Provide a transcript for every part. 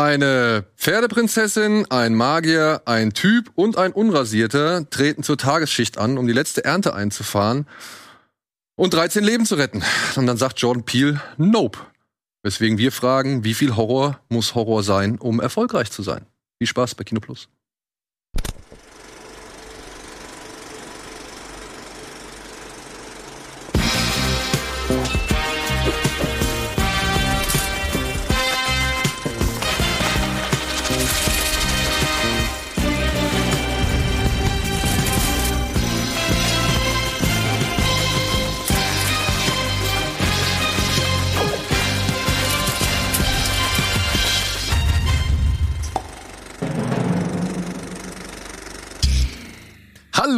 Eine Pferdeprinzessin, ein Magier, ein Typ und ein Unrasierter treten zur Tagesschicht an, um die letzte Ernte einzufahren und 13 Leben zu retten. Und dann sagt Jordan Peele, nope. Weswegen wir fragen, wie viel Horror muss Horror sein, um erfolgreich zu sein? Viel Spaß bei Kino Plus.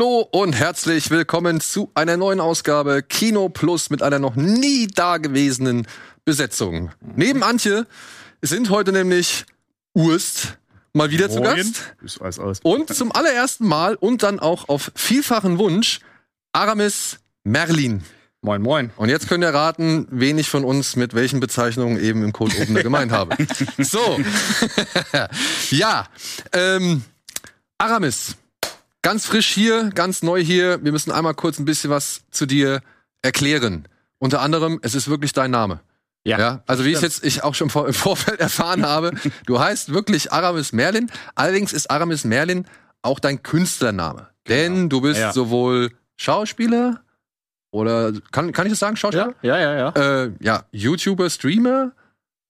Hallo und herzlich willkommen zu einer neuen Ausgabe Kino Plus mit einer noch nie dagewesenen Besetzung. Neben Antje sind heute nämlich Urst mal wieder zu Moin. Gast alles, alles. und zum allerersten Mal und dann auch auf vielfachen Wunsch Aramis Merlin. Moin, moin. Und jetzt könnt ihr raten, wen ich von uns mit welchen Bezeichnungen eben im Code Opener gemeint habe. So. ja. Ähm, Aramis. Ganz frisch hier, ganz neu hier. Wir müssen einmal kurz ein bisschen was zu dir erklären. Unter anderem, es ist wirklich dein Name. Ja. Ja, also wie ich jetzt ich auch schon vor, im Vorfeld erfahren habe, du heißt wirklich Aramis Merlin. Allerdings ist Aramis Merlin auch dein Künstlername. Denn du bist Ja. sowohl Schauspieler oder kann, kann ich das sagen, Schauspieler? Ja, ja, ja, ja. Äh, ja, YouTuber, Streamer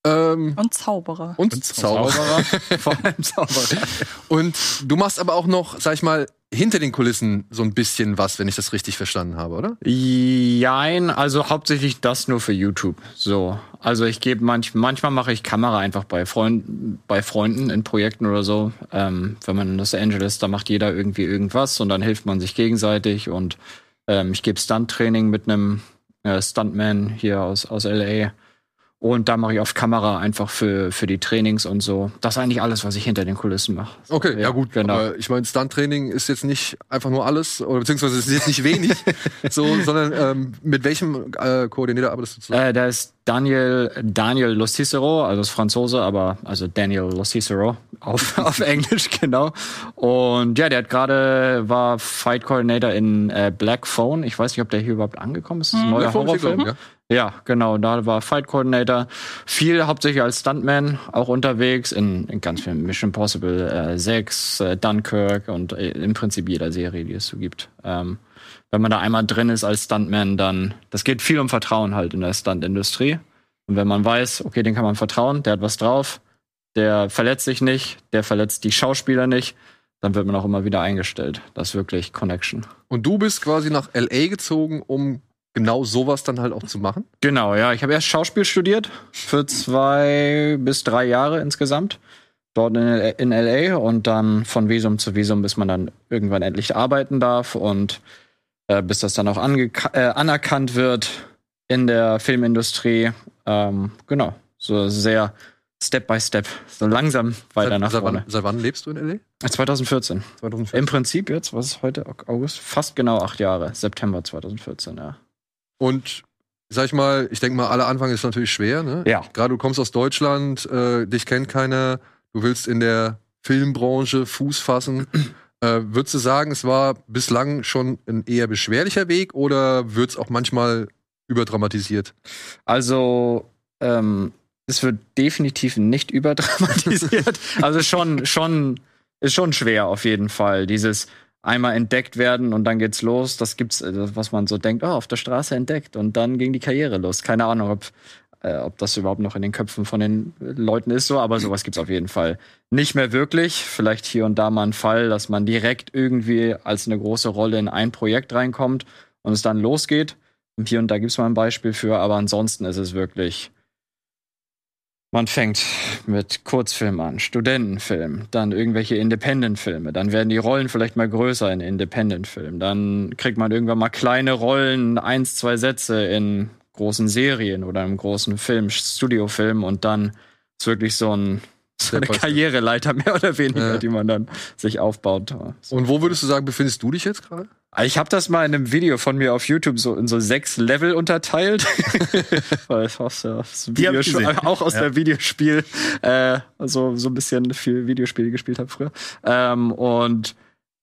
ähm, Und Zauberer. und, Zauberer. Vor allem Zauberer. Und du machst aber auch noch, sag ich mal, hinter den Kulissen so ein bisschen was, wenn ich das richtig verstanden habe, oder? Jein, also hauptsächlich das nur für YouTube. So. Also ich gebe manch, manchmal mache ich Kamera einfach bei Freunden, bei Freunden in Projekten oder so. Ähm, wenn man in Los Angeles, da macht jeder irgendwie irgendwas und dann hilft man sich gegenseitig und ähm, ich gebe Stunt-Training mit einem äh, Stuntman hier aus, aus LA. Und da mache ich auf Kamera einfach für, für die Trainings und so. Das ist eigentlich alles, was ich hinter den Kulissen mache. Okay, ja, gut. Genau. Aber ich meine, Stunt-Training ist jetzt nicht einfach nur alles, oder beziehungsweise es ist jetzt nicht wenig, so, sondern ähm, mit welchem äh, Koordinator arbeitest du zusammen? Äh, da ist Daniel, Daniel Lo Cicero, also ist Franzose, aber also Daniel Lo Cicero auf, auf Englisch, genau. Und ja, der hat gerade, war Fight Coordinator in äh, Black Phone. Ich weiß nicht, ob der hier überhaupt angekommen ist. Das ist ein neuer Black Phone, Horrorfilm. ja. Ja, genau. Da war Fight Coordinator. Viel hauptsächlich als Stuntman auch unterwegs in, in ganz vielen Mission Impossible äh, 6, äh, Dunkirk und äh, im Prinzip jeder Serie, die es so gibt. Ähm, wenn man da einmal drin ist als Stuntman, dann, das geht viel um Vertrauen halt in der Stuntindustrie. Und wenn man weiß, okay, den kann man vertrauen, der hat was drauf, der verletzt sich nicht, der verletzt die Schauspieler nicht, dann wird man auch immer wieder eingestellt. Das ist wirklich Connection. Und du bist quasi nach L.A. gezogen, um genau sowas dann halt auch zu machen? Genau, ja. Ich habe erst Schauspiel studiert für zwei bis drei Jahre insgesamt. Dort in, in LA und dann von Visum zu Visum, bis man dann irgendwann endlich arbeiten darf und äh, bis das dann auch äh, anerkannt wird in der Filmindustrie. Ähm, genau, so sehr Step by Step, so langsam weiter seit, nach seit, vorne. wann, seit wann lebst du in L.A.? 2014. 2014. Im Prinzip jetzt, was ist heute? August? Fast genau acht Jahre. September 2014, ja. Und sag ich mal, ich denke mal, aller Anfang ist natürlich schwer, ne? Ja. Gerade du kommst aus Deutschland, äh, dich kennt keiner, du willst in der Filmbranche Fuß fassen. äh, würdest du sagen, es war bislang schon ein eher beschwerlicher Weg oder wird es auch manchmal überdramatisiert? Also, ähm, es wird definitiv nicht überdramatisiert. also schon, schon, ist schon schwer auf jeden Fall. Dieses einmal entdeckt werden und dann geht's los. Das gibt's, äh, was man so denkt, oh, auf der Straße entdeckt und dann ging die Karriere los. Keine Ahnung, ob, äh, ob das überhaupt noch in den Köpfen von den Leuten ist so, aber sowas gibt's auf jeden Fall nicht mehr wirklich. Vielleicht hier und da mal ein Fall, dass man direkt irgendwie als eine große Rolle in ein Projekt reinkommt und es dann losgeht. Und hier und da gibt's mal ein Beispiel für, aber ansonsten ist es wirklich. Man fängt mit Kurzfilm an, Studentenfilm, dann irgendwelche Independent-Filme, dann werden die Rollen vielleicht mal größer in Independent-Filmen, dann kriegt man irgendwann mal kleine Rollen, eins, zwei Sätze in großen Serien oder im großen Film, Studiofilm und dann ist wirklich so, ein, so eine. Karriereleiter mehr oder weniger, Ja. die man dann sich aufbaut. So. Und wo würdest du sagen, befindest du dich jetzt gerade? Ich habe das mal in einem Video von mir auf YouTube so in so sechs Level unterteilt. Weil ich aus der, auch aus Ja. der Videospiel, äh, also so ein bisschen viel Videospiele gespielt habe früher. Ähm, und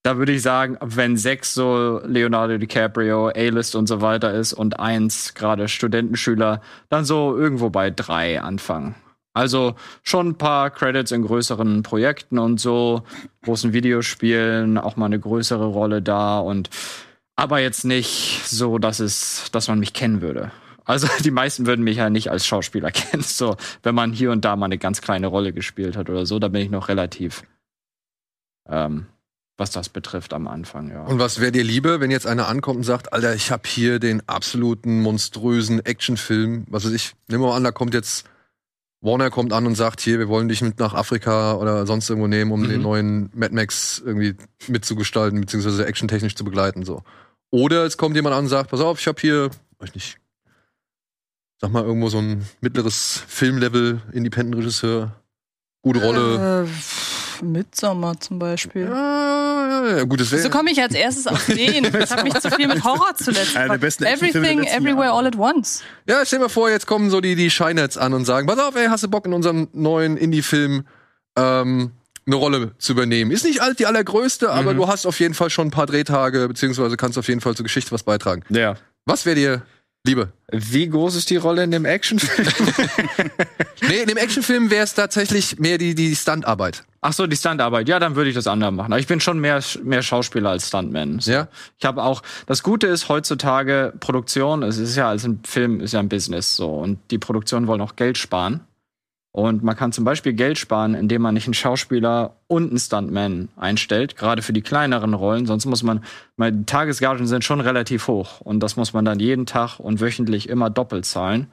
da würde ich sagen, wenn sechs so Leonardo DiCaprio, A-List und so weiter ist und eins gerade Studentenschüler, dann so irgendwo bei drei anfangen. Also schon ein paar Credits in größeren Projekten und so, großen Videospielen, auch mal eine größere Rolle da und aber jetzt nicht so, dass es, dass man mich kennen würde. Also die meisten würden mich ja nicht als Schauspieler kennen, so wenn man hier und da mal eine ganz kleine Rolle gespielt hat oder so, da bin ich noch relativ, ähm, was das betrifft am Anfang, ja. Und was wäre dir lieber, wenn jetzt einer ankommt und sagt, Alter, ich habe hier den absoluten monströsen Actionfilm, was weiß ich, nehmen wir mal an, da kommt jetzt Warner kommt an und sagt, hier, wir wollen dich mit nach Afrika oder sonst irgendwo nehmen, um Mhm. den neuen Mad Max irgendwie mitzugestalten, beziehungsweise actiontechnisch zu begleiten, so. Oder es kommt jemand an und sagt, pass auf, ich habe hier, weiß nicht, sag mal irgendwo so ein mittleres Filmlevel, Independent-Regisseur, gute Rolle. Äh, Midsommar zum Beispiel. Ja, ja, ja, gut, das wäre. So komme ich als erstes auf den. Ich habe mich zu viel mit Horror zuletzt. Einer der besten Everything, Everywhere. All at Once. Ja, stell dir mal vor, jetzt kommen so die, die Scheinheits an und sagen, pass auf, ey, hast du Bock in unserem neuen Indie-Film ähm, eine Rolle zu übernehmen? Ist nicht alt die allergrößte, aber du hast auf jeden Fall schon ein paar Drehtage, beziehungsweise kannst auf jeden Fall zur Geschichte was beitragen. ja. Was wäre dir Liebe? Wie groß ist die Rolle in dem Actionfilm? Nee, in dem Actionfilm wäre es tatsächlich mehr die, die Stuntarbeit. Ach so, die Stuntarbeit. Ja, dann würde ich das anders machen. Aber ich bin schon mehr, mehr Schauspieler als Stuntman. So. Ja? Ich habe auch, das Gute ist heutzutage Produktion, es ist ja als ein Film, ist ja ein Business so. Und die Produktionen wollen auch Geld sparen. Und man kann zum Beispiel Geld sparen, indem man nicht einen Schauspieler und einen Stuntman einstellt, gerade für die kleineren Rollen. Sonst muss man, meine die Tagesgagen sind schon relativ hoch. Und das muss man dann jeden Tag und wöchentlich immer doppelt zahlen.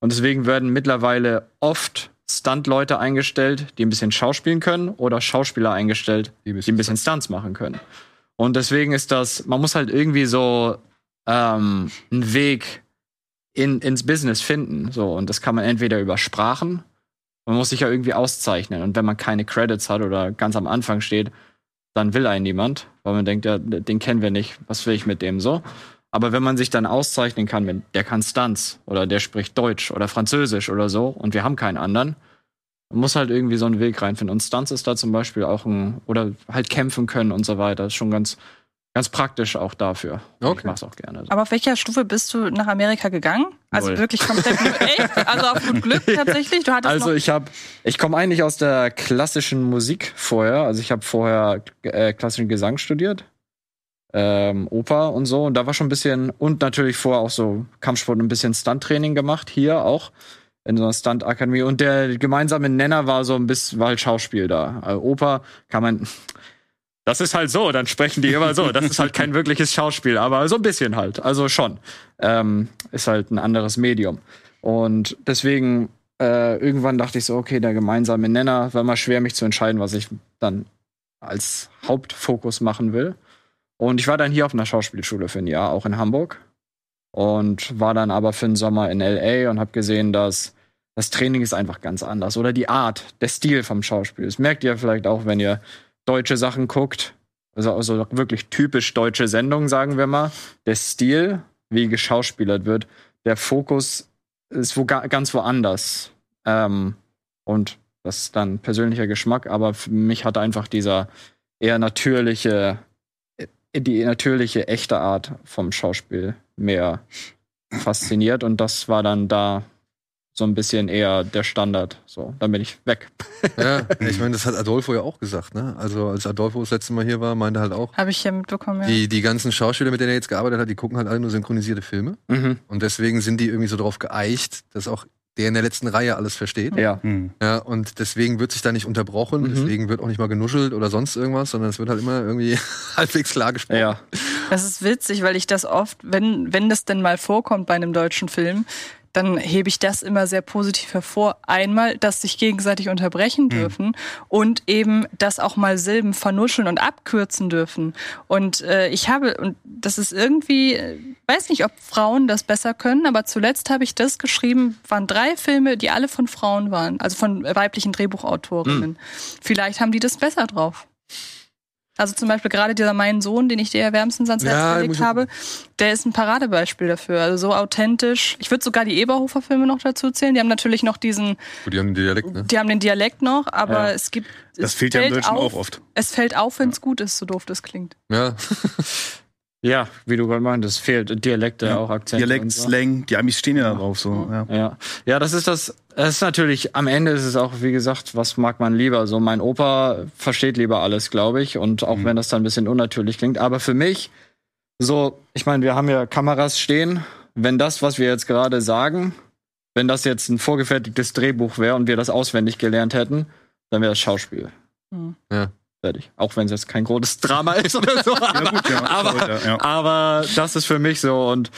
Und deswegen werden mittlerweile oft Stunt-Leute eingestellt, die ein bisschen schauspielen können, oder Schauspieler eingestellt, Die ein die bisschen ein bisschen Stunts machen können. Und deswegen ist das, man muss halt irgendwie so ähm, einen Weg in, ins Business finden. So, und das kann man entweder über Sprachen, man muss sich ja irgendwie auszeichnen. Und wenn man keine Credits hat oder ganz am Anfang steht, dann will einen niemand, weil man denkt, ja, den kennen wir nicht, was will ich mit dem so? Aber wenn man sich dann auszeichnen kann, wenn der kann Stunts oder der spricht Deutsch oder Französisch oder so und wir haben keinen anderen, man muss halt irgendwie so einen Weg reinfinden. Und Stunts ist da zum Beispiel auch ein, oder halt kämpfen können und so weiter, ist schon ganz, ganz praktisch auch dafür. Okay. Ich mach's auch gerne. So. Aber auf welcher Stufe bist du nach Amerika gegangen? Also Null. wirklich komplett nur echt? Also auf gut Glück tatsächlich? Du hattest Also noch ich habe, ich komme eigentlich aus der klassischen Musik vorher. Also ich habe vorher äh, klassischen Gesang studiert, ähm, Oper und so. Und da war schon ein bisschen und natürlich vorher auch so Kampfsport und ein bisschen Stunttraining gemacht hier auch in so einer Stunt-Akademie. Und der gemeinsame Nenner war so ein bisschen, war halt Schauspiel da. Also Oper kann man. Das ist halt so, dann sprechen die immer so. Das ist halt kein wirkliches Schauspiel, aber so ein bisschen halt. Also schon. Ähm, ist halt ein anderes Medium. Und deswegen äh, irgendwann dachte ich so, okay, der gemeinsame Nenner war mal schwer, mich zu entscheiden, was ich dann als Hauptfokus machen will. Und ich war dann hier auf einer Schauspielschule für ein Jahr, auch in Hamburg. Und war dann aber für den Sommer in LA und habe gesehen, dass das Training ist einfach ganz anders. Oder die Art, der Stil vom Schauspiel. Das merkt ihr vielleicht auch, wenn ihr deutsche Sachen guckt. Also, also wirklich typisch deutsche Sendungen, sagen wir mal. Der Stil, wie geschauspielert wird, der Fokus ist wo ga ganz woanders. Ähm, und das ist dann persönlicher Geschmack, aber für mich hat einfach dieser eher natürliche, äh, die natürliche, echte Art vom Schauspiel mehr fasziniert und das war dann da so ein bisschen eher der Standard. So, dann bin ich weg. Ja, ich meine, das hat Adolfo ja auch gesagt, ne? Also als Adolfo das letzte Mal hier war, meinte halt auch, habe ich ja mitbekommen, ja. die, die ganzen Schauspieler, mit denen er jetzt gearbeitet hat, die gucken halt alle nur synchronisierte Filme. Mhm. Und deswegen sind die irgendwie so drauf geeicht, dass auch der in der letzten Reihe alles versteht. Ja. Hm. Ja, und deswegen wird sich da nicht unterbrochen, Mhm. deswegen wird auch nicht mal genuschelt oder sonst irgendwas, sondern es wird halt immer irgendwie halbwegs klar gesprochen. Ja. Das ist witzig, weil ich das oft, wenn, wenn das denn mal vorkommt bei einem deutschen Film, dann hebe ich das immer sehr positiv hervor. Einmal, dass sich gegenseitig unterbrechen dürfen und eben, dass auch mal Silben vernuscheln und abkürzen dürfen. Und äh, ich habe, und das ist irgendwie, äh, weiß nicht, ob Frauen das besser können, aber zuletzt habe ich das geschrieben, waren drei Filme, die alle von Frauen waren, also von weiblichen Drehbuchautorinnen. Vielleicht haben die das besser drauf. Also zum Beispiel gerade dieser Mein Sohn, den ich dir ja wärmstens ans Herz Ja, gelegt habe, der ist ein Paradebeispiel dafür. Also so authentisch. Ich würde sogar die Eberhofer-Filme noch dazu zählen. Die haben natürlich noch diesen, Gut, die haben den Dialekt, ne? die haben den Dialekt noch, aber Ja. es gibt. Das es fehlt ja im Deutschen auf, auch oft. Es fällt auf, wenn es gut ist, so doof das klingt. Ja. Ja, wie du gerade meintest, fehlt Dialekte, Ja. auch Akzente. Dialekt, und so. Slang, die Amis stehen ja da drauf. So, ja. Ja, ja, das ist das. Das ist natürlich. Am Ende ist es auch, wie gesagt, was mag man lieber? So, mein Opa versteht lieber alles, glaube ich, und auch wenn das dann ein bisschen unnatürlich klingt. Aber für mich, so, ich meine, wir haben ja Kameras stehen. Wenn das, was wir jetzt gerade sagen, wenn das jetzt ein vorgefertigtes Drehbuch wäre und wir das auswendig gelernt hätten, dann wäre das Schauspiel. Hm. Ja. Fertig. Auch wenn es jetzt kein großes Drama ist oder so. Ja, gut, ja. aber, Ja, ja. aber das ist für mich so und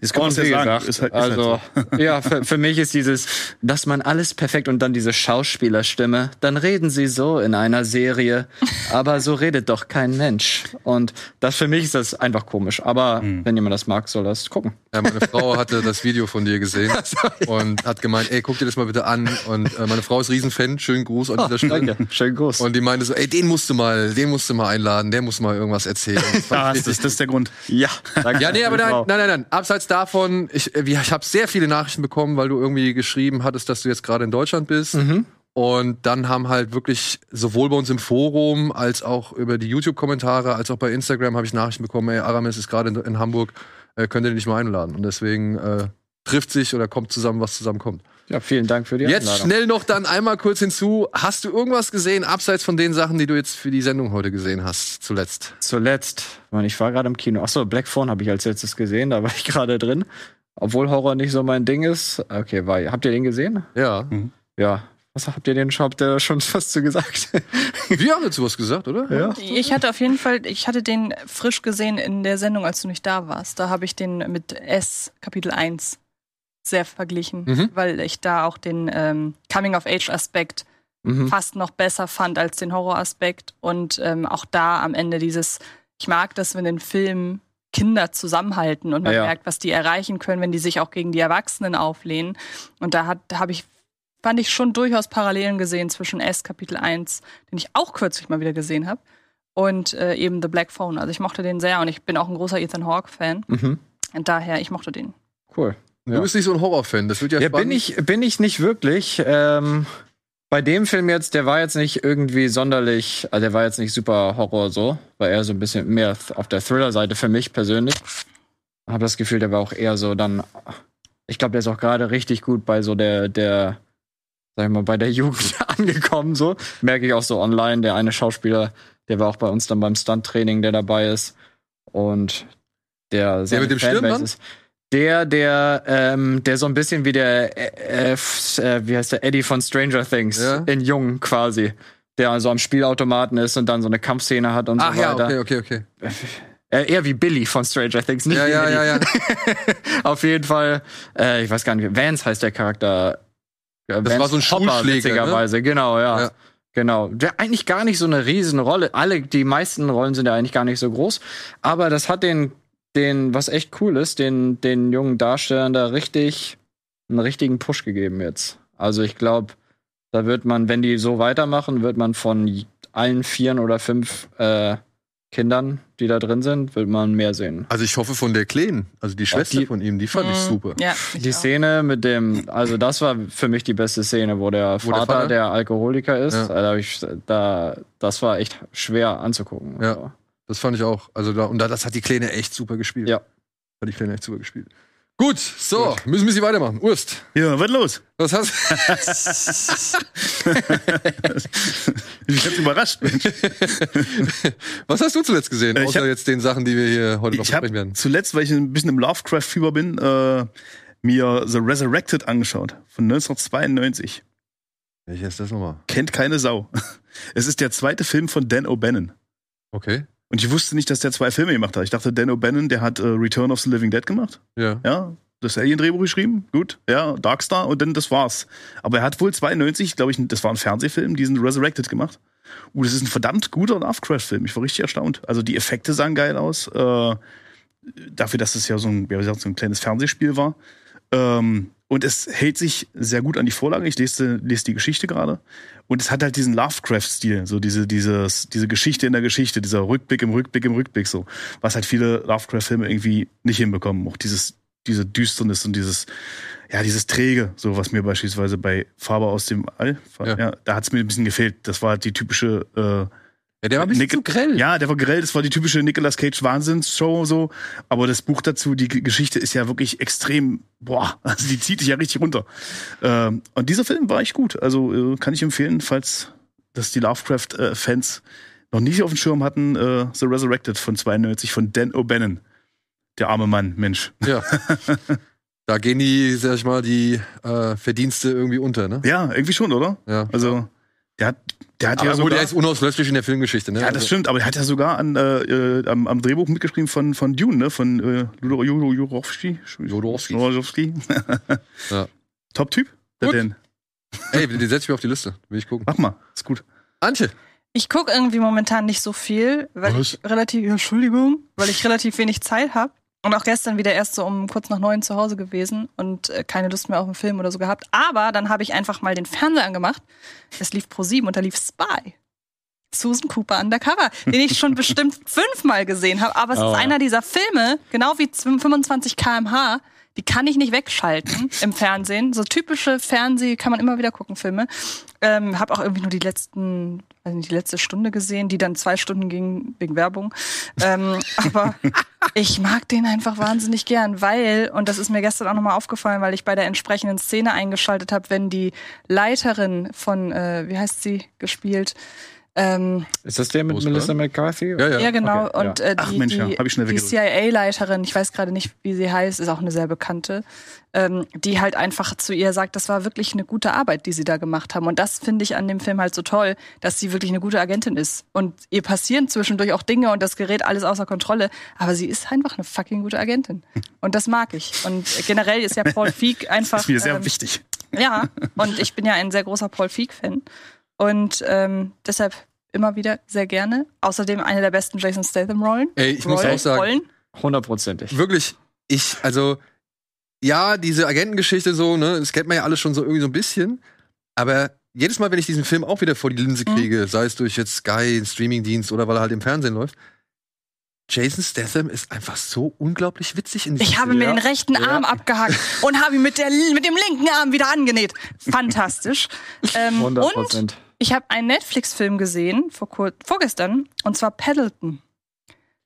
Jetzt kann man ja sagen. gesagt, Ist halt, ist also halt ja, für, für mich ist dieses, dass man alles perfekt und dann diese Schauspielerstimme, dann reden sie so in einer Serie, aber so redet doch kein Mensch. Und das für mich ist das einfach komisch. Aber Hm. wenn jemand das mag, soll das gucken. Ja, meine Frau hatte das Video von dir gesehen und hat gemeint, ey, guck dir das mal bitte an. Und äh, meine Frau ist Riesenfan, schönen Gruß an dieser Stelle. Danke, schönen Gruß. Und die meinte so, ey, den musst du mal, den musst du mal einladen, der muss mal irgendwas erzählen. Das ich das, ist, das ist der Grund. ja, danke. Ja, nee, aber nein, nein, nein, nein. Abseits davon, ich, ich habe sehr viele Nachrichten bekommen, weil du irgendwie geschrieben hattest, dass du jetzt gerade in Deutschland bist. Mhm. Und dann haben halt wirklich sowohl bei uns im Forum als auch über die YouTube-Kommentare als auch bei Instagram habe ich Nachrichten bekommen, ey, Aramis ist gerade in, in Hamburg, äh, könnt ihr den nicht mal einladen. Und deswegen äh, trifft sich oder kommt zusammen, was zusammenkommt. Ja, vielen Dank für die Jetzt Einladung. schnell noch dann einmal kurz hinzu. Hast du irgendwas gesehen, abseits von den Sachen, die du jetzt für die Sendung heute gesehen hast, zuletzt? Zuletzt, Mann, ich war gerade im Kino. Achso, Black Phone habe ich als letztes gesehen, da war ich gerade drin. Obwohl Horror nicht so mein Ding ist. Okay, war, habt ihr den gesehen? Ja. Ja. Was habt ihr denn schon, habt ihr schon was zu gesagt? Wir haben dazu was gesagt, oder? ja. Ich hatte auf jeden Fall, ich hatte den frisch gesehen in der Sendung, als du nicht da warst. Da habe ich den mit S, Kapitel 1, sehr verglichen, Mhm. weil ich da auch den ähm, Coming-of-Age-Aspekt Mhm. fast noch besser fand als den Horroraspekt. Und ähm, auch da am Ende dieses, ich mag das, wenn in Filmen Kinder zusammenhalten und man Ja. merkt, was die erreichen können, wenn die sich auch gegen die Erwachsenen auflehnen. Und da habe ich, fand ich schon durchaus Parallelen gesehen zwischen S Kapitel 1, den ich auch kürzlich mal wieder gesehen habe, und äh, eben The Black Phone. Also ich mochte den sehr und ich bin auch ein großer Ethan Hawke-Fan. Mhm. Und daher, ich mochte den. Cool. Du bist nicht so ein Horrorfan, das wird ja, Ja, spannend. bin ich, bin ich nicht wirklich. Ähm, bei dem Film jetzt, der war jetzt nicht irgendwie sonderlich, also der war jetzt nicht super Horror so, war eher so ein bisschen mehr auf der Thriller-Seite für mich persönlich. Habe das Gefühl, der war auch eher so dann, ich glaube, der ist auch gerade richtig gut bei so der, der, sag ich mal, bei der Jugend angekommen, so. Merke ich auch so online, der eine Schauspieler, der war auch bei uns dann beim Stunt-Training, der dabei ist. Und der, seine mit dem Fanbase Stirnband? ist- Der, der, ähm, der so ein bisschen wie der, äh, äh, wie heißt der, Eddie von Stranger Things, Ja. in Jung quasi. Der also am Spielautomaten ist und dann so eine Kampfszene hat und Ach so ja, weiter. okay, okay, okay. Äh, eher wie Billy von Stranger Things, nicht Ja, wie ja, Eddie. ja, ja. Auf jeden Fall, äh, ich weiß gar nicht, Vance heißt der Charakter. Das war so ein Schulschläger, ne? genau, ja. Ja. Genau. Der eigentlich gar nicht so eine Riesenrolle. Alle, die meisten Rollen sind ja eigentlich gar nicht so groß. Aber das hat den, den, was echt cool ist, den, den jungen Darstellern da richtig, einen richtigen Push gegeben jetzt. Also ich glaube, da wird man, wenn die so weitermachen, wird man von allen vier oder fünf äh, Kindern, die da drin sind, wird man mehr sehen. Also ich hoffe von der Kleinen, also die Schwester die- von ihm, die fand ich Mhm. super. Ja, ich Die auch. Szene mit dem, also das war für mich die beste Szene, wo der Wo der Vater, Vater? der Alkoholiker ist. Ja. Da ich, da, das war echt schwer anzugucken. Ja. Also, Das fand ich auch. Also da, und da, das hat die Kleine echt super gespielt. Ja. Hat die Kleine echt super gespielt. Gut, so, müssen wir sie weitermachen. Urst, Ja, was los? was hast Ich bin ganz überrascht, Mensch. Was hast du zuletzt gesehen, Äh, ich außer hab- jetzt den Sachen, die wir hier heute noch Ich besprechen habe werden? zuletzt, weil ich ein bisschen im Lovecraft-Fieber bin, äh, mir The Resurrected angeschaut. Von 1992. Welcher ist das nochmal? Kennt keine Sau. Es ist der zweite Film von Dan O'Bannon. Okay. Und ich wusste nicht, dass der zwei Filme gemacht hat. Ich dachte, Dan O'Bannon, der hat äh, Return of the Living Dead gemacht. Ja. Ja, das Alien-Drehbuch geschrieben. Gut. Ja, Darkstar und dann das war's. Aber er hat wohl 92, glaube ich, das war ein Fernsehfilm, diesen Resurrected gemacht. Uh, das ist ein verdammt guter Lovecraft-Film. Ich war richtig erstaunt. Also die Effekte sahen geil aus. Äh, dafür, dass es ja so ein, wie gesagt, so ein kleines Fernsehspiel war. Ähm, und es hält sich sehr gut an die Vorlage. Ich lese, lese die Geschichte gerade. Und es hat halt diesen Lovecraft-Stil, so diese, dieses, diese Geschichte in der Geschichte, dieser Rückblick im Rückblick im Rückblick, so. Was halt viele Lovecraft-Filme irgendwie nicht hinbekommen. Auch dieses, diese Düsternis und dieses, ja, dieses Träge, so was mir beispielsweise bei Farbe aus dem All, Ja. ja. da hat es mir ein bisschen gefehlt. Das war die typische, äh, Ja, der war ein bisschen Nick- zu grell. ja, der war grell, das war die typische Nicolas Cage Wahnsinnsshow so, aber das Buch dazu, die Geschichte ist ja wirklich extrem, boah, also die zieht dich ja richtig runter. Ähm, und dieser Film war echt gut, also äh, kann ich empfehlen, falls das die Lovecraft-Fans noch nicht auf dem Schirm hatten, äh, The Resurrected von 92 von Dan O'Bannon. Der arme Mann, Mensch. Ja. da gehen die, sag ich mal, die äh, Verdienste irgendwie unter, ne? Ja, irgendwie schon, oder? Ja. Also, der hat, der hat Aber ja gut, sogar... der ist unauslöschlich in der Filmgeschichte, ne? Ja, das Also- stimmt, aber er hat ja sogar an, äh, äh, am, am Drehbuch mitgeschrieben von, von Dune, ne? Von äh. Jodorowsky. Jurowski. Ja. Top-Typ? Der Gut. Dan. Ey, den setz ich mir auf die Liste. Will ich gucken. Mach mal, ist gut. Antje. Ich gucke irgendwie momentan nicht so viel, weil Was? ich relativ, Entschuldigung, weil ich relativ wenig Zeit habe. Und auch gestern wieder erst so um kurz nach neun zu Hause gewesen und äh, keine Lust mehr auf einen Film oder so gehabt. Aber dann habe ich einfach mal den Fernseher angemacht. Es lief Pro 7 und da lief Spy. Susan Cooper Undercover, den ich schon bestimmt fünfmal gesehen habe. Aber es Oh, ist einer dieser Filme, genau wie 25 kmh, die kann ich nicht wegschalten im Fernsehen. So typische Fernseh kann man immer wieder gucken, Filme. Ähm, habe auch irgendwie nur die letzten, die letzte Stunde gesehen, die dann zwei Stunden ging wegen Werbung. Ähm, aber ich mag den einfach wahnsinnig gern, weil, und das ist mir gestern auch nochmal aufgefallen, weil ich bei der entsprechenden Szene eingeschaltet habe, wenn die Leiterin von, äh, wie heißt sie, gespielt, ähm, Ist das der mit Oscar? Melissa McCarthy? Ja, ja. ja, genau. Okay, ja. und äh, Ach, die, Mensch, ja, die, die. CIA-Leiterin, ich weiß gerade nicht, wie sie heißt, ist auch eine sehr bekannte, ähm, die halt einfach zu ihr sagt, das war wirklich eine gute Arbeit, die sie da gemacht haben. Und das finde ich an dem Film halt so toll, dass sie wirklich eine gute Agentin ist. Und ihr passieren zwischendurch auch Dinge und das gerät alles außer Kontrolle, aber sie ist einfach eine fucking gute Agentin. Und das mag ich. Und generell ist ja Paul Feig einfach. ist mir sehr ähm, wichtig. ja, und ich bin ja ein sehr großer Paul Feig-Fan. Und ähm, deshalb immer wieder sehr gerne. Außerdem eine der besten Jason Statham-Rollen. Ey, ich muss Rollen- auch sagen, Rollen. Hundertprozentig. wirklich, ich, also, ja, diese Agentengeschichte so, ne, das kennt man ja alles schon so irgendwie so ein bisschen. Aber jedes Mal, wenn ich diesen Film auch wieder vor die Linse Mhm. kriege, sei es durch jetzt Sky, einen Streamingdienst oder weil er halt im Fernsehen läuft, Jason Statham ist einfach so unglaublich witzig in diesem Ich habe Film. mir den rechten Ja. Arm abgehackt und habe ihn mit, der, mit dem linken Arm wieder angenäht. Fantastisch. ähm, 100 und Prozent. Ich habe einen Netflix-Film gesehen, vor kur vorgestern, und zwar Paddleton.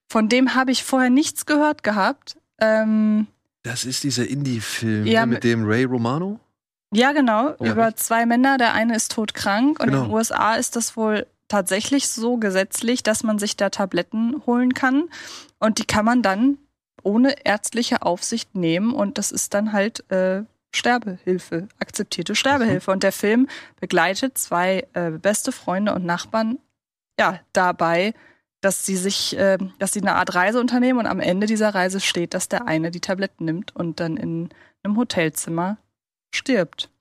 Von dem habe ich vorher nichts gehört gehabt. Ähm, Das ist dieser Indie-Film Ja, ne, mit dem Ray Romano. Ja, genau. Ja. Über zwei Männer. Der eine ist todkrank. Und in Genau. den USA ist das wohl tatsächlich so gesetzlich, dass man sich da Tabletten holen kann. Und die kann man dann ohne ärztliche Aufsicht nehmen. Und das ist dann halt äh, Sterbehilfe, akzeptierte Sterbehilfe. Und der Film begleitet zwei äh, beste Freunde und Nachbarn ja dabei, dass sie sich, äh, dass sie eine Art Reise unternehmen und am Ende dieser Reise steht, dass der eine die Tabletten nimmt und dann in einem Hotelzimmer stirbt.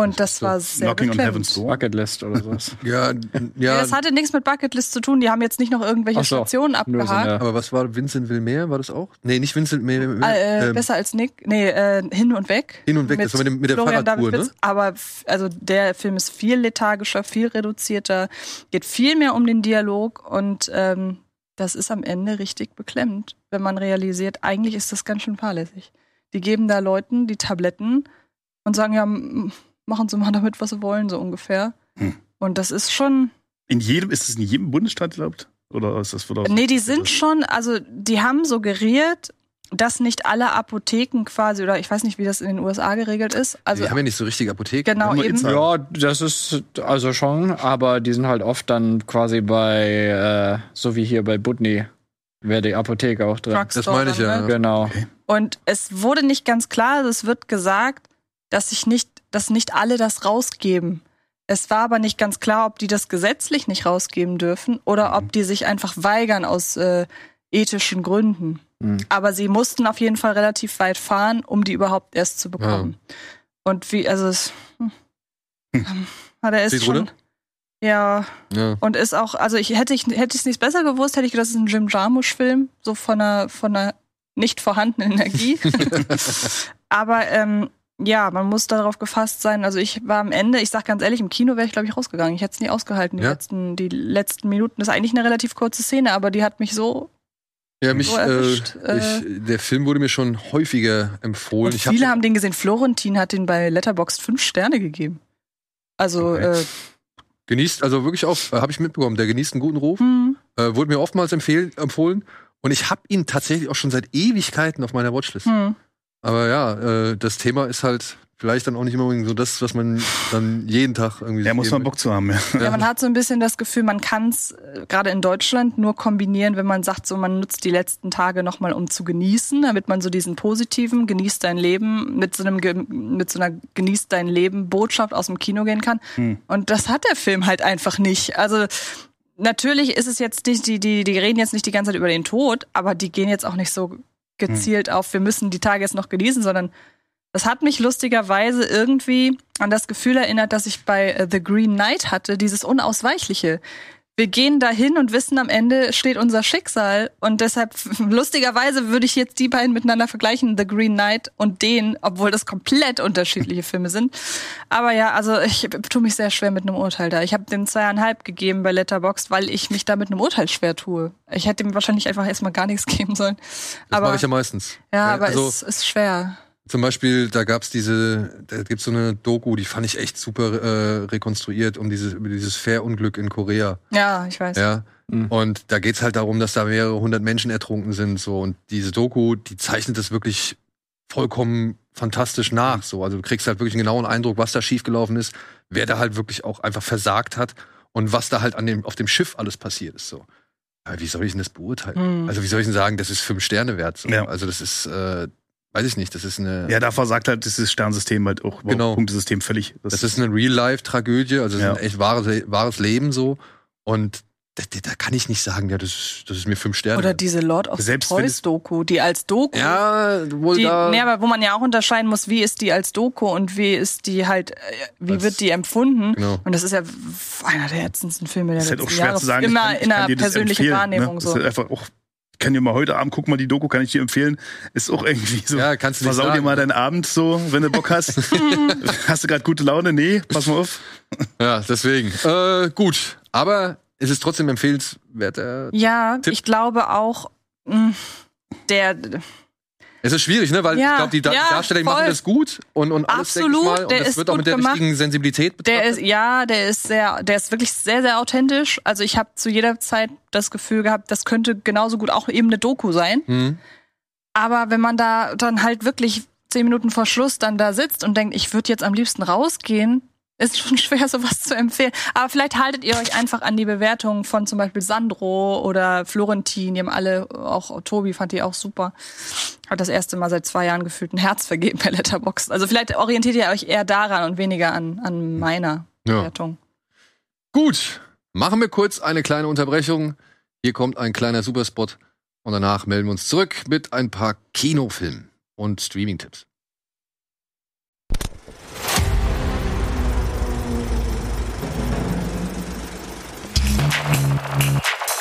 Und das so war sehr Knocking on. Heaven's Door. Bucketlist oder sowas. Ja, Ja, ja, das hatte nichts mit Bucketlist zu tun. Die haben jetzt nicht noch irgendwelche so, Stationen Nur so abgehakt. eine, aber was war Vincent Wilmer? War das auch? Nee, nicht Vincent Wilmer. äh, ähm, besser als Nick. Nee, äh, hin und weg. Hin und weg, das war mit, dem, mit der Florian Fahrradtour, ne? Aber also der Film ist viel lethargischer, viel reduzierter, geht viel mehr um den Dialog und ähm, das ist am Ende richtig beklemmend, wenn man realisiert, eigentlich ist das ganz schön fahrlässig. Die geben da Leuten die Tabletten und sagen, ja, machen Sie mal damit, was Sie wollen, so ungefähr. Hm. Und das ist schon, In jedem, ist es in jedem Bundesstaat erlaubt? Oder ist das wieder Nee, die sind schon, also die haben suggeriert, dass nicht alle Apotheken quasi, oder ich weiß nicht, wie das in den USA geregelt ist. Also die haben ja nicht so richtig Apotheken. genau eben. Ja, das ist also schon, aber die sind halt oft dann quasi bei, äh, so wie hier bei Budni, wäre die Apotheke auch drin. Das meine ich dann, ja. ne? Genau. Und es wurde nicht ganz klar, also es wird gesagt, dass sich nicht, dass nicht alle das rausgeben. Es war aber nicht ganz klar, ob die das gesetzlich nicht rausgeben dürfen oder ob die sich einfach weigern aus äh, ethischen Gründen. Mhm. Aber sie mussten auf jeden Fall relativ weit fahren, um die überhaupt erst zu bekommen. Und wie, also es, hm, ah, der ist schon, ja, Ja. und ist auch, also ich hätte ich hätte ich es nicht besser gewusst, hätte ich gedacht, das ist ein Jim Jarmusch-Film, so von einer von einer nicht vorhandenen Energie. Aber ähm, ja, man muss darauf gefasst sein. Also ich war am Ende, ich sag ganz ehrlich, im Kino wäre ich, glaube ich, rausgegangen. Ich hätte es nie ausgehalten, die, Ja? letzten, die letzten Minuten. Das ist eigentlich eine relativ kurze Szene, aber die hat mich so. Ja, mich, So äh, erwischt, äh. ich, der Film wurde mir schon häufiger empfohlen. Und Ich hab viele den- haben den gesehen. Florentin hat den bei Letterboxd fünf Sterne gegeben. Also, Okay. äh, genießt, also wirklich auch, äh, habe ich mitbekommen, der genießt einen guten Ruf. hm, Äh, wurde mir oftmals empfehl, empfohlen. Und ich habe ihn tatsächlich auch schon seit Ewigkeiten auf meiner Watchlist. hm. Aber ja, äh, das Thema ist halt vielleicht dann auch nicht immer unbedingt so das, was man dann jeden Tag irgendwie. Da muss man. Bock zu haben, ja. Ja, man hat so ein bisschen das Gefühl, man kann es gerade in Deutschland nur kombinieren, wenn man sagt, so man nutzt die letzten Tage nochmal, um zu genießen, damit man so diesen positiven genießt dein Leben mit so einem mit so einer genießt dein Leben Botschaft aus dem Kino gehen kann. Hm. Und das hat der Film halt einfach nicht. Also natürlich ist es jetzt nicht die die die reden jetzt nicht die ganze Zeit über den Tod, aber die gehen jetzt auch nicht so gezielt auf, wir müssen die Tage jetzt noch genießen, sondern das hat mich lustigerweise irgendwie an das Gefühl erinnert, das ich bei äh, The Green Knight hatte, dieses Unausweichliche. Wir gehen dahin und wissen, am Ende steht unser Schicksal. Und deshalb, lustigerweise, würde ich jetzt die beiden miteinander vergleichen, The Green Knight und den, obwohl das komplett unterschiedliche Filme sind. Aber ja, also ich tue mich sehr schwer mit einem Urteil da. Ich habe dem zweieinhalb gegeben bei Letterboxd, weil ich mich da mit einem Urteil schwer tue. Ich hätte ihm wahrscheinlich einfach erstmal gar nichts geben sollen. Das aber mache ich ja meistens. ja, aber also, es ist schwer. Zum Beispiel, da gab's diese, da gibt's so eine Doku, die fand ich echt super äh, rekonstruiert, um dieses, über dieses Fährunglück in Korea. Ja, ich weiß. Ja. Mhm. Und da geht's halt darum, dass da mehrere hundert Menschen ertrunken sind. So. Und diese Doku, die zeichnet das wirklich vollkommen fantastisch nach. So. Also du kriegst halt wirklich einen genauen Eindruck, was da schiefgelaufen ist, wer da halt wirklich auch einfach versagt hat und was da halt an dem, auf dem Schiff alles passiert ist. So. Aber wie soll ich denn das beurteilen? Hm. Also wie soll ich denn sagen, das ist fünf Sterne wert? So. Ja. Also das ist, äh, weiß ich nicht, das ist eine. Ja, da versagt halt dieses Sternsystem halt auch, Genau. Punktesystem völlig. Das ist eine Real-Life-Tragödie, also es Ja. ist ein echt wahres, wahres Leben so. Und da, da- da kann ich nicht sagen, ja, das ist, das ist mir fünf Sterne. Oder diese Lord of the Selbst wenn Toys Doku, die als Doku. ja, wohl Die, da. nee, aber wo man ja auch unterscheiden muss, wie ist die als Doku und wie ist die halt, äh, wie Als- wird die empfunden? Genau. Und das ist ja einer der ätzendsten Filme der ist halt letzten auch schwer Jahre. zu sagen. ich Immer kann- ich in einer das persönlichen empfehlen, Wahrnehmung ne? so. Das ist halt einfach auch, kann dir mal heute Abend, guck mal die Doku, kann ich dir empfehlen. Ist auch irgendwie so. Ja, kannst du nicht Versau dir sagen. mal deinen Abend so, wenn du Bock hast. hast du gerade gute Laune? Nee, pass mal auf. Ja, deswegen. Äh, gut. Aber es ist trotzdem empfehlenswert. Äh, Ja, Tipp? ich glaube auch, mh, der, es ist schwierig, ne? Weil Ja, ich glaube, die, Dar ja, Darsteller die machen das gut und, und alles, Absolut, mal. Und der das ist wird auch mit der gemacht. richtigen Sensibilität der betrachtet. ist, ja, der ist sehr, der ist wirklich sehr, sehr authentisch. Also ich habe zu jeder Zeit das Gefühl gehabt, das könnte genauso gut auch eben eine Doku sein. Hm. Aber wenn man da dann halt wirklich zehn Minuten vor Schluss dann da sitzt und denkt, ich würde jetzt am liebsten rausgehen, ist schon schwer, sowas zu empfehlen. Aber vielleicht haltet ihr euch einfach an die Bewertungen von zum Beispiel Sandro oder Florentin. Die haben alle, auch Tobi fand die auch super. Hat das erste Mal seit zwei Jahren gefühlt ein Herz vergeben bei Letterboxd. Also vielleicht orientiert ihr euch eher daran und weniger an, an meiner Ja. Bewertung. Gut. Machen wir kurz eine kleine Unterbrechung. Hier kommt ein kleiner Superspot. Und danach melden wir uns zurück mit ein paar Kinofilmen und Streaming-Tipps.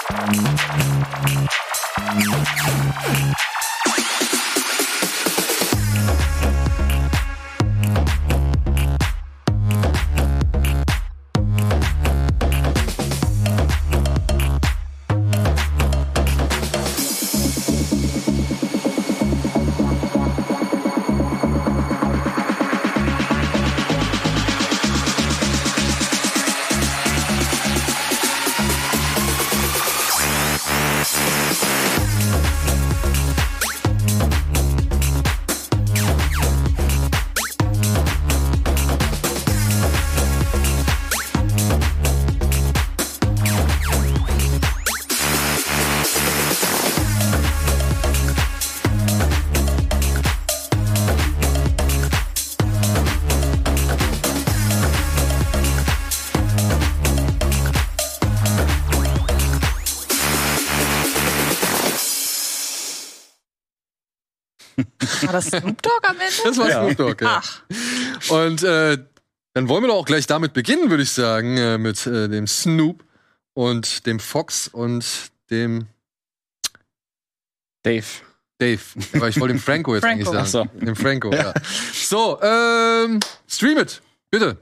War das Snoop Dogg am Ende? Das war Ja. Snoop Dogg, ja. Ach, Und äh, dann wollen wir doch auch gleich damit beginnen, würde ich sagen, äh, mit äh, dem Snoop und dem Fox und dem Dave. Dave. Aber ich wollte den Franco jetzt Franco. eigentlich sagen. Den Franco, ja. So, ähm, stream it, bitte.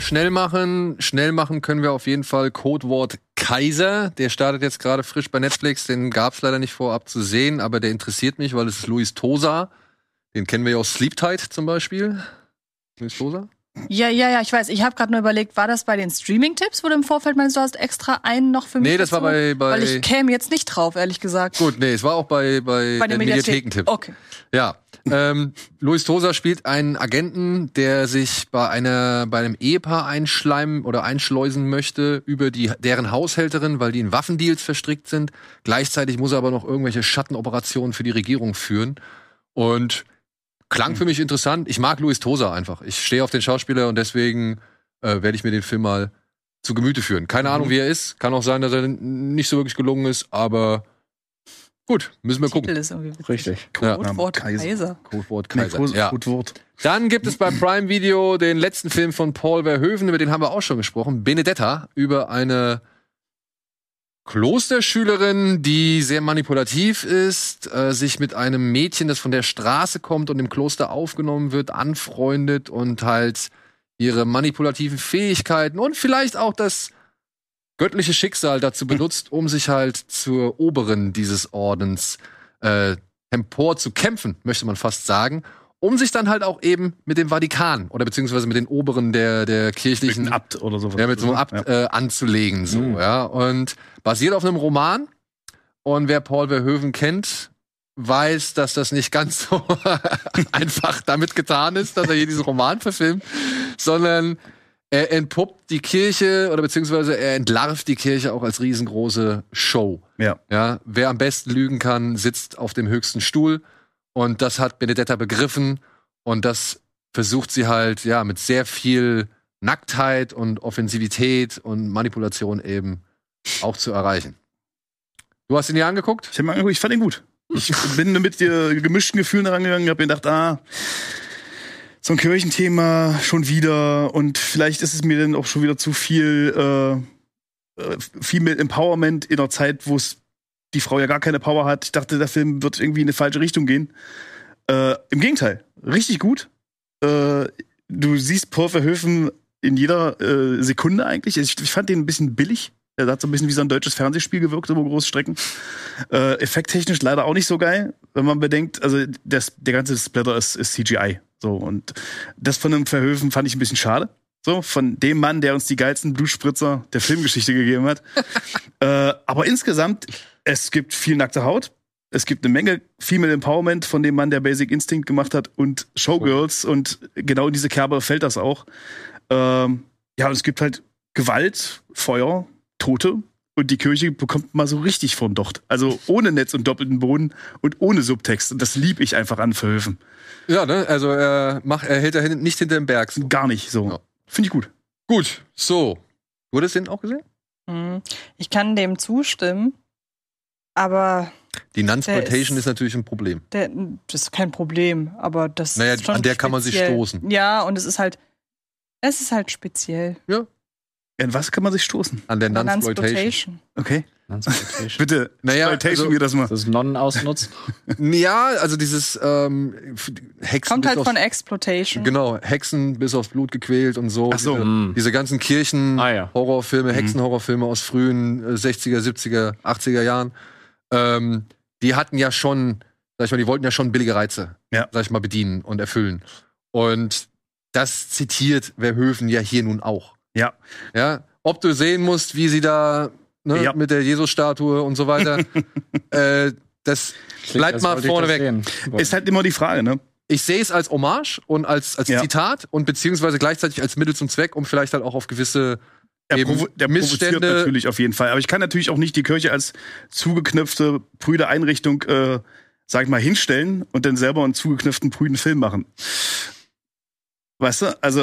Schnell machen, schnell machen können wir auf jeden Fall Codewort Kaiser. Der startet jetzt gerade frisch bei Netflix. Den gab es leider nicht vorab zu sehen, aber der interessiert mich, weil es ist Luis Tosa. Den kennen wir ja aus Sleep Tight zum Beispiel. Luis Tosa? Ja, ja, ja, ich weiß. Ich habe gerade nur überlegt, war das bei den Streaming-Tipps, wo du im Vorfeld meinst, du hast extra einen noch für mich? Nee, das war dazu? bei- bei- Weil ich käme jetzt nicht drauf, ehrlich gesagt. Gut, nee, es war auch bei, bei, Bei den den Mediathekentipp. Okay. Ja. Ähm, Luis Tosa spielt einen Agenten, der sich bei einer bei einem Ehepaar einschleimen oder einschleusen möchte über die deren Haushälterin, weil die in Waffendeals verstrickt sind. Gleichzeitig muss er aber noch irgendwelche Schattenoperationen für die Regierung führen. Und klang für mich interessant. Ich mag Luis Tosa einfach. Ich stehe auf den Schauspieler und deswegen äh, werde ich mir den Film mal zu Gemüte führen. Keine Ahnung, wie er ist. Kann auch sein, dass er nicht so wirklich gelungen ist, aber gut, müssen wir gucken. Titel ist irgendwie witzig. Richtig. Codewort Kaiser. Kaiser. Codewort Nee, Kaiser. Code- ja. Codewort. Dann gibt es bei Prime Video den letzten Film von Paul Verhoeven, über den haben wir auch schon gesprochen, Benedetta, über eine Klosterschülerin, die sehr manipulativ ist, äh, sich mit einem Mädchen, das von der Straße kommt und im Kloster aufgenommen wird, anfreundet und halt ihre manipulativen Fähigkeiten und vielleicht auch das göttliche Schicksal dazu benutzt, um sich halt zur Oberin dieses Ordens äh, empor zu kämpfen, möchte man fast sagen, um sich dann halt auch eben mit dem Vatikan oder beziehungsweise mit den Oberen der, der Mit kirchlichen einem Abt oder so. ja, mit so einem Abt Ja. äh, anzulegen, so, Mhm. ja. Und basiert auf einem Roman. Und wer Paul Verhoeven kennt, weiß, dass das nicht ganz so einfach damit getan ist, dass er hier diesen Roman verfilmt, sondern er entpuppt die Kirche oder beziehungsweise er entlarvt die Kirche auch als riesengroße Show. Ja. Ja, wer am besten lügen kann, sitzt auf dem höchsten Stuhl. Und das hat Benedetta begriffen. Und das versucht sie halt, ja, mit sehr viel Nacktheit und Offensivität und Manipulation eben auch zu erreichen. Du hast ihn dir angeguckt? Ich, hab angeguckt, ich fand ihn gut. Ich bin mit äh, gemischten Gefühlen rangegangen, habe mir gedacht, ah, so ein Kirchenthema schon wieder und vielleicht ist es mir dann auch schon wieder zu viel äh, äh, Female Empowerment in einer Zeit, wo es die Frau ja gar keine Power hat. Ich dachte, der Film wird irgendwie in eine falsche Richtung gehen. Äh, Im Gegenteil, richtig gut. Äh, du siehst Paul Verhoeven in jeder äh, Sekunde eigentlich. Ich, ich fand den ein bisschen billig. Er hat so ein bisschen wie so ein deutsches Fernsehspiel gewirkt über große Strecken. Äh, effekttechnisch leider auch nicht so geil, wenn man bedenkt, also das, der ganze Splatter ist, ist CGI. So, und das von einem Verhöfen fand ich ein bisschen schade. So, von dem Mann, der uns die geilsten Blutspritzer der Filmgeschichte gegeben hat. äh, aber insgesamt, es gibt viel nackte Haut. Es gibt eine Menge Female Empowerment von dem Mann, der Basic Instinct gemacht hat und Showgirls und genau in diese Kerbe fällt das auch. Ähm, ja, und es gibt halt Gewalt, Feuer, Tote und die Kirche bekommt mal so richtig von Docht. Also ohne Netz und doppelten Boden und ohne Subtext. Und das lieb ich einfach an Verhöfen. Ja, ne? Also er macht, er hält da hin- nicht hinter dem Berg. So. Gar nicht so. Ja. Finde ich gut. Gut, so. Du hattest den auch gesehen? Hm. Ich kann dem zustimmen, aber Die Nunsploitation ist- ist natürlich ein Problem. der, das ist kein Problem. Aber das Naja, ist schon an der kann man sich stoßen. Ja, und es ist halt, es ist halt speziell. In was kann man sich stoßen? An der. Nunsploitation. Okay. Bitte, Naja, Exploitation also- mir das mal. Das Nonnen ausnutzen. Ja, also dieses ähm, Hexen Kommt halt von Exploitation. Genau, Hexen bis aufs Blut gequält und so. Ach so. Diese, Mm. diese ganzen Kirchen, Ah, ja. Horrorfilme, Mhm. Hexenhorrorfilme aus frühen äh, 60er, 70er, 80er Jahren, ähm, die hatten ja schon, sag ich mal, die wollten ja schon billige Reize, Ja. sag ich mal, bedienen und erfüllen. Und das zitiert Verhoeven ja hier nun auch. Ja. Ja, ob du sehen musst, wie sie da ne, Ja. mit der Jesus-Statue und so weiter, äh, das bleibt Das mal wollte ich vorne das weg. sehen. Ist halt immer die Frage, ne? Ich sehe es als Hommage und als, als Ja. Zitat und beziehungsweise gleichzeitig als Mittel zum Zweck, um vielleicht halt auch auf gewisse Er, eben provo der provoziert Missstände. natürlich auf jeden Fall. Aber ich kann natürlich auch nicht die Kirche als zugeknöpfte, prüde Einrichtung, äh, sag ich mal, hinstellen und dann selber einen zugeknöpften, prüden Film machen. Weißt du? Also,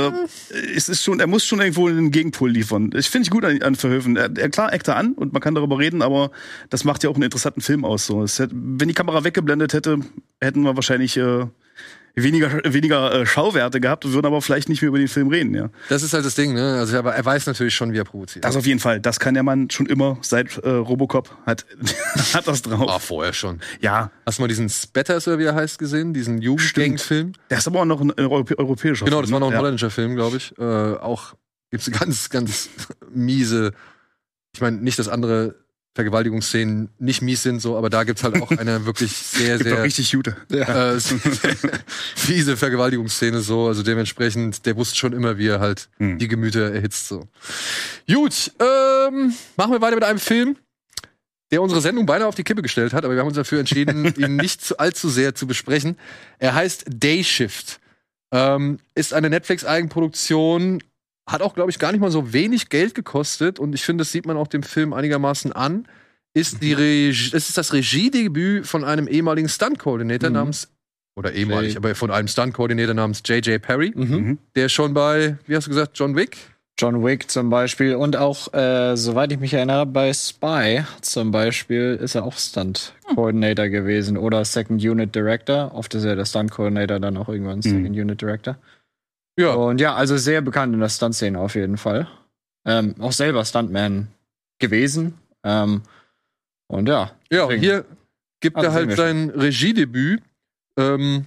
äh, es ist schon, er muss schon irgendwo einen Gegenpol liefern. Ich finde ich gut an, an Verhöfen. Er, er klar eckt er an und man kann darüber reden, aber das macht ja auch einen interessanten Film aus. So. Hätte, wenn die Kamera weggeblendet hätte, hätten wir wahrscheinlich äh, weniger, weniger äh, Schauwerte gehabt, würden aber vielleicht nicht mehr über den Film reden, ja. Das ist halt das Ding, ne? Also, aber er weiß natürlich schon, wie er provoziert. Das auf jeden Fall. Das kann der Mann schon immer seit äh, Robocop hat, hat das drauf. Ah, vorher schon. Ja, Hast du mal diesen Spatters, oder wie er heißt, gesehen? Diesen Jugendgang-Film? der ist aber auch noch ein Europä europäischer Genau, das war noch ein ne? ja. holländischer Film, glaube ich. Äh, auch gibt's ganz, ganz miese. Ich meine, nicht, dass andere Vergewaltigungsszenen nicht mies sind, so, aber da gibt's halt auch eine wirklich sehr, sehr richtig gute. äh, fiese Vergewaltigungsszene so. Also dementsprechend, der wusste schon immer, wie er halt Hm. die Gemüter erhitzt. So. Gut, ähm, machen wir weiter mit einem Film, der unsere Sendung beinahe auf die Kippe gestellt hat, aber wir haben uns dafür entschieden, ihn nicht zu, allzu sehr zu besprechen. Er heißt Day Shift. Ähm, ist eine Netflix-Eigenproduktion, hat auch, glaube ich, gar nicht mal so wenig Geld gekostet und ich finde, das sieht man auch dem Film einigermaßen an. Ist die Regie, es ist das Regiedebüt von einem ehemaligen Stunt-Coordinator Mhm. namens, oder ehemalig, J- aber von einem Stunt-Coordinator namens J.J. Perry, Mhm. Mhm. der schon bei, wie hast du gesagt, John Wick? John Wick zum Beispiel und auch, äh, soweit ich mich erinnere, bei Spy zum Beispiel ist er auch Stunt Coordinator gewesen oder Second Unit Director. Oft ist er der Stunt Coordinator dann auch irgendwann Second Unit Director. Ja. Und ja, also sehr bekannt in der Stunt-Szene auf jeden Fall. Ähm, auch selber Stuntman gewesen. Ähm, und ja. Ja, deswegen- hier gibt Ah, er halt sein Regiedebüt. Ähm,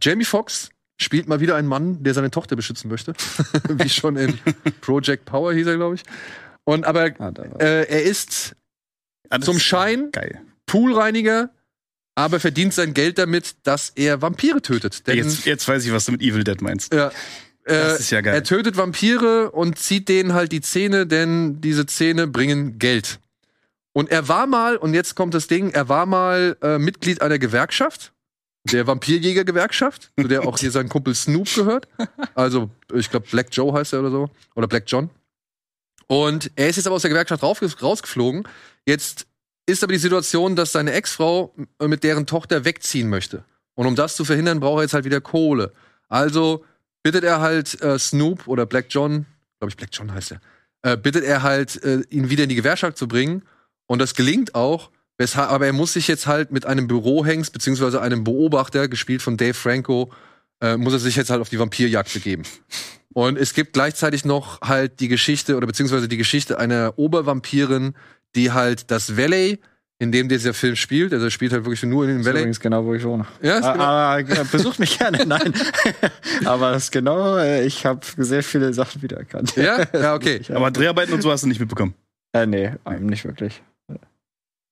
Jamie Foxx spielt mal wieder einen Mann, der seine Tochter beschützen möchte. Wie schon in Project Power hieß er, glaube ich. Und aber Ah, äh, er ist Ah, zum ist Schein Geil. Poolreiniger, aber verdient sein Geld damit, dass er Vampire tötet. Denn Jetzt, jetzt weiß ich, was du mit Evil Dead meinst. ja, äh, Das ist ja geil. er tötet Vampire und zieht denen halt die Zähne, denn diese Zähne bringen Geld. Und er war mal, und jetzt kommt das Ding, er war mal äh, Mitglied einer Gewerkschaft, der Vampirjäger-Gewerkschaft, zu der auch hier sein Kumpel Snoop gehört. Also, ich glaube, Black Joe heißt er oder so. Oder Black John. Und er ist jetzt aber aus der Gewerkschaft rausgeflogen. Jetzt ist aber die Situation, dass seine Ex-Frau äh, mit deren Tochter wegziehen möchte. Und um das zu verhindern, braucht er jetzt halt wieder Kohle. Also bittet er halt äh, Snoop oder Black John, glaube ich, Black John heißt er, äh, bittet er halt, äh, ihn wieder in die Gewerkschaft zu bringen. Und das gelingt auch. Weshalb, aber er muss sich jetzt halt mit einem Bürohengst, beziehungsweise einem Beobachter, gespielt von Dave Franco, äh, muss er sich jetzt halt auf die Vampirjagd begeben. Und es gibt gleichzeitig noch halt die Geschichte, oder beziehungsweise die Geschichte einer Obervampirin, die halt das Valley, in dem dieser Film spielt, also er spielt halt wirklich nur in dem ist Valley. übrigens genau, wo ich wohne. Ja, ist Ah, genau. ah, äh, besucht mich gerne, nein. Aber das ist genau, äh, ich habe sehr viele Sachen wiedererkannt. Ja, ja, okay. Aber Dreharbeiten und so hast du nicht mitbekommen. Äh, nee, ähm, nicht wirklich.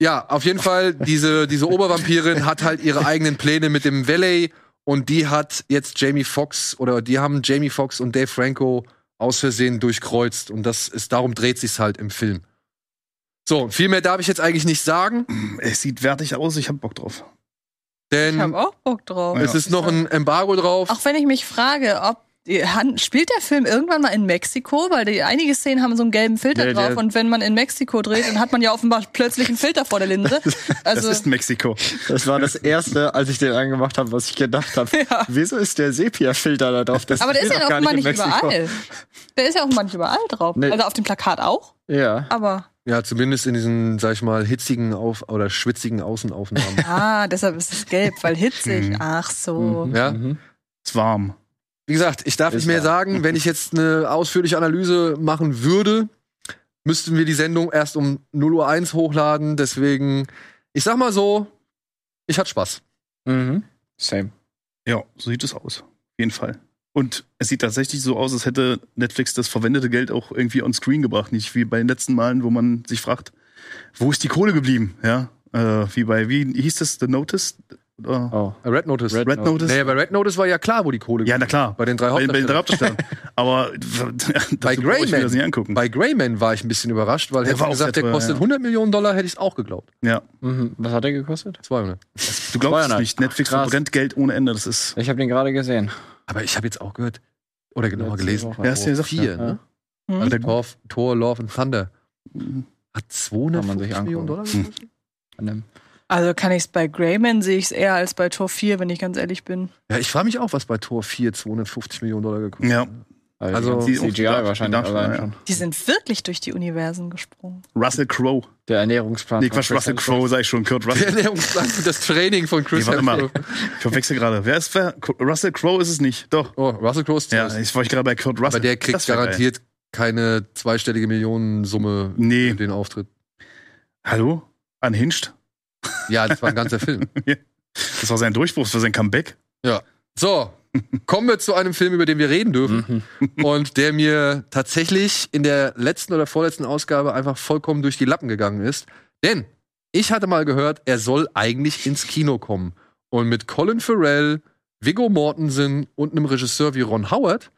Ja, auf jeden Fall, diese, diese Obervampirin hat halt ihre eigenen Pläne mit dem Valley und die hat jetzt Jamie Foxx oder die haben Jamie Foxx und Dave Franco aus Versehen durchkreuzt und das ist, darum dreht sich's halt im Film. So, viel mehr darf ich jetzt eigentlich nicht sagen, Es sieht wertig aus, ich hab Bock drauf. denn Ich habe auch Bock drauf. es ist noch ein Embargo drauf. Auch wenn ich mich frage, ob spielt der Film irgendwann mal in Mexiko, weil die einige Szenen haben so einen gelben Filter Der- der- drauf und wenn man in Mexiko dreht, dann hat man ja offenbar plötzlich einen Filter vor der Linse. Also Das ist Mexiko. Das war das erste, als ich den angemacht habe, was ich gedacht habe. Ja. Wieso ist der Sepia-Filter da drauf? Das aber der ist ja offenbar in nicht überall. Der ist ja offenbar nicht überall drauf. Nee. Also auf dem Plakat auch, Ja. aber Ja, zumindest in diesen, sag ich mal, hitzigen Auf oder schwitzigen Außenaufnahmen. ah, deshalb ist es gelb, weil hitzig. Ach so. Mhm. Ja. Mhm. Ist warm. Wie gesagt, ich darf Ist nicht mehr wahr. sagen, wenn ich jetzt eine ausführliche Analyse machen würde, müssten wir die Sendung erst um 0 Uhr 1 hochladen. Deswegen, ich sag mal so, ich hatte Spaß. Mhm. Same. Ja, so sieht es aus. Auf jeden Fall. Und es sieht tatsächlich so aus, als hätte Netflix das verwendete Geld auch irgendwie on screen gebracht. Nicht wie bei den letzten Malen, wo man sich fragt, wo ist die Kohle geblieben? Ja, äh, wie bei, wie hieß das, The Notice? Oder? Oh. Red Notice. Red Red Notice. Notice? Naja, bei Red Notice war ja klar, wo die Kohle Ja, na klar. Bei den drei Bei, bei den drei Hauptdarstellern. Hauptdarstellern. Aber Bei Greyman. das nicht angucken. Bei Greyman war ich ein bisschen überrascht, weil Der hätte gesagt, der sehr teuer, kostet ja. 100 Millionen Dollar, hätte ich es auch geglaubt. ja, Mhm. Was hat der gekostet? 200. du glaubst es 200. nicht. Netflix verbrennt Geld ohne Ende. Das ist. Ich habe den gerade gesehen. Aber ich habe jetzt auch gehört, oder genauer gelesen. Ja, hast du ja Tor gesagt, 4, ja. ne? Hm? Also Tor, Tor, Love and Thunder. Hat Kann man sich 250 Millionen Dollar gekostet? Dem- Also kann ich es bei Greyman sehe ich es eher als bei Tor 4, wenn ich ganz ehrlich bin. Ja, ich frage mich auch, was bei Tor 4 250 Millionen Dollar gekostet Ja. Also, Also- CGI wahrscheinlich allein ja. schon. Die sind wirklich durch die Universen gesprungen. Russell Crowe. Der Ernährungsplan. Nee, Quatsch, Russell. Crowe, sag ich schon. Kurt Der Russell. Ernährungsplan für das Training von Chris Nee, warte. Hemsworth. Ich verwechsel gerade. Wer ist wer? Russell Crowe ist es nicht. Doch. Oh, Russell Crowe ist Ja, zuerst. ich war ich gerade bei Kurt Russell. Aber der kriegt wär geil. garantiert keine zweistellige Millionensumme Nee. für den Auftritt. Hallo? Unhinged? Ja, das war ein ganzer Film. Das war sein Durchbruch, das war sein Comeback. So, kommen wir zu einem Film, über den wir reden dürfen. Mhm. und der mir tatsächlich in der letzten oder vorletzten Ausgabe einfach vollkommen durch die Lappen gegangen ist. Denn ich hatte mal gehört, er soll eigentlich ins Kino kommen. Und mit Colin Farrell, Viggo Mortensen und einem Regisseur wie Ron Howard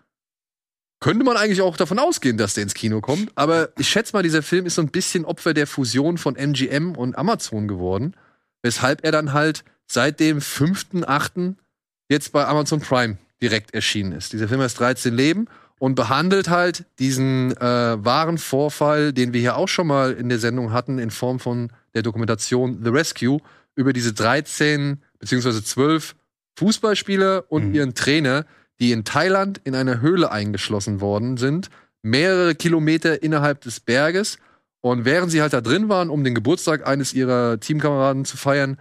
könnte man eigentlich auch davon ausgehen, dass der ins Kino kommt. Aber ich schätze mal, dieser Film ist so ein bisschen Opfer der Fusion von MGM und Amazon geworden. Weshalb er dann halt seit dem 5.8. jetzt bei Amazon Prime direkt erschienen ist. Dieser Film heißt 13 Leben und behandelt halt diesen äh, wahren Vorfall, den wir hier auch schon mal in der Sendung hatten, in Form von der Dokumentation The Rescue über diese 13 beziehungsweise 12 Fußballspieler und Mhm. ihren Trainer, die in Thailand in einer Höhle eingeschlossen worden sind, mehrere Kilometer innerhalb des Berges. Und während sie halt da drin waren, um den Geburtstag eines ihrer Teamkameraden zu feiern,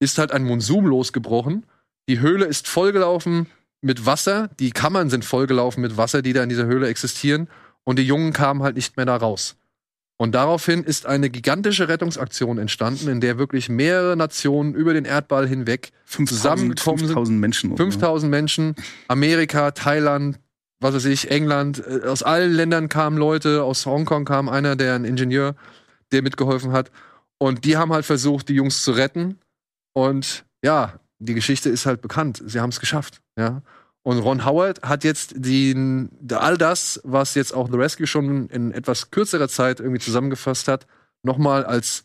ist halt ein Monsum losgebrochen. Die Höhle ist vollgelaufen mit Wasser, die Kammern sind vollgelaufen mit Wasser, die da in dieser Höhle existieren. Und die Jungen kamen halt nicht mehr da raus. Und daraufhin ist eine gigantische Rettungsaktion entstanden, in der wirklich mehrere Nationen über den Erdball hinweg 5000 zusammengekommen sind. 5000 Menschen. oder so. 5000 Menschen, Amerika, Thailand, was weiß ich, England, äh, aus allen Ländern kamen Leute, aus Hongkong kam einer, der ein Ingenieur, der mitgeholfen hat. Und die haben halt versucht, die Jungs zu retten. Und ja, die Geschichte ist halt bekannt. Sie haben es geschafft, ja. Und Ron Howard hat jetzt den, all das, was jetzt auch The Rescue schon in etwas kürzerer Zeit irgendwie zusammengefasst hat, nochmal als,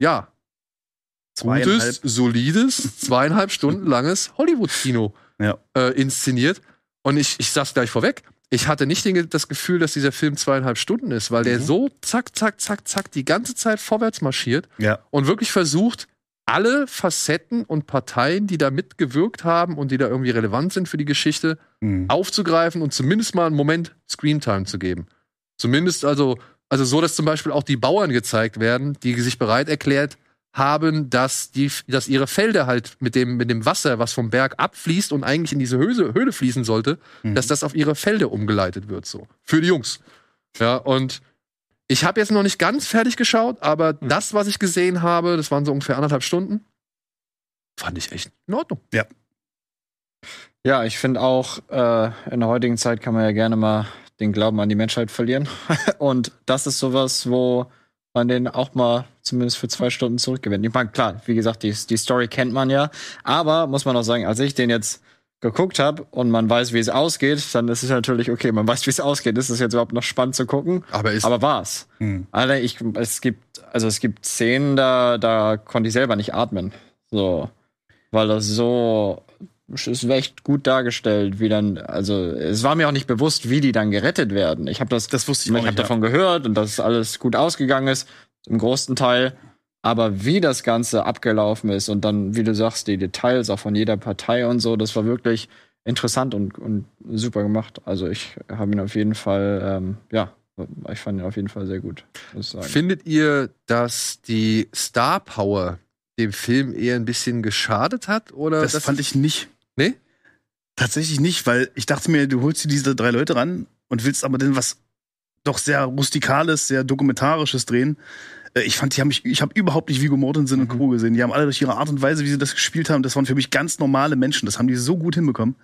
ja, gutes, solides, zweieinhalb Stunden langes Hollywood-Kino Ja. äh, inszeniert. Und ich, ich sag's gleich vorweg, ich hatte nicht den, das Gefühl, dass dieser Film zweieinhalb Stunden ist, weil der Mhm. so zack, zack, zack, zack die ganze Zeit vorwärts marschiert Ja. und wirklich versucht, alle Facetten und Parteien, die da mitgewirkt haben und die da irgendwie relevant sind für die Geschichte, Mhm. aufzugreifen und zumindest mal einen Moment Screentime zu geben. Zumindest also, also so, dass zum Beispiel auch die Bauern gezeigt werden, die sich bereit erklärt haben, dass, die, dass ihre Felder halt mit dem, mit dem Wasser, was vom Berg abfließt und eigentlich in diese Höhle, Höhle fließen sollte, Mhm. dass das auf ihre Felder umgeleitet wird, so. Für die Jungs. Ja, und ich habe jetzt noch nicht ganz fertig geschaut, aber das, was ich gesehen habe, das waren so ungefähr anderthalb Stunden, fand ich echt in Ordnung. Ja, ich finde auch, äh, in der heutigen Zeit kann man ja gerne mal den Glauben an die Menschheit verlieren. Und das ist sowas, wo man den auch mal zumindest für zwei Stunden zurückgewinnt. Ich meine, klar, wie gesagt, die, die Story kennt man ja. Aber muss man auch sagen, als ich den jetzt geguckt habe und man weiß, wie es ausgeht, dann ist es natürlich okay, man weiß, wie es ausgeht. Ist es jetzt überhaupt noch spannend zu gucken? Aber ist Aber war's. Mhm. Alter, ich, es gibt, also es gibt Szenen, da, da konnte ich selber nicht atmen. So. Weil das so, ist echt gut dargestellt, wie dann, also, es war mir auch nicht bewusst, wie die dann gerettet werden. Ich habe das, Das wusste ich ich habe davon gehört und dass alles gut ausgegangen ist, im großen Teil. Aber wie das Ganze abgelaufen ist und dann, wie du sagst, die Details auch von jeder Partei und so, das war wirklich interessant und, und super gemacht. Also ich habe ihn auf jeden Fall, ähm, ja, ich fand ihn auf jeden Fall sehr gut. Findet ihr, dass die Star Power dem Film eher ein bisschen geschadet hat? Oder Das, fand ich nicht. Nee? Tatsächlich nicht, weil ich dachte mir, du holst dir diese drei Leute ran und willst aber dann was doch sehr rustikales, sehr dokumentarisches drehen. Äh, Ich fand, die haben mich, ich habe überhaupt nicht Viggo Mortensen und Co. gesehen. Die haben alle durch ihre Art und Weise, wie sie das gespielt haben, das waren für mich ganz normale Menschen. Das haben die so gut hinbekommen.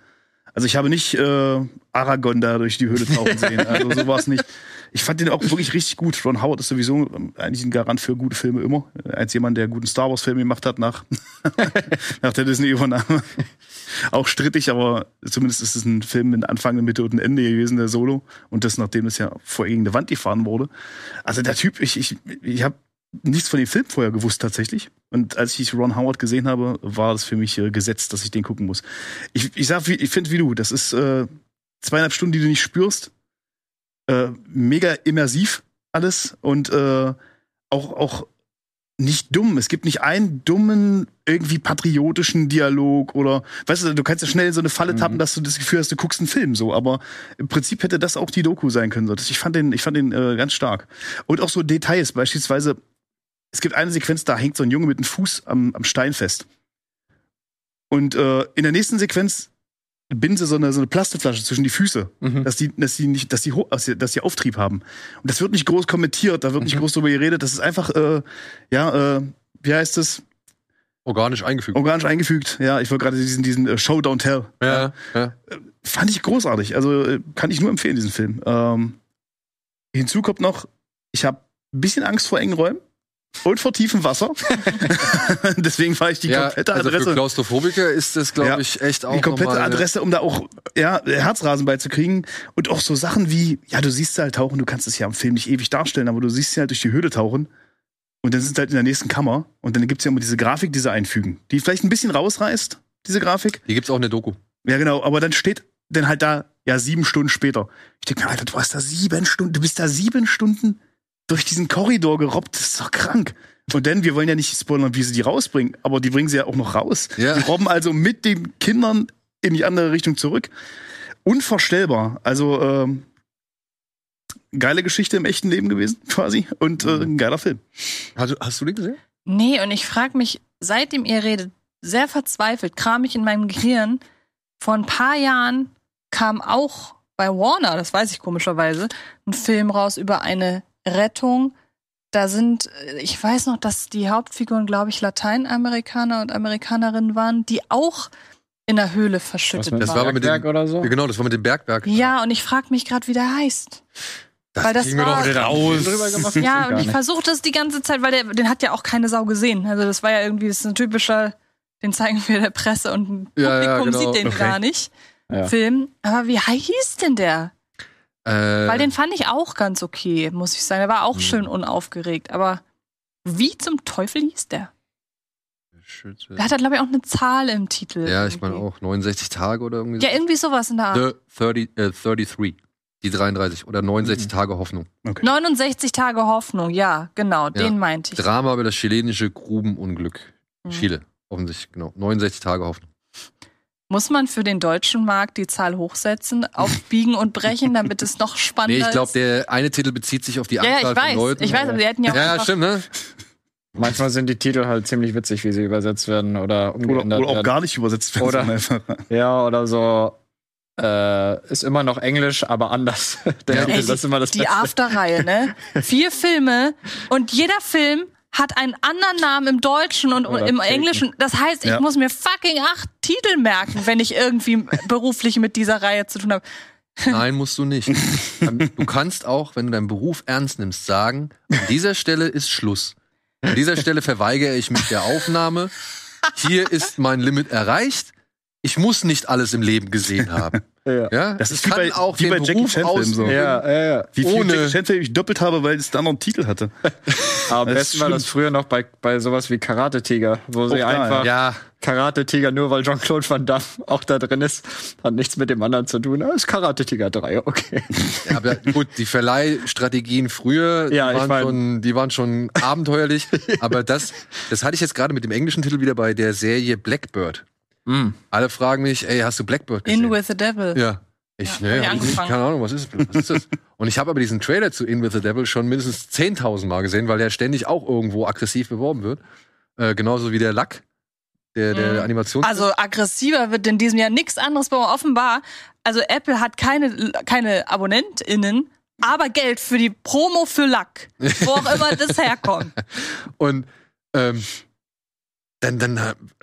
Also ich habe nicht äh, Aragorn da durch die Höhle tauchen sehen. Also so war es nicht. Ich fand den auch wirklich richtig gut. Ron Howard ist sowieso ähm, eigentlich ein Garant für gute Filme immer. Als jemand, der guten Star Wars-Film gemacht hat nach, nach der Disney-Übernahme. Auch strittig, aber zumindest ist es ein Film mit Anfang, Mitte und Ende gewesen, der Solo. Und das, nachdem es ja vor gegen eine Wand gefahren wurde. Also der Typ, ich, ich, ich habe nichts von dem Film vorher gewusst tatsächlich. Und als ich Ron Howard gesehen habe, war das für mich äh, gesetzt, dass ich den gucken muss. Ich, ich sag, ich finde wie du, das ist äh, zweieinhalb Stunden, die du nicht spürst. Äh, mega immersiv alles und äh, auch, auch nicht dumm. Es gibt nicht einen dummen, irgendwie patriotischen Dialog oder, weißt du, du kannst ja schnell in so eine Falle tappen, dass du das Gefühl hast, du guckst einen Film so. Aber im Prinzip hätte das auch die Doku sein können. So. Ich fand den, ich fand den äh, ganz stark. Und auch so Details, beispielsweise, es gibt eine Sequenz, da hängt so ein Junge mit dem Fuß am, am Stein fest. Und äh, in der nächsten Sequenz binden sie so eine, so eine Plastikflasche zwischen die Füße, Mhm. dass die, dass die nicht, dass die, dass die, Auftrieb haben. Und das wird nicht groß kommentiert, da wird nicht groß drüber geredet. Das ist einfach, äh, ja, äh, wie heißt es? Organisch eingefügt. Organisch eingefügt. Ja, ich wollte gerade diesen, diesen äh, Show Don't Tell. Ja, ja. Fand ich großartig. Also äh, kann ich nur empfehlen, diesen Film. Ähm, hinzu kommt noch, ich habe ein bisschen Angst vor engen Räumen und vor tiefem Wasser. Deswegen fahre ich die ja komplette also Adresse. für Klaustrophobiker ist das, glaube Ja. ich, echt auch die komplette nochmal- Adresse, um da auch ja, Herzrasen beizukriegen. Und auch so Sachen wie, ja, du siehst sie halt tauchen, du kannst es ja im Film nicht ewig darstellen, aber du siehst sie halt durch die Höhle tauchen. Und dann sind sie halt in der nächsten Kammer. Und dann gibt's ja immer diese Grafik, die sie einfügen, die vielleicht ein bisschen rausreißt, diese Grafik. Die gibt's auch in der Doku. Ja, genau, aber dann steht dann halt da, ja, sieben Stunden später. Ich denke mir, Alter, du hast da sieben Stunden, du bist da sieben Stunden durch diesen Korridor gerobbt, das ist doch krank. Und dann, wir wollen ja nicht spoilern, wie sie die rausbringen, aber die bringen sie ja auch noch raus. Ja. Die robben also mit den Kindern in die andere Richtung zurück. Unvorstellbar. Also, ähm, geile Geschichte im echten Leben gewesen, quasi. Und äh, ein geiler Film. Hast, du- hast du den gesehen? Nee, und ich frage mich, seitdem ihr redet, sehr verzweifelt, kram ich in meinem Gehirn. Vor ein paar Jahren kam auch bei Warner, das weiß ich komischerweise, ein Film raus über eine Rettung. Da sind, äh, ich weiß noch, dass die Hauptfiguren, glaube ich, Lateinamerikaner und Amerikanerinnen waren, die auch in der Höhle verschüttet mit Das waren. war aber mit Bergwerk dem- oder so? Ja, genau, das war mit dem Bergwerk. Ja, und ich frage mich gerade, wie der heißt. das weil das wir war- doch raus. Ja, und ich versuche das die ganze Zeit, weil der, den hat ja auch keine Sau gesehen. Also das war ja irgendwie das ist ein typischer, den zeigen wir der Presse und ein Publikum Ja, ja, genau. sieht den Okay. gar nicht. Ja. Film. Aber wie hieß denn der? Äh, Weil den fand ich auch ganz okay, muss ich sagen. Der war auch Hm. schön unaufgeregt. Aber wie zum Teufel hieß der? Schütze. Der hat da, glaube ich, auch eine Zahl im Titel. Ja, ich meine irgendwie. auch 69 Tage oder irgendwie. Ja, irgendwie sowas in der Art. The 30, äh, 33. Die 33 oder 69 Mhm. Tage Hoffnung. 69 Tage Hoffnung, ja, genau, den meinte ich. Drama über das chilenische Grubenunglück. Mhm. Chile, offensichtlich, genau. 69 Tage Hoffnung. Muss man für den deutschen Markt die Zahl hochsetzen, auf Biegen und Brechen, damit es noch Nee, spannender ich glaube, der eine Titel bezieht sich auf die Ja, ja, Anzahl ich von weiß. Leuten. Ich weiß, aber die hätten ja auch ja, stimmt, ne? Manchmal sind die Titel halt ziemlich witzig, wie sie übersetzt werden oder Oder, umgeändert oder auch werden. gar nicht übersetzt werden. Oder- Ja, oder so. Äh, ist immer noch Englisch, aber anders. Der Ja, Ey, das ist immer das die Beste. After-Reihe, ne? Vier Filme und jeder Film hat einen anderen Namen im Deutschen und Oder im Taken. Englischen. Das heißt, ich Ja. muss mir fucking acht Titel merken, wenn ich irgendwie beruflich mit dieser Reihe zu tun habe. Nein, musst du nicht. Du kannst auch, wenn du deinen Beruf ernst nimmst, sagen, an dieser Stelle ist Schluss. An dieser Stelle verweigere ich mich der Aufnahme. Hier ist mein Limit erreicht. Ich muss nicht alles im Leben gesehen haben. Ja, Ja, Das ich ist wie kann bei- auch wie den bei Jackie Beruf Chan-Filmen so. ja, ja. ja. Wie viel Ohne- Jackie Chan-Film ich doppelt habe, weil es einen anderen Titel hatte. Aber am besten war das früher noch bei, bei sowas wie Karate Tiger, wo sie Auch da, einfach Ja, Karate Tiger, nur weil Jean-Claude Van Damme auch da drin ist, hat nichts mit dem anderen zu tun. Das ist Karate Tiger 3, okay. Ja, aber gut, die Verleihstrategien früher, Ja, die, ich waren mein- schon, die waren schon abenteuerlich. aber das, das hatte ich jetzt gerade mit dem englischen Titel wieder bei der Serie Blackbird. Mm. Alle fragen mich, ey, hast du Blackbird gesehen? In with the Devil. ja. Ich, Ja, nee, hab ich nicht, keine Ahnung, was ist, was ist das? Und ich habe aber diesen Trailer zu In with the Devil schon mindestens 10.000 Mal gesehen, weil der ständig auch irgendwo aggressiv beworben wird. Äh, genauso wie der Lack, der, der Mhm. Animation. Also aggressiver wird in diesem Jahr nichts anderes, aber offenbar. Also Apple hat keine, keine AbonnentInnen, aber Geld für die Promo für Lack. Wo auch immer das herkommt. Und ähm, dann, dann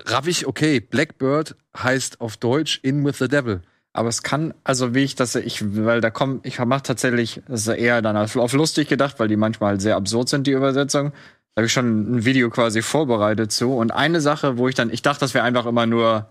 raff ich, okay, Blackbird heißt auf Deutsch In with the Devil. Aber es kann, also wie ich das, ich, weil da kommt, ich mache tatsächlich, das ist eher dann auf, auf lustig gedacht, weil die manchmal halt sehr absurd sind, die Übersetzung. Da habe ich schon ein Video quasi vorbereitet zu. Und eine Sache, wo ich dann, ich dachte, das wäre einfach immer nur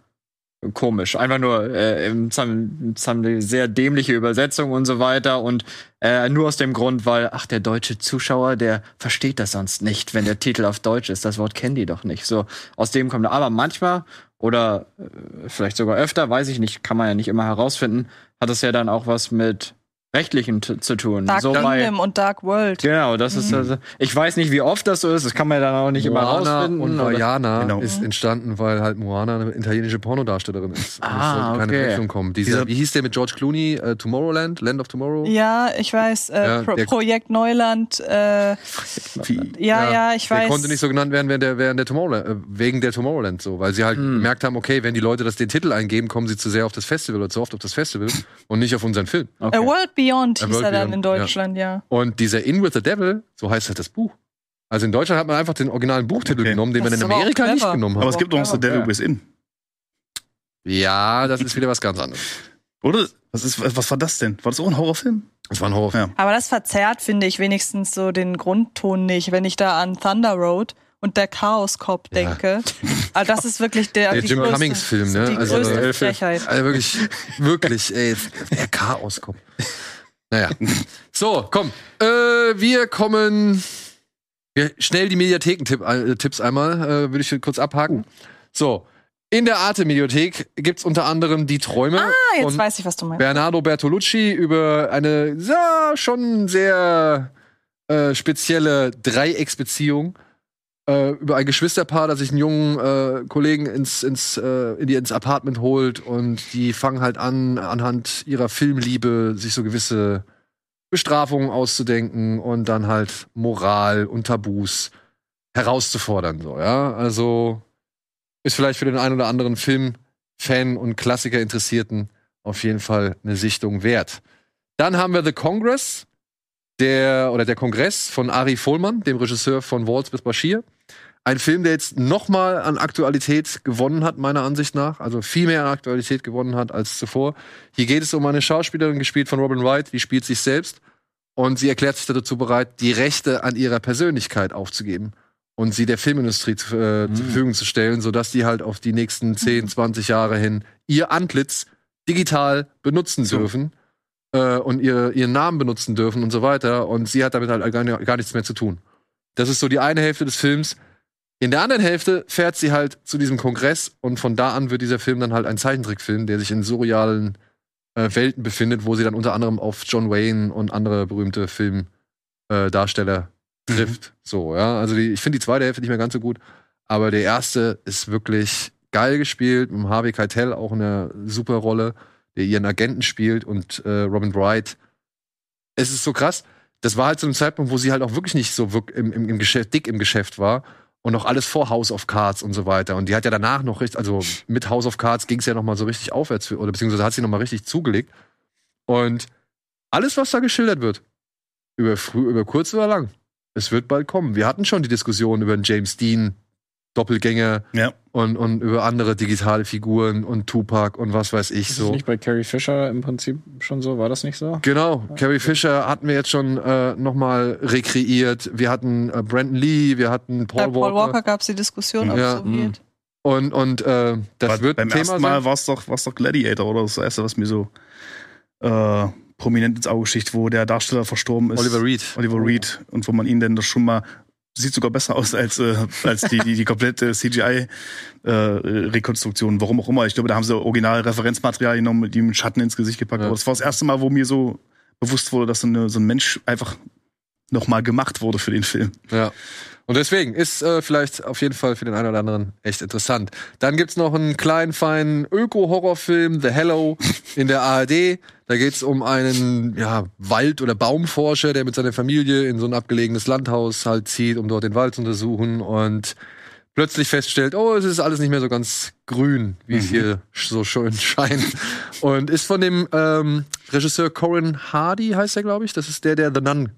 komisch. Einfach nur äh, im Zam- Zam- eine sehr dämliche Übersetzung und so weiter. Und äh, nur aus dem Grund, weil, ach, der deutsche Zuschauer, der versteht das sonst nicht, wenn der Titel auf Deutsch ist. Das Wort kennen die doch nicht. So, aus dem kommt. Aber manchmal oder äh, vielleicht sogar öfter, weiß ich nicht, kann man ja nicht immer herausfinden, hat es ja dann auch was mit Rechtlichen t- zu tun. Dark so bei, Kingdom und Dark World. genau, das ist also, ich weiß nicht, wie oft das so ist, das kann man ja dann auch nicht immer Moana rausfinden. und Vajana Genau. ist entstanden, weil halt Moana eine italienische Pornodarstellerin ist. Und es Ah, sollte keine okay. Kommen. Dieser- wie hieß der mit George Clooney? Äh, Tomorrowland? Land of Tomorrow? Ja, ich weiß, äh, Ja, Pro der- Projekt Neuland, äh, ja, ja, ich der weiß. konnte nicht so genannt werden während der, während der Tomorrowland, äh, wegen der Tomorrowland so, weil sie halt Hm. gemerkt haben, okay, wenn die Leute das den Titel eingeben, kommen sie zu sehr auf das Festival oder zu oft auf das Festival und nicht auf unseren Film. Okay. A World Beyond hieß World er dann Beyond, in Deutschland, ja. Und dieser In with the Devil, so heißt halt das Buch. Also in Deutschland hat man einfach den originalen Buchtitel Okay. genommen, den Das man in aber Amerika nicht genommen aber hat. es gibt noch The Devil Okay. Within. Ja, das ist wieder was ganz anderes. Oder? Was, ist, was war das denn? War das auch ein Horrorfilm? Das war ein Horrorfilm. Ja. Aber das verzerrt, finde ich, wenigstens so den Grundton nicht, wenn ich da an Thunder Road und der Chaos Cop Ja. denke. Aber das ist wirklich der, Der die Jim größte, Cummings Film, ne? Die Also, größte äh, Frechheit. Also wirklich, wirklich, ey, der Chaos kommt. Naja. So, komm. Äh, wir kommen. Wir, schnell die Mediatheken-Tipps einmal, äh, würde ich kurz abhaken. So. In der Arte-Mediathek gibt's unter anderem Die Träume Ah, jetzt von weiß ich, was du meinst. Bernardo Bertolucci über eine ja, schon sehr äh, spezielle Dreiecksbeziehung äh, über ein Geschwisterpaar, das sich einen jungen äh, Kollegen ins, ins, äh, in die, ins Apartment holt und die fangen halt an, anhand ihrer Filmliebe sich so gewisse Bestrafungen auszudenken und dann halt Moral und Tabus herauszufordern. So, ja? Also ist vielleicht für den einen oder anderen Filmfan und Klassiker-Interessierten auf jeden Fall eine Sichtung wert. Dann haben wir The Congress, der oder der Kongress von Ari Vollmann, dem Regisseur von Waltz bis Bashir. Ein Film, der jetzt noch mal an Aktualität gewonnen hat, meiner Ansicht nach. Also viel mehr an Aktualität gewonnen hat als zuvor. Hier geht es um eine Schauspielerin, gespielt von Robin Wright, die spielt sich selbst. Und sie erklärt sich dazu bereit, die Rechte an ihrer Persönlichkeit aufzugeben und sie der Filmindustrie zu, äh, zur Verfügung zu stellen, sodass die halt auf die nächsten 10, 20 Jahre hin ihr Antlitz digital benutzen So. dürfen äh, und ihr, ihren Namen benutzen dürfen und so weiter. Und sie hat damit halt gar, gar nichts mehr zu tun. Das ist so die eine Hälfte des Films. In der anderen Hälfte fährt sie halt zu diesem Kongress und von da an wird dieser Film dann halt ein Zeichentrickfilm, der sich in surrealen äh, Welten befindet, wo sie dann unter anderem auf John Wayne und andere berühmte Filmdarsteller äh, Darsteller trifft. So, ja. Also die, ich finde die zweite Hälfte nicht mehr ganz so gut, aber der erste ist wirklich geil gespielt, mit Harvey Keitel auch eine super Rolle, der ihren Agenten spielt und äh, Robin Bright. Es ist so krass. Das war halt zu einem Zeitpunkt, wo sie halt auch wirklich nicht so wirk im, im, im Geschäft, dick im Geschäft war und auch alles vor House of Cards und so weiter. Und die hat ja danach noch richtig, also mit House of Cards ging es ja noch mal so richtig aufwärts für, oder beziehungsweise hat sie noch mal richtig zugelegt. Und alles, was da geschildert wird, über früh, über kurz oder lang, es wird bald kommen. Wir hatten schon die Diskussion über einen James Dean Doppelgänger Ja. und, und über andere digitale Figuren und Tupac und was weiß ich Ist so. das nicht bei Carrie Fisher im Prinzip schon so? War das nicht so? Genau, Carrie Fisher hatten wir jetzt schon äh, nochmal rekreiert. Wir hatten äh, Brandon Lee, wir hatten Bei Paul, Paul Walker. Walker gab es die Diskussion, ob Ja, es so wird. Und, und äh, das Bei- wird beim Thema ersten Mal war es doch, war's doch Gladiator, oder? Das erste, was mir so äh, prominent ins Auge sticht, wo der Darsteller verstorben ist. Oliver Reed. Oliver Reed. Und wo man ihn dann doch schon mal sieht sogar besser aus als, äh, als die, die, die komplette CGI-Rekonstruktion. Warum auch immer. Ich glaube, da haben sie original Referenzmaterial genommen, mit ihm Schatten ins Gesicht gepackt. Ja. Aber das war das erste Mal, wo mir so bewusst wurde, dass so, eine, so ein Mensch einfach nochmal gemacht wurde für den Film. Ja. Und deswegen ist äh, vielleicht auf jeden Fall für den einen oder anderen echt interessant. Dann gibt's noch einen kleinen, feinen Öko-Horrorfilm, The Hello, in der ARD. Da geht's um einen ja, Wald- oder Baumforscher, der mit seiner Familie in so ein abgelegenes Landhaus halt zieht, um dort den Wald zu untersuchen und plötzlich feststellt, oh, es ist alles nicht mehr so ganz grün, wie es hier so schön scheint. Und ist von dem ähm, Regisseur Corin Hardy, heißt er, glaube ich. Das ist der, der The Nun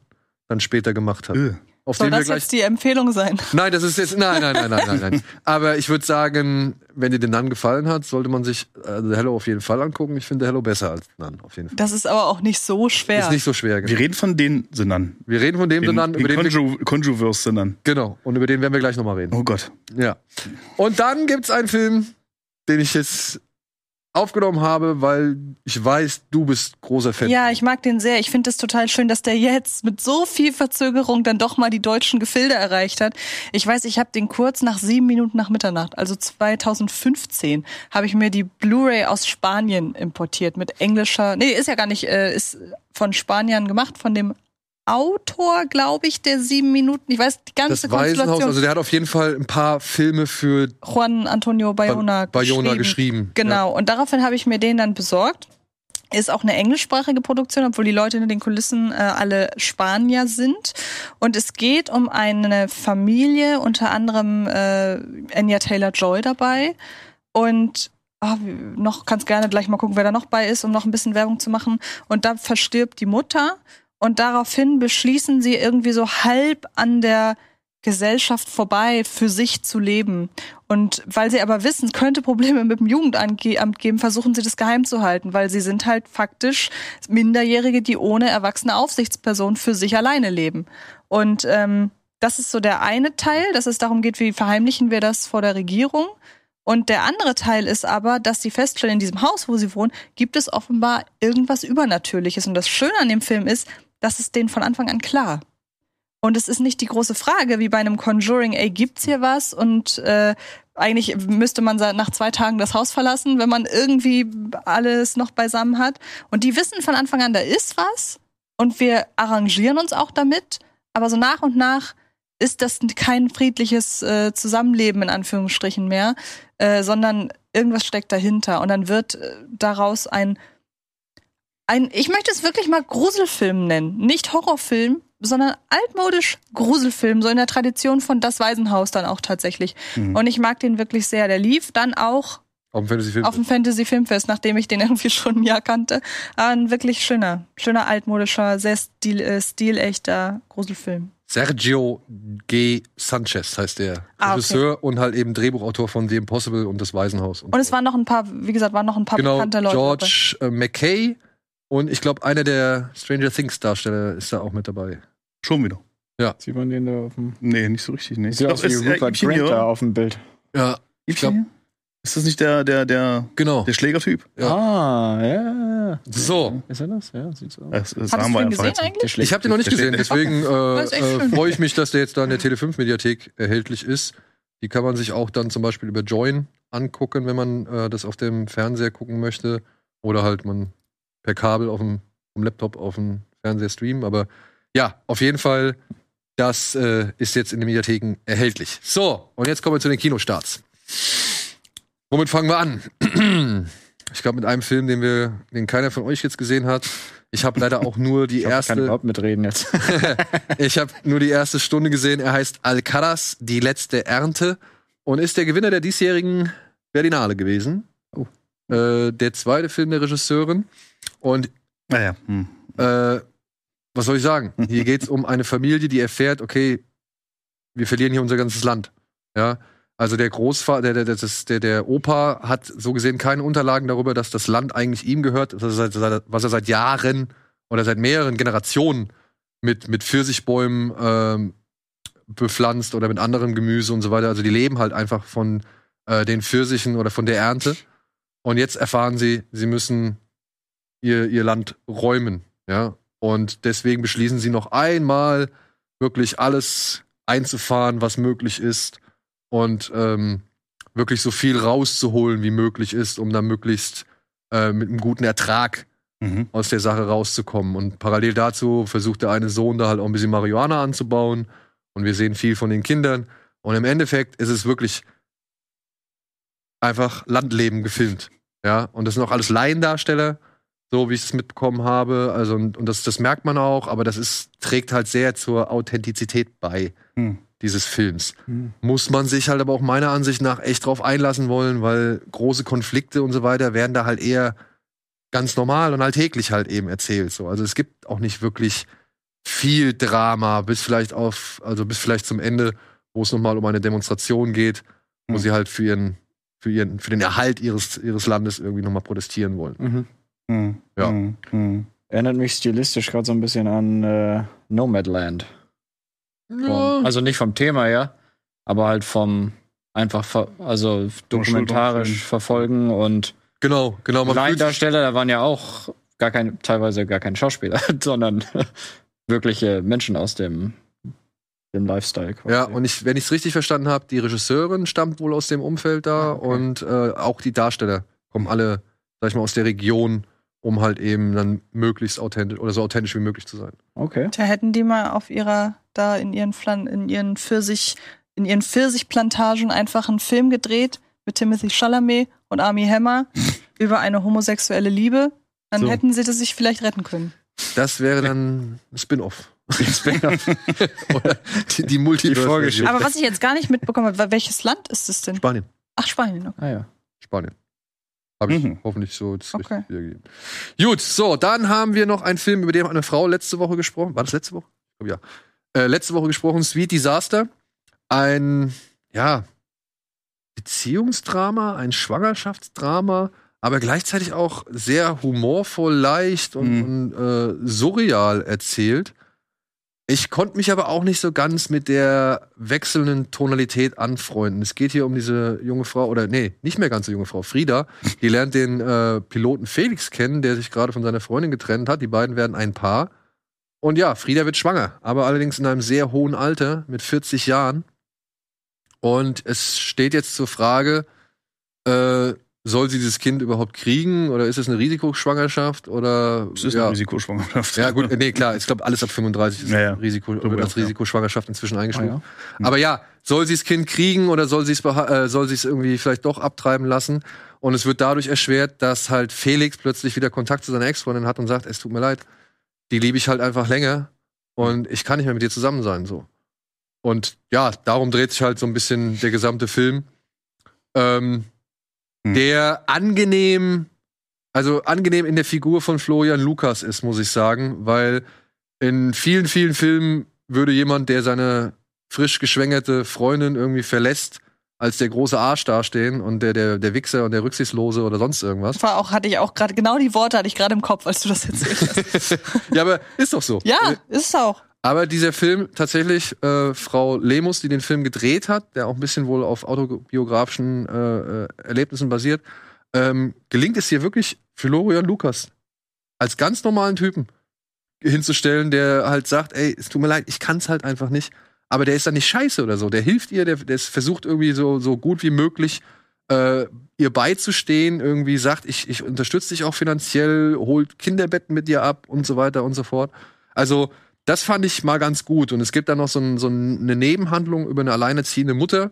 dann später gemacht hat. Äh. Auf Soll den wir das gleich jetzt die Empfehlung sein? Nein, das ist jetzt. Nein, nein, nein, nein, nein, nein. Aber ich würde sagen, wenn dir den Nun gefallen hat, sollte man sich The Hello auf jeden Fall angucken. Ich finde The Hello besser als Nun, auf jeden Fall. Das ist aber auch nicht so schwer. Ist nicht so schwer. Wir Genau. reden von den Sinnern. Wir reden von dem The Den, Nun, den über den wir, Conju Conjuverse-Sinnern. genau. Und über den werden wir gleich nochmal reden. Oh Gott. Ja. Und dann gibt's einen Film, den ich jetzt aufgenommen habe, weil ich weiß, du bist großer Fan. Ja, ich mag den sehr. Ich finde es total schön, dass der jetzt mit so viel Verzögerung dann doch mal die deutschen Gefilde erreicht hat. Ich weiß, ich habe den kurz nach sieben Minuten nach Mitternacht, also 2015, habe ich mir die Blu-ray aus Spanien importiert mit englischer. Nee, ist ja gar nicht, äh, ist von Spaniern gemacht, von dem Autor, glaube ich, der sieben Minuten. Ich weiß die ganze das Waisenhaus, Konstellation. also der hat auf jeden Fall ein paar Filme für Juan Antonio Bayona, Ba- Bayona geschrieben, Genau. Und daraufhin habe ich mir den dann besorgt. Ist auch eine englischsprachige Produktion, obwohl die Leute hinter den Kulissen äh, alle Spanier sind. Und es geht um eine Familie, unter anderem äh, Anya Taylor Joy dabei. Und ah, noch kannst gerne gleich mal gucken, wer da noch bei ist, um noch ein bisschen Werbung zu machen. Und da verstirbt die Mutter. Und daraufhin beschließen sie irgendwie so halb an der Gesellschaft vorbei für sich zu leben. Und weil sie aber wissen, es könnte Probleme mit dem Jugendamt ge- Amt geben, versuchen sie das geheim zu halten, weil sie sind halt faktisch Minderjährige, die ohne erwachsene Aufsichtsperson für sich alleine leben. Und ähm, das ist so der eine Teil, dass es darum geht, wie verheimlichen wir das vor der Regierung. Und der andere Teil ist aber, dass sie feststellen, in diesem Haus, wo sie wohnen, gibt es offenbar irgendwas Übernatürliches. Und das Schöne an dem Film ist, das ist denen von Anfang an klar. Und es ist nicht die große Frage, wie bei einem Conjuring, ey, gibt's hier was? Und äh, eigentlich müsste man nach zwei Tagen das Haus verlassen, wenn man irgendwie alles noch beisammen hat. Und die wissen von Anfang an, da ist was. Und wir arrangieren uns auch damit. Aber so nach und nach ist das kein friedliches äh, Zusammenleben in Anführungsstrichen mehr, äh, sondern irgendwas steckt dahinter. Und dann wird äh, daraus ein ein, ich möchte es wirklich mal Gruselfilm nennen. Nicht Horrorfilm, sondern altmodisch Gruselfilm, so in der Tradition von Das Waisenhaus dann auch tatsächlich. Mhm. Und ich mag den wirklich sehr. Der lief dann auch auf dem auf dem Fantasy Filmfest, nachdem ich den irgendwie schon ein Jahr kannte. Aber ein wirklich schöner, schöner altmodischer, sehr stil, äh, stilechter Gruselfilm. Sergio G. Sanchez heißt der Ah, okay. Regisseur und halt eben Drehbuchautor von The Impossible und das Waisenhaus. Und es waren noch ein paar, wie gesagt, waren noch ein paar genau, bekannte Leute. George äh, McKay und ich glaube, einer der Stranger Things Darsteller ist da auch mit dabei. Schon wieder. Sieht man den da auf dem. Nee, nicht so richtig. Nee. Sieht aus wie ist, äh, Rupert Ibsen Grint hier, da auf dem Bild. Ja, Ibsen hier? Ist das nicht der, der, der, genau. der Schlägertyp? Ja. Ah, ja. So, Ist er das? Ja, sieht so aus. Das, das Hast du haben wir den gesehen jetzt. eigentlich? ich habe den noch nicht gesehen, deswegen äh, äh, freue ich mich, dass der jetzt da in der Tele5-Mediathek erhältlich ist. Die kann man sich auch dann zum Beispiel über Join angucken, wenn man äh, das auf dem Fernseher gucken möchte. Oder halt man per Kabel auf dem vom Laptop auf dem Fernseher streamen. Aber ja, auf jeden Fall, das äh, ist jetzt in den Mediatheken erhältlich. So, und jetzt kommen wir zu den Kinostarts. Womit fangen wir an? Ich glaube, mit einem Film, den wir, den keiner von euch jetzt gesehen hat. Ich habe leider auch nur die Ich, glaub, ich kann erste. überhaupt mitreden jetzt. Ich habe nur die erste Stunde gesehen. Er heißt Alcaraz, die letzte Ernte und ist der Gewinner der diesjährigen Berlinale gewesen. Äh, der zweite Film der Regisseurin. Und Naja. Hm. äh, was soll ich sagen? Hier geht es um eine Familie, die erfährt, okay, wir verlieren hier unser ganzes Land. Ja. Also der Großvater, der, der, der, der Opa hat so gesehen keine Unterlagen darüber, dass das Land eigentlich ihm gehört, was er seit, seit- was er seit Jahren oder seit mehreren Generationen mit, mit Pfirsichbäumen ähm, bepflanzt oder mit anderem Gemüse und so weiter. Also die leben halt einfach von äh, den Pfirsichen oder von der Ernte. Und jetzt erfahren sie, sie müssen ihr, ihr Land räumen. Ja. Und deswegen beschließen sie noch einmal wirklich alles einzufahren, was möglich ist. Und ähm, wirklich so viel rauszuholen, wie möglich ist, um dann möglichst äh, mit einem guten Ertrag Mhm. aus der Sache rauszukommen. Und parallel dazu versucht der eine Sohn da halt auch ein bisschen Marihuana anzubauen. Und wir sehen viel von den Kindern. Und im Endeffekt ist es wirklich einfach Landleben gefilmt. Ja, und das sind auch alles Laiendarsteller, so wie ich es mitbekommen habe. Also, und, und das, das merkt man auch, aber das ist, trägt halt sehr zur Authentizität bei Hm. dieses Films. Hm. Muss man sich halt aber auch meiner Ansicht nach echt drauf einlassen wollen, weil große Konflikte und so weiter werden da halt eher ganz normal und alltäglich halt eben erzählt. So. Also es gibt auch nicht wirklich viel Drama, bis vielleicht auf, also bis vielleicht zum Ende, wo es nochmal um eine Demonstration geht, wo Hm. sie halt für ihren, für ihren, für den Erhalt ihres, ihres Landes irgendwie nochmal protestieren wollen. Mhm. Hm. Ja. Hm. Hm. Erinnert mich stilistisch gerade so ein bisschen an äh, Nomadland. Vom, also nicht vom Thema her, aber halt vom einfach ver also dokumentarisch verfolgen und Genau, genau. Laiendarsteller, da waren ja auch gar keine, teilweise gar keine Schauspieler, sondern wirkliche Menschen aus dem, dem Lifestyle. quasi. ja, und ich, wenn ich es richtig verstanden habe, die Regisseurin stammt wohl aus dem Umfeld da okay. und äh, auch die Darsteller kommen alle, sag ich mal, aus der Region, um halt eben dann möglichst authentisch oder so authentisch wie möglich zu sein. Okay. Da hätten die mal auf ihrer, da in ihren Flan in ihren Pfirsich, in ihren Pfirsichplantagen einfach einen Film gedreht mit Timothy Chalamet und Armie Hammer über eine homosexuelle Liebe. Dann So. hätten sie das sich vielleicht retten können. Das wäre dann ein Spin-off. oder die, die multiverse. Aber was ich jetzt gar nicht mitbekommen habe, welches Land ist es denn? Spanien. Ach, Spanien. Okay. Ah ja. Spanien. Habe ich Mhm. hoffentlich so jetzt Okay. richtig wiedergegeben. Gut, so, dann haben wir noch einen Film, über den hat eine Frau letzte Woche gesprochen. War das letzte Woche? Ich glaube, ja. Äh, letzte Woche gesprochen, Sweet Disaster. Ein, ja, Beziehungsdrama, ein Schwangerschaftsdrama, aber gleichzeitig auch sehr humorvoll, leicht und, und äh, surreal erzählt. Ich konnte mich aber auch nicht so ganz mit der wechselnden Tonalität anfreunden. Es geht hier um diese junge Frau, oder nee, nicht mehr ganz so junge Frau, Frieda. Die lernt den äh, Piloten Felix kennen, der sich gerade von seiner Freundin getrennt hat. Die beiden werden ein Paar. Und ja, Frieda wird schwanger, aber allerdings in einem sehr hohen Alter, mit 40 Jahren. Und es steht jetzt zur Frage, äh, soll sie dieses Kind überhaupt kriegen oder ist es eine Risikoschwangerschaft oder Das ist ja. eine Risikoschwangerschaft. Ja, gut, nee, klar, ich glaube, alles ab 35 ist Ja, ja. Risiko, wird als. Risikoschwangerschaft inzwischen Ah, eingestuft. ja. Aber ja, soll sie das Kind kriegen oder soll sie es äh, soll sie es irgendwie vielleicht doch abtreiben lassen? Und es wird dadurch erschwert, dass halt Felix plötzlich wieder Kontakt zu seiner Ex-Freundin hat und sagt, es tut mir leid, die liebe ich halt einfach länger und ich kann nicht mehr mit dir zusammen sein, so. Und ja, darum dreht sich halt so ein bisschen der gesamte Film. Ähm, Hm. Der angenehm, also angenehm in der Figur von Florian Lukas ist, muss ich sagen, weil in vielen, vielen Filmen würde jemand, der seine frisch geschwängerte Freundin irgendwie verlässt, als der große Arsch dastehen und der, der, der Wichser und der Rücksichtslose oder sonst irgendwas. War auch, hatte ich auch gerade, genau die Worte hatte ich gerade im Kopf, als du das erzählt hast. ja, aber ist doch so. ja, ist es auch. Aber dieser Film tatsächlich, äh, Frau Lemus, die den Film gedreht hat, der auch ein bisschen wohl auf autobiografischen äh, äh, Erlebnissen basiert, ähm, gelingt es hier wirklich Florian Lukas als ganz normalen Typen hinzustellen, der halt sagt, ey, es tut mir leid, ich kann's halt einfach nicht. Aber der ist dann nicht scheiße oder so. Der hilft ihr, der, der versucht irgendwie so, so gut wie möglich äh, ihr beizustehen, irgendwie sagt, ich, ich unterstütze dich auch finanziell, holt Kinderbetten mit dir ab und so weiter und so fort. Also, das fand ich mal ganz gut. Und es gibt dann noch so, ein, so eine Nebenhandlung über eine alleinerziehende Mutter.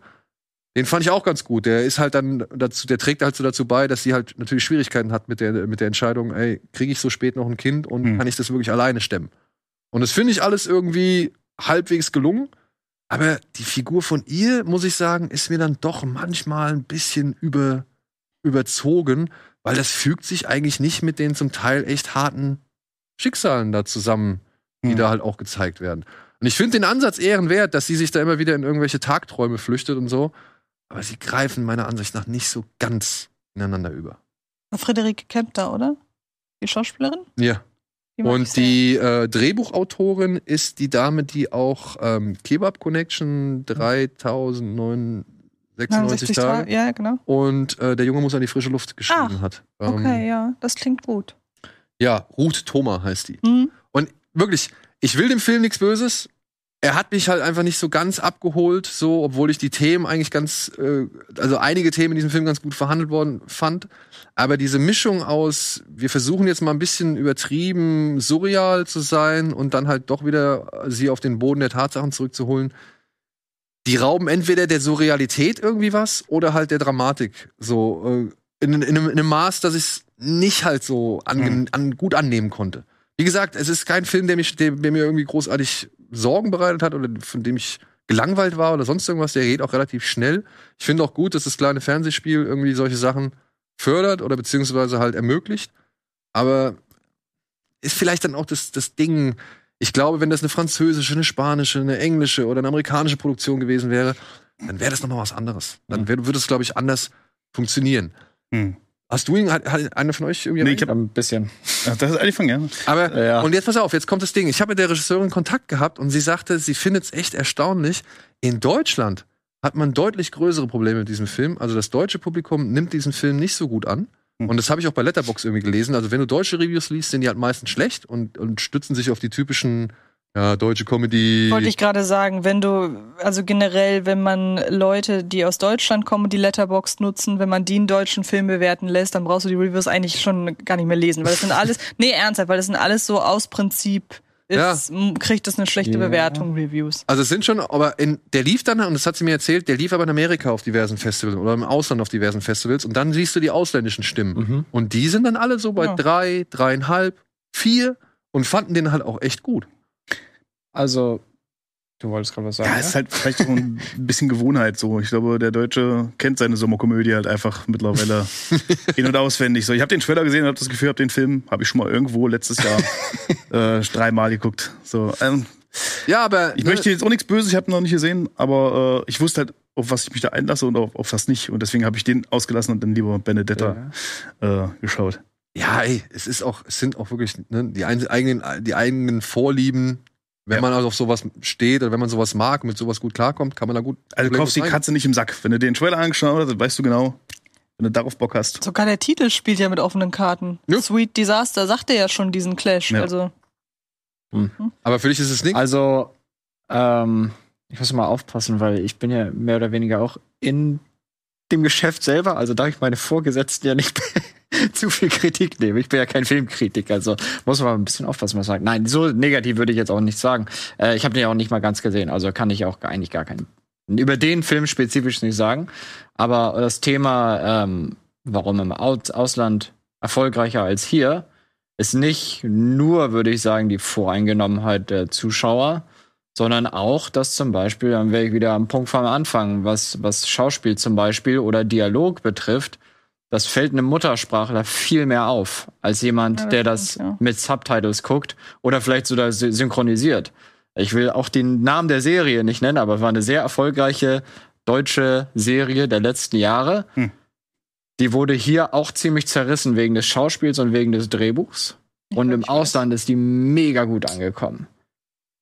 Den fand ich auch ganz gut. Der ist halt dann dazu, der trägt halt so dazu bei, dass sie halt natürlich Schwierigkeiten hat mit der, mit der Entscheidung, ey, kriege ich so spät noch ein Kind und Hm. kann ich das wirklich alleine stemmen? Und das finde ich alles irgendwie halbwegs gelungen. Aber die Figur von ihr, muss ich sagen, ist mir dann doch manchmal ein bisschen über, überzogen, weil das fügt sich eigentlich nicht mit den zum Teil echt harten Schicksalen da zusammen, die Hm. da halt auch gezeigt werden. Und ich finde den Ansatz ehrenwert, dass sie sich da immer wieder in irgendwelche Tagträume flüchtet und so. Aber sie greifen meiner Ansicht nach nicht so ganz ineinander über. Friederike Kempter, oder? Die Schauspielerin? Ja. Die Und die äh, Drehbuchautorin ist die Dame, die auch ähm, Kebab Connection 3096 Tage Ja, genau. und äh, der Junge muss an die frische Luft geschrieben Ach, hat. Ähm, Okay, ja, das klingt gut. Ja, Ruth Thoma heißt die. Hm? Und wirklich, ich will dem Film nichts Böses. Er hat mich halt einfach nicht so ganz abgeholt, so, obwohl ich die Themen eigentlich ganz, äh, also einige Themen in diesem Film ganz gut verhandelt worden fand. Aber diese Mischung aus, wir versuchen jetzt mal ein bisschen übertrieben surreal zu sein und dann halt doch wieder sie auf den Boden der Tatsachen zurückzuholen, die rauben entweder der Surrealität irgendwie was oder halt der Dramatik. So, äh, in, in, einem, in einem Maß, dass ich es nicht halt so ange Mhm. an, gut annehmen konnte. Wie gesagt, es ist kein Film, der, mich, der, der mir irgendwie großartig Sorgen bereitet hat oder von dem ich gelangweilt war oder sonst irgendwas. Der geht auch relativ schnell. Ich finde auch gut, dass das kleine Fernsehspiel irgendwie solche Sachen fördert oder beziehungsweise halt ermöglicht. Aber ist vielleicht dann auch das, das Ding. Ich glaube, wenn das eine französische, eine spanische, eine englische oder eine amerikanische Produktion gewesen wäre, dann wäre das nochmal was anderes. Dann wär- würde es, glaube ich, anders funktionieren. Hm. Hast du ihn, hat, hat einer von euch irgendwie Nee, ich hab- Ein bisschen. Ach, das ist angefangen, ja. Aber Ja. und jetzt pass auf, jetzt kommt das Ding. Ich habe mit der Regisseurin Kontakt gehabt und sie sagte, sie findet es echt erstaunlich. In Deutschland hat man deutlich größere Probleme mit diesem Film. Also das deutsche Publikum nimmt diesen Film nicht so gut an. Und das habe ich auch bei Letterbox irgendwie gelesen. Also wenn du deutsche Reviews liest, sind die halt meistens schlecht und, und stützen sich auf die typischen ja, deutsche Comedy. Wollte ich gerade sagen, wenn du, also generell, wenn man Leute, die aus Deutschland kommen, die Letterbox nutzen, wenn man die einen deutschen Film bewerten lässt, dann brauchst du die Reviews eigentlich schon gar nicht mehr lesen, weil das sind alles, nee, ernsthaft, weil das sind alles so aus Prinzip, ist, m- kriegt das eine schlechte Ja. Bewertung, Reviews. Also es sind schon, aber in, der lief dann, und das hat sie mir erzählt, der lief aber in Amerika auf diversen Festivals oder im Ausland auf diversen Festivals und dann siehst du die ausländischen Stimmen. Mhm. Und die sind dann alle so bei Ja. drei, dreieinhalb, vier und fanden den halt auch echt gut. Also, du wolltest gerade was sagen. Ja, ist halt vielleicht auch ein bisschen Gewohnheit so. Ich glaube, der Deutsche kennt seine Sommerkomödie halt einfach mittlerweile in- und auswendig. So, ich habe den Trailer gesehen und habe das Gefühl, hab den Film habe ich schon mal irgendwo letztes Jahr äh, dreimal geguckt. So, ähm, Ja, aber ich ne, möchte jetzt auch nichts Böses, ich habe ihn noch nicht gesehen, aber äh, ich wusste halt, auf was ich mich da einlasse und auf, auf was nicht. Und deswegen habe ich den ausgelassen und dann lieber Benedetta äh, geschaut. Ja, ey, es ist auch, es sind auch wirklich ne, die ein- eigenen, die eigenen Vorlieben. Wenn Ja. man also auf sowas steht oder wenn man sowas mag, mit sowas gut klarkommt, kann man da gut. Also problemlos kaufst die. Katze nicht im Sack. Wenn du den Trailer angeschaut hast, dann weißt du genau, wenn du darauf Bock hast. Sogar der Titel spielt ja mit offenen Karten. Ja. Sweet Disaster sagte ja schon diesen Clash. Ja. Also, Aber für dich ist es nichts. Also, ähm, ich muss mal aufpassen, weil ich bin ja mehr oder weniger auch in dem Geschäft selber, also darf ich meine Vorgesetzten ja nicht zu viel Kritik nehmen. Ich bin ja kein Filmkritiker, also muss man ein bisschen aufpassen, was man sagt. Nein, so negativ würde ich jetzt auch nicht sagen. Äh, ich habe den ja auch nicht mal ganz gesehen, also kann ich auch eigentlich gar keinen über den Film spezifisch nicht sagen. Aber das Thema, ähm, warum im Aus Ausland erfolgreicher als hier, ist nicht nur, würde ich sagen, die Voreingenommenheit der Zuschauer, sondern auch, dass zum Beispiel, dann wäre ich wieder am Punkt vom Anfang, was, was Schauspiel zum Beispiel oder Dialog betrifft, das fällt einem Muttersprachler viel mehr auf, als jemand, Ja, das der das stimmt, ja. mit Subtitles guckt oder vielleicht sogar sy- synchronisiert. Ich will auch den Namen der Serie nicht nennen, aber es war eine sehr erfolgreiche deutsche Serie der letzten Jahre. Hm. Die wurde hier auch ziemlich zerrissen wegen des Schauspiels und wegen des Drehbuchs. Ich Und im weiß. Ausland ist die mega gut angekommen.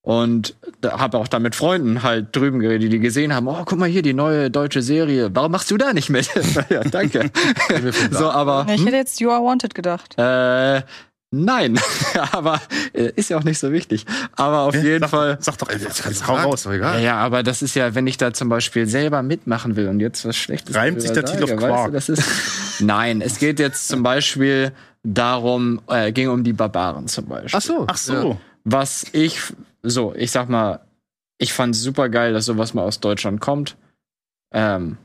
Und da habe auch da mit Freunden halt drüben geredet, die die gesehen haben, oh, guck mal hier, die neue deutsche Serie. Warum machst du da nicht mit? ja, danke. so, aber ich hätte jetzt You Are Wanted gedacht. äh, nein, aber äh, ist ja auch nicht so wichtig. Aber auf Ja, jeden sag, Fall. Sag doch, Jetzt kannst du raus. Ja, egal. ja, aber das ist ja, wenn ich da zum Beispiel selber mitmachen will und jetzt was Schlechtes Reimt sich der Titel auf Quark? weißt du, das ist, Nein, es geht jetzt zum Beispiel darum, äh, ging um die Barbaren zum Beispiel. Ach so. Ach so. Was ich, so, ich sag mal, ich fand super geil, dass sowas mal aus Deutschland kommt. Ähm,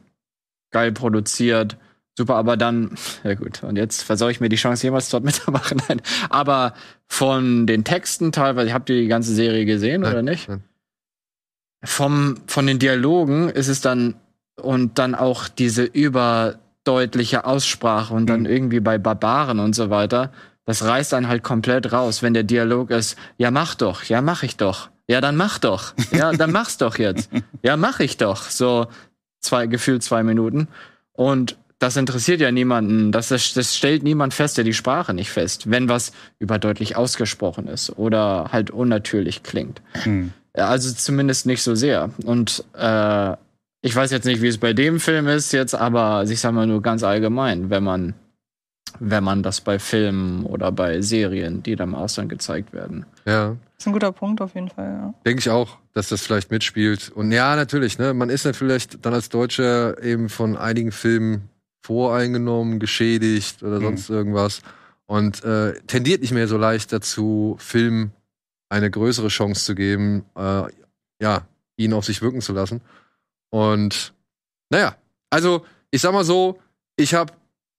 geil produziert, super, aber dann, ja gut, und jetzt versaue ich mir die Chance, jemals dort mitzumachen. Nein. Aber von den Texten teilweise, habt ihr die ganze Serie gesehen Nein, oder nicht? nein. Vom, von den Dialogen ist es dann, und dann auch diese überdeutliche Aussprache und dann Mhm. irgendwie bei Barbaren und so weiter, das reißt dann halt komplett raus, wenn der Dialog ist, ja mach doch, ja mach ich doch, ja dann mach doch, ja dann mach's doch jetzt, ja mach ich doch, so zwei, gefühlt zwei Minuten und das interessiert ja niemanden, das, das stellt niemand fest, der die Sprache nicht fest, wenn was überdeutlich ausgesprochen ist oder halt unnatürlich klingt. Hm. Also zumindest nicht so sehr. Und äh, ich weiß jetzt nicht, wie es bei dem Film ist jetzt, aber ich sag mal nur ganz allgemein, wenn man, wenn man das bei Filmen oder bei Serien, die dann im Ausland gezeigt werden. Ja. Das ist ein guter Punkt auf jeden Fall, ja. Denke ich auch, dass das vielleicht mitspielt. Und ja, natürlich, ne, man ist natürlich dann als Deutscher eben von einigen Filmen voreingenommen, geschädigt oder Mhm. sonst irgendwas. Und äh, tendiert nicht mehr so leicht dazu, Filmen eine größere Chance zu geben, äh, ja, ihn auf sich wirken zu lassen. Und naja, also ich sag mal so, ich habe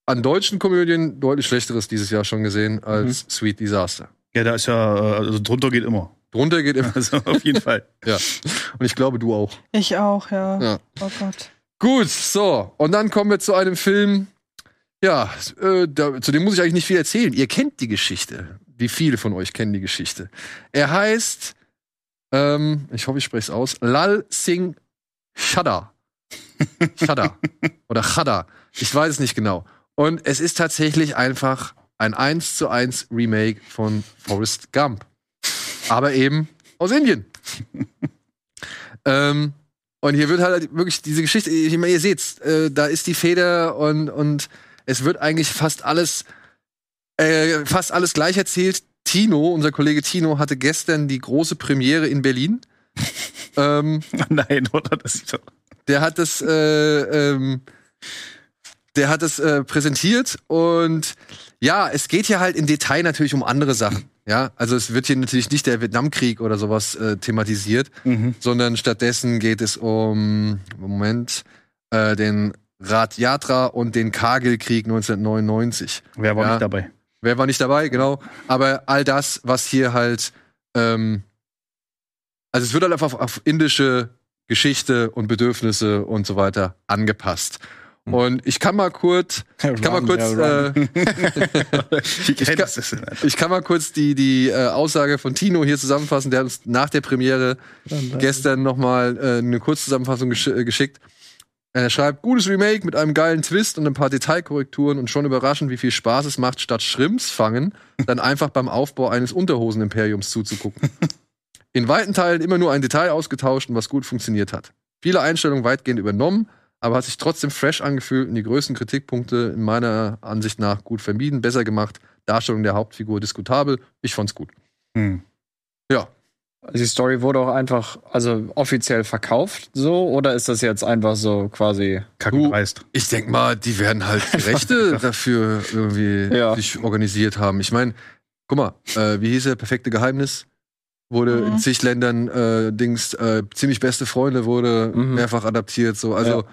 an deutschen Komödien deutlich schlechteres dieses Jahr schon gesehen als Sweet Disaster. Ja, da ist ja, äh, also drunter geht immer. Drunter geht immer. Also auf jeden Fall. Ja. Und ich glaube, du auch. Ich auch, ja. Ja. Oh Gott. Gut, so. Und dann kommen wir zu einem Film. Ja, äh, da, zu dem muss ich eigentlich nicht viel erzählen. Ihr kennt die Geschichte. Wie viele von euch kennen die Geschichte? Er heißt, ähm, ich hoffe, ich spreche es aus, Lal Singh Chadha. Chadha. Oder Chadha. Ich weiß es nicht genau. Und es ist tatsächlich einfach ein 1 zu 1 Remake von Forrest Gump. Aber eben aus Indien. ähm, und hier wird halt wirklich diese Geschichte, ich meine, ihr seht's, äh, da ist die Feder und, und es wird eigentlich fast alles, äh, fast alles gleich erzählt. Tino, unser Kollege Tino, hatte gestern die große Premiere in Berlin. ähm, Nein, oder? Das ist doch der hat das, äh, ähm, der hat das äh, präsentiert und ja, es geht hier halt im Detail natürlich um andere Sachen. Ja, also es wird hier natürlich nicht der Vietnamkrieg oder sowas äh, thematisiert, Mhm. sondern stattdessen geht es um Moment äh, den Rat Yatra und den Kargil-Krieg 1999. Wer war Ja. nicht dabei? Wer war nicht dabei, genau. Aber all das, was hier halt, ähm, also es wird halt einfach auf, auf indische Geschichte und Bedürfnisse und so weiter angepasst. Und ich kann mal kurz, ich kann mal kurz, äh, geil kann- ich kann mal kurz die die äh, Aussage von Tino hier zusammenfassen. Der hat uns nach der Premiere gestern nochmal äh, eine Kurzzusammenfassung gesch äh, geschickt. Er schreibt, gutes Remake mit einem geilen Twist und ein paar Detailkorrekturen und schon überraschend, wie viel Spaß es macht, statt Shrimps fangen, dann einfach beim Aufbau eines Unterhosenimperiums zuzugucken. In weiten Teilen immer nur ein Detail ausgetauscht und was gut funktioniert hat. Viele Einstellungen weitgehend übernommen, aber hat sich trotzdem fresh angefühlt und die größten Kritikpunkte in meiner Ansicht nach gut vermieden, besser gemacht. Darstellung der Hauptfigur diskutabel. Ich fand's gut. Hm. Ja. Die Story wurde auch einfach, also offiziell verkauft, so, oder ist das jetzt einfach so quasi. Kack Du- und dreist. Ich denk mal, die werden halt die Rechte dafür irgendwie Ja. sich organisiert haben. Ich meine, guck mal, äh, wie hieß er? Perfekte Geheimnis? Wurde Mhm. in zig Ländern äh, Dings, äh, ziemlich beste Freunde wurde Mhm. mehrfach adaptiert. So, also äh,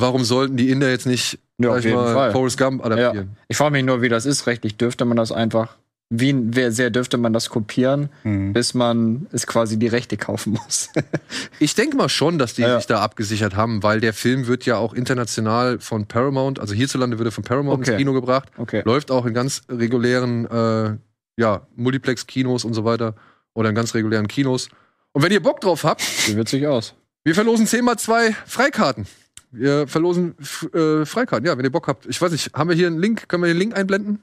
warum sollten die Inder jetzt nicht Ja, auf ich jeden mal, Fall. Forrest Gump adaptieren? Ich frage mich nur, wie das ist rechtlich. Dürfte man das einfach, wie wer sehr dürfte man das kopieren, Hm. bis man es quasi die Rechte kaufen muss? Ich denke mal schon, dass die Ja. sich da abgesichert haben, weil der Film wird ja auch international von Paramount, also hierzulande wird er von Paramount Okay. ins Kino gebracht. Okay. Läuft auch in ganz regulären äh, ja, Multiplex-Kinos und so weiter. Oder in ganz regulären Kinos. Und wenn ihr Bock drauf habt, Sieht witzig aus. wir verlosen 10 mal 2 Freikarten. Wir verlosen äh, Freikarten, ja, wenn ihr Bock habt. Ich weiß nicht, haben wir hier einen Link? Können wir den Link einblenden?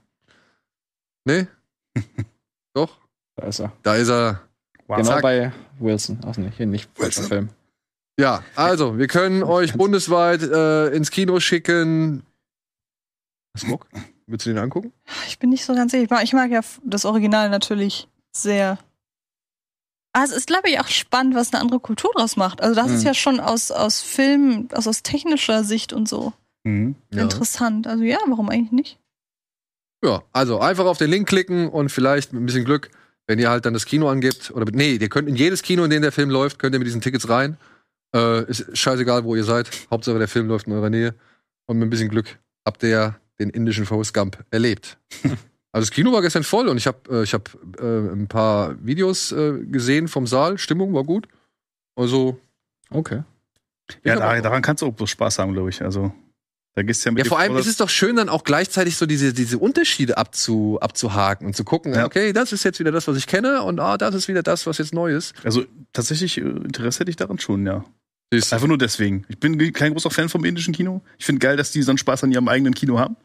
Nee? Doch? Da ist er. Da ist er. Wow. Genau Zack. bei Wilson. Ach nee, hier nicht. Wilson. Film. Ja, also, wir können euch bundesweit äh, ins Kino schicken. Bock? Willst du den angucken? Ich bin nicht so ganz sicher. Ich mag, ich mag ja das Original natürlich sehr. Es ist, glaube ich, auch spannend, was eine andere Kultur draus macht. Also, das ist Mhm. ja schon aus, aus Film, aus, aus technischer Sicht und so Hm. interessant. Also, ja, warum eigentlich nicht? Ja, also einfach auf den Link klicken und vielleicht mit ein bisschen Glück, wenn ihr halt dann das Kino angibt, oder nee, ihr könnt in jedes Kino, in dem der Film läuft, könnt ihr mit diesen Tickets rein. Äh, ist scheißegal, wo ihr seid. Hauptsache der Film läuft in eurer Nähe. Und mit ein bisschen Glück habt ihr ja den indischen Forrest Gump erlebt. also das Kino war gestern voll und ich habe äh, ich hab, äh, ein paar Videos äh, gesehen vom Saal. Stimmung war gut. Also Okay. Ja, hab da, auch- daran kannst du auch bloß Spaß haben, glaube ich. Also, da gehst du ja mit Ja, vor allem ist es doch schön, dann auch gleichzeitig so diese, diese Unterschiede abzu, abzuhaken und zu gucken, Ja. okay, das ist jetzt wieder das, was ich kenne und ah, das ist wieder das, was jetzt neu ist. Also, tatsächlich äh, Interesse hätte ich daran schon, ja. Siehst. Einfach nur deswegen. Ich bin kein großer Fan vom indischen Kino. Ich finde geil, dass die so einen Spaß an ihrem eigenen Kino haben.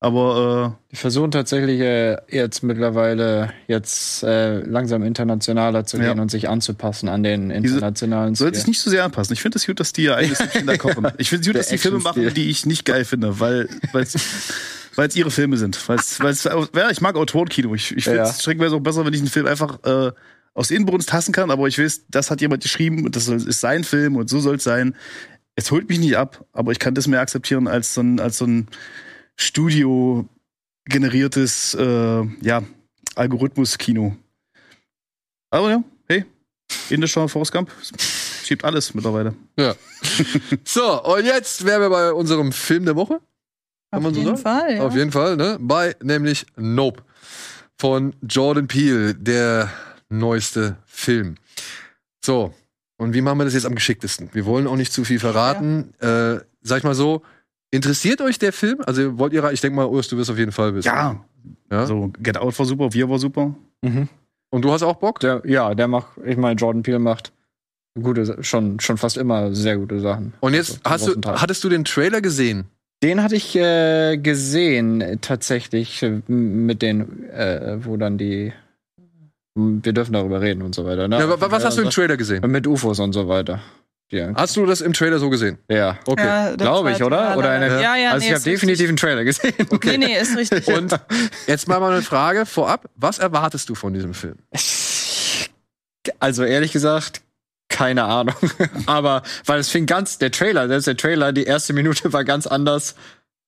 Aber Die versuchen tatsächlich äh, jetzt mittlerweile jetzt äh, langsam internationaler zu Ja. gehen und sich anzupassen an den internationalen äh, sollte sich nicht so sehr anpassen. Ich finde es gut, dass die ihr eigenes Süppchen da kochen. Ich finde es gut, dass die Filme machen, die ich nicht geil finde, weil es ihre Filme sind. Weil's, weil's, ja, ich mag Autorenkino. Ich, ich finde es Ja. streckenweise auch besser, wenn ich einen Film einfach äh, aus Inbrunst hassen kann, aber ich weiß, das hat jemand geschrieben und das ist sein Film und so soll es sein. Es holt mich nicht ab, aber ich kann das mehr akzeptieren als so ein, als so ein Studio generiertes äh, ja, Algorithmus-Kino. Aber ja, hey, indischer Forrest Gump schiebt alles mittlerweile. So, und jetzt wären wir bei unserem Film der Woche. Kann Auf man so jeden sagen? Fall. Ja. Auf jeden Fall, ne? Bei nämlich Nope von Jordan Peele, der neueste Film. So, und wie machen wir das jetzt am geschicktesten? Wir wollen auch nicht zu viel verraten. Äh, sag ich mal so, interessiert euch der Film? Also wollt ihr, ich denke mal, Urs, du wirst auf jeden Fall wissen. Ja, ja? also Get Out war super, Wir war super. Mhm. Und du hast auch Bock? Der, ja, der macht, ich meine, Jordan Peele macht gute, schon, schon fast immer sehr gute Sachen. Und jetzt Also, hast du, Teil. hattest du den Trailer gesehen? Den hatte ich äh, gesehen, tatsächlich, äh, mit den, äh, wo dann die. Wir dürfen darüber reden und so weiter. Ne? Ja, wa- was hast du im Also, Trailer gesehen? Mit UFOs und so weiter. Ja, Hast du das im Trailer so gesehen? ja. Okay. Ja, glaube ich, oder? Oder eine, ja, ja, also nee, ich habe definitiv einen Trailer gesehen. richtig. Nee, nee, ist richtig. Und jetzt mal mal eine Frage vorab. Was erwartest du von diesem Film? Also ehrlich gesagt, keine Ahnung. Aber weil es fing ganz, der Trailer, selbst der Trailer, die erste Minute war ganz anders,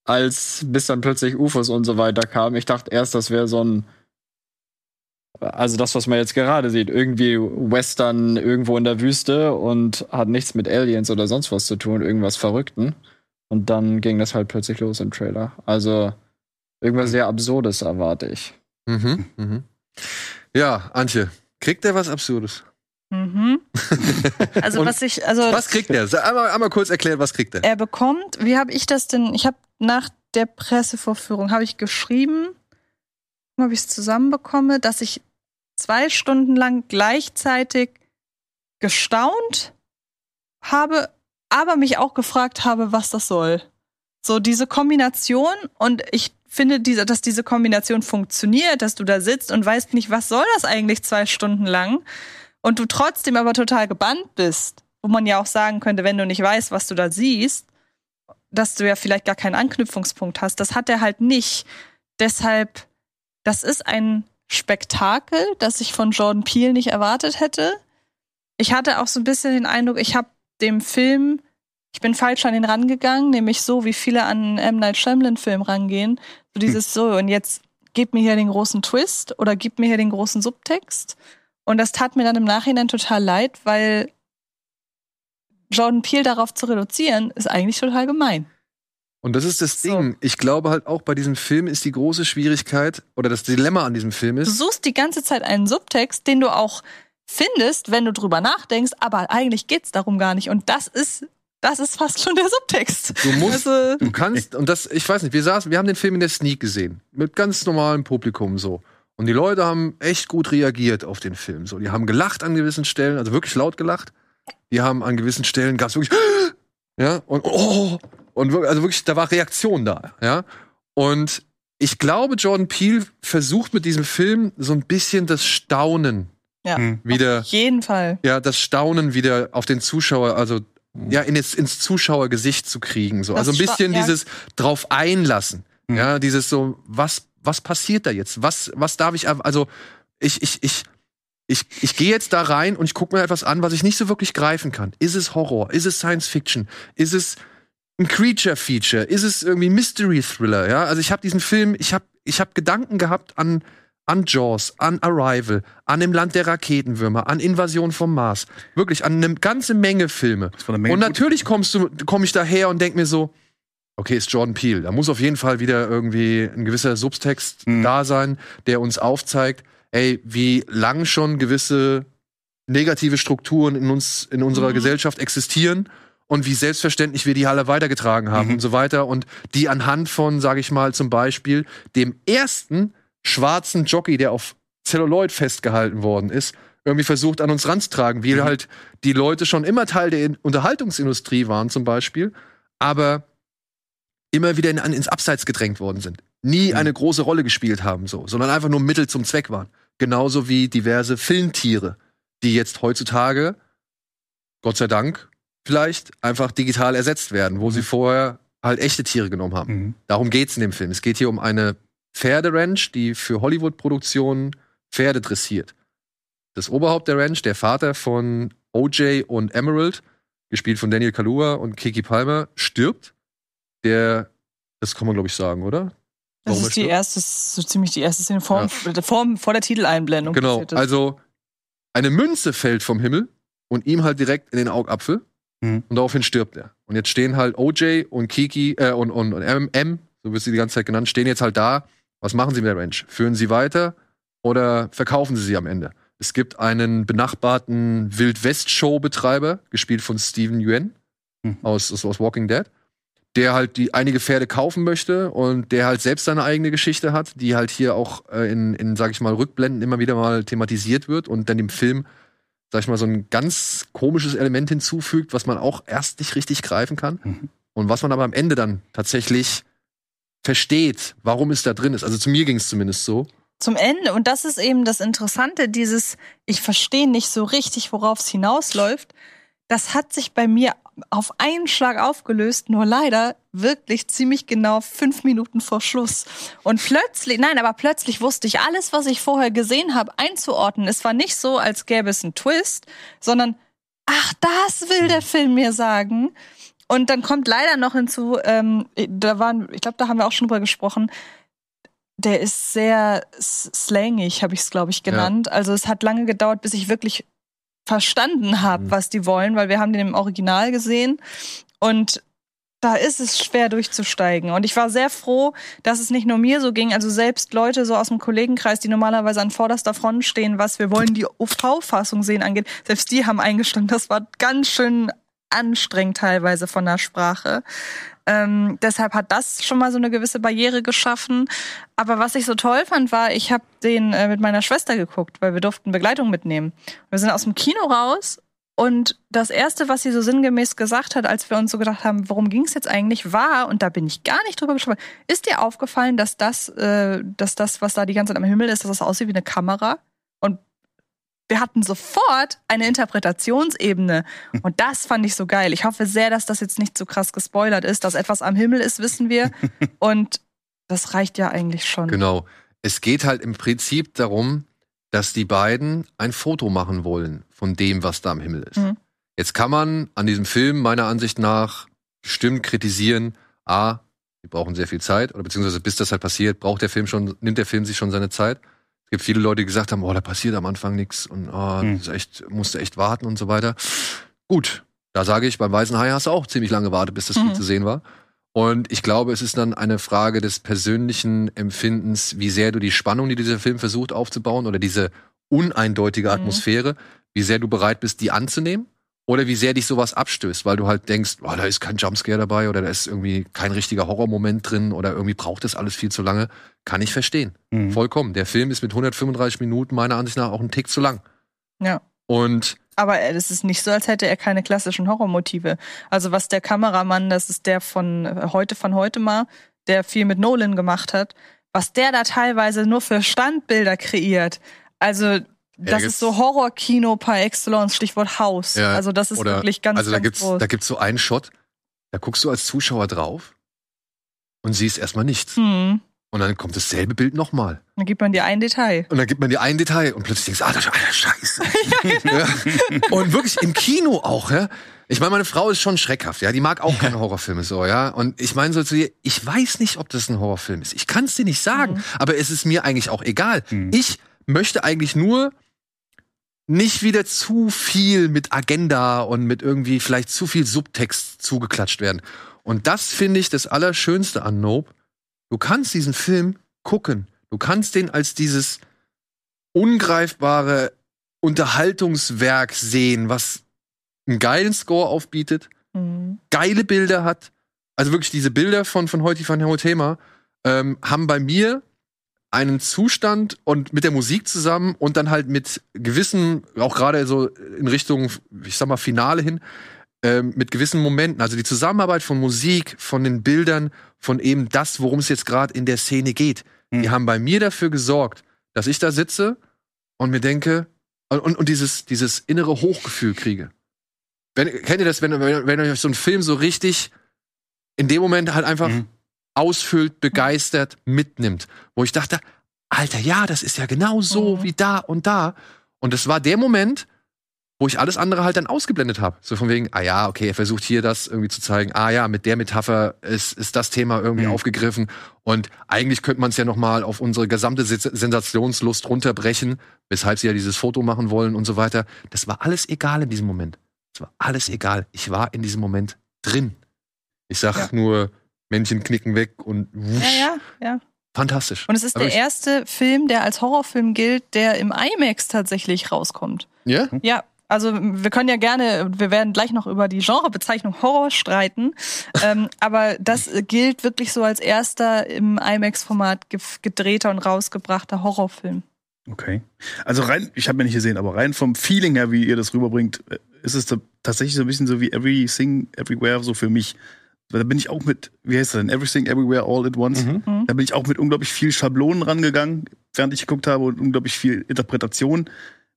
als bis dann plötzlich UFOs und so weiter kamen. Ich dachte erst, das wäre so ein, also das, was man jetzt gerade sieht, irgendwie Western irgendwo in der Wüste und hat nichts mit Aliens oder sonst was zu tun, irgendwas Verrückten. Und dann ging das halt plötzlich los im Trailer. Also irgendwas sehr Absurdes erwarte ich. Mhm. Mhm. Ja, Antje, kriegt der was Absurdes? Mhm. Also was ich, also Was kriegt der? Sag Einmal, einmal kurz erklären, was kriegt der? er bekommt, wie habe ich das denn? Ich habe nach der Pressevorführung habe ich geschrieben, ob ich es zusammenbekomme, dass ich zwei Stunden lang gleichzeitig gestaunt habe, aber mich auch gefragt habe, was das soll. So diese Kombination und ich finde, diese, dass diese Kombination funktioniert, dass du da sitzt und weißt nicht, was soll das eigentlich zwei Stunden lang und du trotzdem aber total gebannt bist, wo man ja auch sagen könnte, wenn du nicht weißt, was du da siehst, dass du ja vielleicht gar keinen Anknüpfungspunkt hast. Das hat er halt nicht. Deshalb, das ist ein Spektakel, das ich von Jordan Peele nicht erwartet hätte. Ich hatte auch so ein bisschen den Eindruck, ich habe dem Film, ich bin falsch an ihn rangegangen, nämlich so, wie viele an M. Night Shyamalan-Film rangehen. So dieses so, und jetzt gib mir hier den großen Twist oder gib mir hier den großen Subtext. Und das tat mir dann im Nachhinein total leid, weil Jordan Peele darauf zu reduzieren, ist eigentlich total gemein. Und das ist das So. Ding. Ich glaube halt auch bei diesem Film ist die große Schwierigkeit oder das Dilemma an diesem Film Du ist, suchst die ganze Zeit einen Subtext, den du auch findest, wenn du drüber nachdenkst, aber eigentlich geht's darum gar nicht. Und das ist, das ist fast schon der Subtext. du musst, Also, du kannst, und das, ich weiß nicht, wir saßen, wir haben den Film in der Sneak gesehen. Mit ganz normalem Publikum so. Und die Leute haben echt gut reagiert auf den Film. So, die haben gelacht an gewissen Stellen, also wirklich laut gelacht. Die haben an gewissen Stellen gab's wirklich, ja, und oh, und wirklich, also wirklich, da war Reaktion da, ja. Und ich glaube, Jordan Peele versucht mit diesem Film so ein bisschen das Staunen ja, Hm. wieder auf jeden Fall. ja, das Staunen wieder auf den Zuschauer, also ja, in ins, ins Zuschauergesicht zu kriegen. So. Das Also ein bisschen ja. dieses drauf einlassen. Mhm. Ja, dieses so, was, was passiert da jetzt? Was, was darf ich, also ich, ich, ich, ich, ich gehe jetzt da rein und ich gucke mir etwas an, was ich nicht so wirklich greifen kann. Ist es Horror? Ist es Science Fiction? Ist es ein Creature-Feature? Ist es irgendwie Mystery-Thriller? Ja, also ich habe diesen Film, ich habe ich hab Gedanken gehabt an, an Jaws, an Arrival, an Im Land der Raketenwürmer, an Invasion vom Mars. Wirklich, an eine ganze Menge Filme. Menge Und natürlich kommst du, komme ich daher und denk mir so, okay, ist Jordan Peele. Da muss auf jeden Fall wieder irgendwie ein gewisser Subtext Mhm. da sein, der uns aufzeigt, ey, wie lang schon gewisse negative Strukturen in uns, in unserer Mhm. Gesellschaft existieren und wie selbstverständlich wir die alle weitergetragen haben Mhm. und so weiter und die anhand von, sage ich mal, zum Beispiel dem ersten schwarzen Jockey, der auf Celluloid festgehalten worden ist, irgendwie versucht an uns ranzutragen, wie Mhm. halt die Leute schon immer Teil der In- Unterhaltungsindustrie waren zum Beispiel, aber immer wieder in, ins Abseits gedrängt worden sind. Nie Mhm. eine große Rolle gespielt haben, so, sondern einfach nur Mittel zum Zweck waren. Genauso wie diverse Filmtiere, die jetzt heutzutage, Gott sei Dank, vielleicht einfach digital ersetzt werden, wo sie vorher halt echte Tiere genommen haben. Mhm. Darum geht's in dem Film. Es geht hier um eine Pferderanch, die für Hollywood-Produktionen Pferde dressiert. Das Oberhaupt der Ranch, der Vater von OJ und Emerald, gespielt von Daniel Kalua und Kiki Palmer, stirbt. Der, das kann man glaube ich sagen, oder? Das Warum ist die stirbt? erste, so ziemlich die erste Szene vor, vor, vor der Titeleinblendung. Genau. Also eine Münze fällt vom Himmel und ihm halt direkt in den Augapfel Mhm. und daraufhin stirbt er. Und jetzt stehen halt OJ und Kiki äh, und, und, und M, M, so wird sie die ganze Zeit genannt, stehen jetzt halt da. Was machen sie mit der Ranch? Führen sie weiter oder verkaufen sie sie am Ende? Es gibt einen benachbarten Wild-West-Show-Betreiber, gespielt von Steven Yuen Mhm. aus, aus, Walking Dead, der halt die einige Pferde kaufen möchte und der halt selbst seine eigene Geschichte hat, die halt hier auch äh, in, in, sag ich mal, Rückblenden immer wieder mal thematisiert wird und dann dem Film, sag ich mal, so ein ganz komisches Element hinzufügt, was man auch erst nicht richtig greifen kann Mhm. und was man aber am Ende dann tatsächlich versteht, warum es da drin ist. Also zu mir ging es zumindest so. Zum Ende. Und das ist eben das Interessante, dieses, ich verstehe nicht so richtig, worauf es hinausläuft. das hat sich bei mir auf einen Schlag aufgelöst, nur leider wirklich ziemlich genau fünf Minuten vor Schluss. Und plötzlich, nein, aber plötzlich wusste ich alles, was ich vorher gesehen habe, einzuordnen. Es war nicht so, als gäbe es einen Twist, sondern, ach, das will der Film mir sagen. Und dann kommt leider noch hinzu, ähm, da waren, ich glaube, da haben wir auch schon drüber gesprochen, der ist sehr slangig, habe ich es, glaube ich, genannt. Also es hat lange gedauert, bis ich wirklich verstanden habe, Mhm. was die wollen, weil wir haben den im Original gesehen und da ist es schwer durchzusteigen. Und ich war sehr froh, dass es nicht nur mir so ging. Also selbst Leute so aus dem Kollegenkreis, die normalerweise an vorderster Front stehen, was wir wollen die OV-Fassung sehen angeht, selbst die haben eingestanden. Das war ganz schön anstrengend teilweise von der Sprache. Ähm, deshalb hat das schon mal so eine gewisse Barriere geschaffen. Aber was ich so toll fand, war, ich habe den äh, mit meiner Schwester geguckt, weil wir durften Begleitung mitnehmen. Wir sind aus dem Kino raus und das Erste, was sie so sinngemäß gesagt hat, als wir uns so gedacht haben, worum ging es jetzt eigentlich, war, und da bin ich gar nicht drüber gesprochen, ist dir aufgefallen, dass das, äh, dass das, was da die ganze Zeit am Himmel ist, dass das aussieht wie eine Kamera? Und wir hatten sofort eine Interpretationsebene. Und das fand ich so geil. Ich hoffe sehr, dass das jetzt nicht so krass gespoilert ist. Dass etwas am Himmel ist, wissen wir. Und das reicht ja eigentlich schon. Genau. Es geht halt im Prinzip darum, dass die beiden ein Foto machen wollen von dem, was da am Himmel ist. Mhm. Jetzt kann man an diesem Film meiner Ansicht nach bestimmt kritisieren, a, die brauchen sehr viel Zeit, oder beziehungsweise bis das halt passiert, braucht der Film schon, nimmt der Film sich schon seine Zeit. Es gibt viele Leute, die gesagt haben, oh, da passiert am Anfang nichts und oh, Hm. echt, musste echt warten und so weiter. Gut, da sage ich, beim Weißen Hai hast du auch ziemlich lange gewartet, bis das Mhm. zu sehen war. Und ich glaube, es ist dann eine Frage des persönlichen Empfindens, wie sehr du die Spannung, die dieser Film versucht aufzubauen, oder diese uneindeutige Mhm. Atmosphäre, wie sehr du bereit bist, die anzunehmen, oder wie sehr dich sowas abstößt, weil du halt denkst, oh, da ist kein Jumpscare dabei oder da ist irgendwie kein richtiger Horrormoment drin oder irgendwie braucht das alles viel zu lange. Kann ich verstehen. Mhm. Vollkommen. Der Film ist mit 135 Minuten meiner Ansicht nach auch ein Tick zu lang. Ja. Und Aber äh, es ist nicht so, als hätte er keine klassischen Horrormotive. Also was der Kameramann, das ist der von äh, heute von heute mal, der viel mit Nolan gemacht hat, was der da teilweise nur für Standbilder kreiert. Also das gibt's- ist so Horrorkino par excellence, Stichwort Haus. Ja, also das ist oder- wirklich ganz, also da ganz gibt's, groß. da gibt's so einen Shot, da guckst du als Zuschauer drauf und siehst erstmal nichts. hm. Und dann kommt dasselbe Bild nochmal. Dann gibt man dir ein Detail. Und dann gibt man dir ein Detail und plötzlich denkst du, ah, das Alter, Scheiße. ja. Und wirklich im Kino auch, ja. Ich meine, meine Frau ist schon schreckhaft, ja. Die mag auch keine Horrorfilme so, ja. Und ich meine so zu ihr, ich weiß nicht, ob das ein Horrorfilm ist. Ich kann es dir nicht sagen, Mhm. aber es ist mir eigentlich auch egal. Mhm. Ich möchte eigentlich nur nicht wieder zu viel mit Agenda und mit irgendwie vielleicht zu viel Subtext zugeklatscht werden. Und das finde ich das Allerschönste an Nope. Du kannst diesen Film gucken. Du kannst den als dieses ungreifbare Unterhaltungswerk sehen, was einen geilen Score aufbietet, Hm. geile Bilder hat. Also wirklich diese Bilder von, von heute von Thema ähm, haben bei mir einen Zustand und mit der Musik zusammen und dann halt mit gewissen, auch gerade so in Richtung, ich sag mal, Finale hin, ähm, mit gewissen Momenten. Also die Zusammenarbeit von Musik, von den Bildern, von eben das, worum es jetzt gerade in der Szene geht. Die Mhm. haben bei mir dafür gesorgt, dass ich da sitze und mir denke, und, und dieses, dieses innere Hochgefühl kriege. Wenn, kennt ihr das, wenn, wenn, wenn euch so ein Film so richtig in dem Moment halt einfach Mhm. Ausfüllt, begeistert, mitnimmt. Wo ich dachte, Alter, ja, das ist ja genau so Mhm. wie da und da. Und das war der Moment, wo ich alles andere halt dann ausgeblendet habe. So von wegen, ah ja, okay, er versucht hier das irgendwie zu zeigen. Ah ja, mit der Metapher ist, ist das Thema irgendwie Mhm. aufgegriffen. Und eigentlich könnte man es ja noch mal auf unsere gesamte Sens- Sensationslust runterbrechen, weshalb sie ja dieses Foto machen wollen und so weiter. Das war alles egal in diesem Moment. Es war alles egal. Ich war in diesem Moment drin. Ich sag Ja. nur, Männchen knicken weg und wusch. Ja, ja, ja. Fantastisch. Und es ist Aber der erste Film, der als Horrorfilm gilt, der im IMAX tatsächlich rauskommt. Ja? Ja, also wir können ja gerne, wir werden gleich noch über die Genrebezeichnung Horror streiten, ähm, aber das gilt wirklich so als erster im IMAX-Format ge gedrehter und rausgebrachter Horrorfilm. Okay. Also rein, ich habe ja nicht gesehen, aber rein vom Feeling her, wie ihr das rüberbringt, äh, ist es tatsächlich so ein bisschen so wie Everything, Everywhere, so für mich. Weil Da bin ich auch mit, wie heißt das denn? Everything, Everywhere, All at Once. Mhm. Mhm. Da bin ich auch mit unglaublich viel Schablonen rangegangen, während ich geguckt habe und unglaublich viel Interpretation.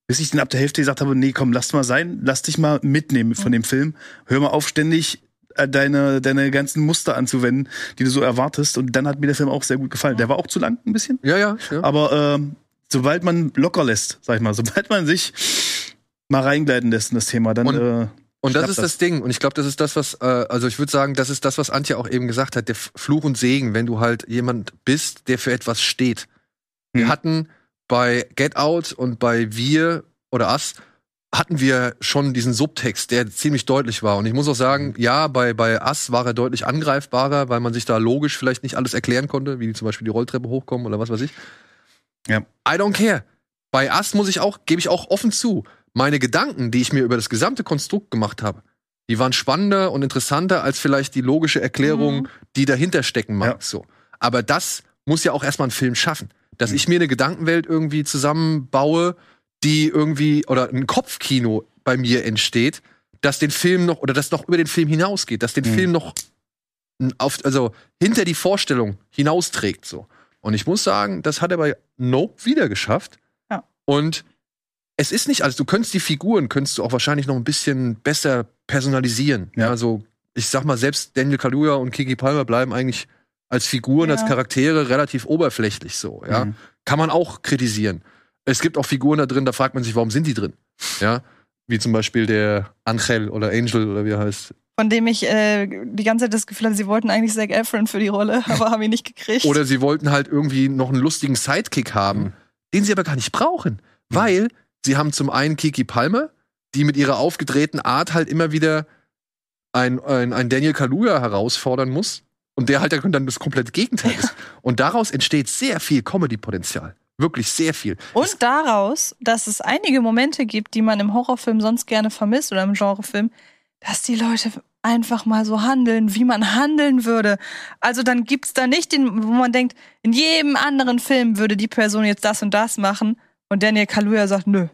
Bis ich dann ab der Hälfte gesagt habe, nee, komm, lass mal sein, lass dich mal mitnehmen von dem Film. Hör mal auf, ständig äh, deine, deine ganzen Muster anzuwenden, die du so erwartest. Und dann hat mir der Film auch sehr gut gefallen. Der war auch zu lang, ein bisschen. Ja, ja. ja. Aber ähm, sobald man locker lässt, sag ich mal, sobald man sich mal reingleiten lässt in das Thema, dann. Und- äh, Und das ist das? das Ding. Und ich glaube, das ist das, was, äh, also ich würde sagen, das ist das, was Antje auch eben gesagt hat, der Fluch und Segen, wenn du halt jemand bist, der für etwas steht. Wir Mhm. hatten bei Get Out und bei Wir oder Us hatten wir schon diesen Subtext, der ziemlich deutlich war. Und ich muss auch sagen, ja, bei, bei Us war er deutlich angreifbarer, weil man sich da logisch vielleicht nicht alles erklären konnte, wie zum Beispiel die Rolltreppe hochkommen oder was weiß ich. Ja. I don't care. Bei Us muss ich auch, gebe ich auch offen zu, meine Gedanken, die ich mir über das gesamte Konstrukt gemacht habe, die waren spannender und interessanter als vielleicht die logische Erklärung, Mhm. die dahinter stecken mag. Ja. So. Aber das muss ja auch erstmal ein Film schaffen. Dass ich mir eine Gedankenwelt irgendwie zusammenbaue, die irgendwie, oder ein Kopfkino bei mir entsteht, das den Film noch, oder das noch über den Film hinausgeht, das den Mhm. Film noch auf, also hinter die Vorstellung hinausträgt. So. Und ich muss sagen, das hat er bei Nope wieder geschafft. Ja. Und es ist nicht alles, du könntest die Figuren, könntest du auch wahrscheinlich noch ein bisschen besser personalisieren. Ja, also ich sag mal, selbst Daniel Kaluuya und Kiki Palmer bleiben eigentlich als Figuren, Ja. als Charaktere relativ oberflächlich so, ja. Mhm. Kann man auch kritisieren. Es gibt auch Figuren da drin, da fragt man sich, warum sind die drin? Ja, wie zum Beispiel der Angel oder Angel oder wie er heißt. Von dem ich äh, die ganze Zeit das Gefühl hatte, sie wollten eigentlich Zac Efron für die Rolle, aber haben ihn nicht gekriegt. Oder sie wollten halt irgendwie noch einen lustigen Sidekick haben, Mhm. den sie aber gar nicht brauchen. Weil sie haben zum einen Kiki Palmer, die mit ihrer aufgedrehten Art halt immer wieder ein, ein, ein Daniel Kaluuya herausfordern muss. Und der halt dann das komplette Gegenteil ist. Und daraus entsteht sehr viel Comedy-Potenzial. Wirklich sehr viel. Und daraus, dass es einige Momente gibt, die man im Horrorfilm sonst gerne vermisst oder im Genrefilm, dass die Leute einfach mal so handeln, wie man handeln würde. Also dann gibt's da nicht den, wo man denkt, in jedem anderen Film würde die Person jetzt das und das machen und Daniel Kaluuya sagt, nö.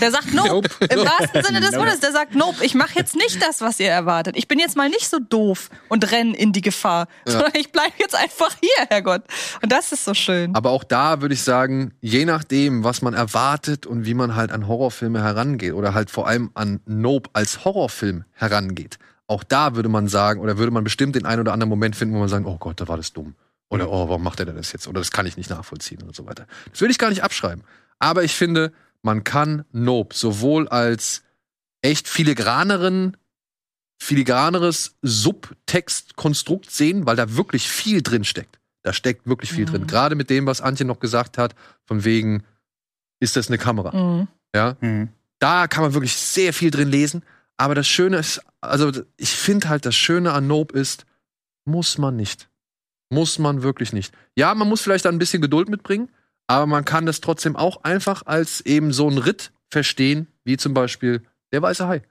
Der sagt nope. Im wahrsten Sinne des Wortes. Der sagt nope. Ich mache jetzt nicht das, was ihr erwartet. Ich bin jetzt mal nicht so doof und renn in die Gefahr, sondern ich bleib jetzt einfach hier, Herrgott. Und das ist so schön. Aber auch da würde ich sagen, je nachdem, was man erwartet und wie man halt an Horrorfilme herangeht oder halt vor allem an Nope als Horrorfilm herangeht, auch da würde man sagen, oder würde man bestimmt den einen oder anderen Moment finden, wo man sagt, oh Gott, da war das dumm. Oder oh, warum macht er denn das jetzt? Oder das kann ich nicht nachvollziehen und so weiter. Das würde ich gar nicht abschreiben. Aber ich finde, man kann Nope sowohl als echt filigraneren, filigraneres Subtextkonstrukt sehen, weil da wirklich viel drin steckt. Da steckt wirklich viel Mhm. drin. Gerade mit dem, was Antje noch gesagt hat, von wegen, ist das eine Kamera? Mhm. Ja, Mhm. da kann man wirklich sehr viel drin lesen. Aber das Schöne ist, also ich finde halt, das Schöne an Nope ist, muss man nicht. Muss man wirklich nicht. Ja, man muss vielleicht da ein bisschen Geduld mitbringen, aber man kann das trotzdem auch einfach als eben so ein Ritt verstehen, wie zum Beispiel der weiße Hai.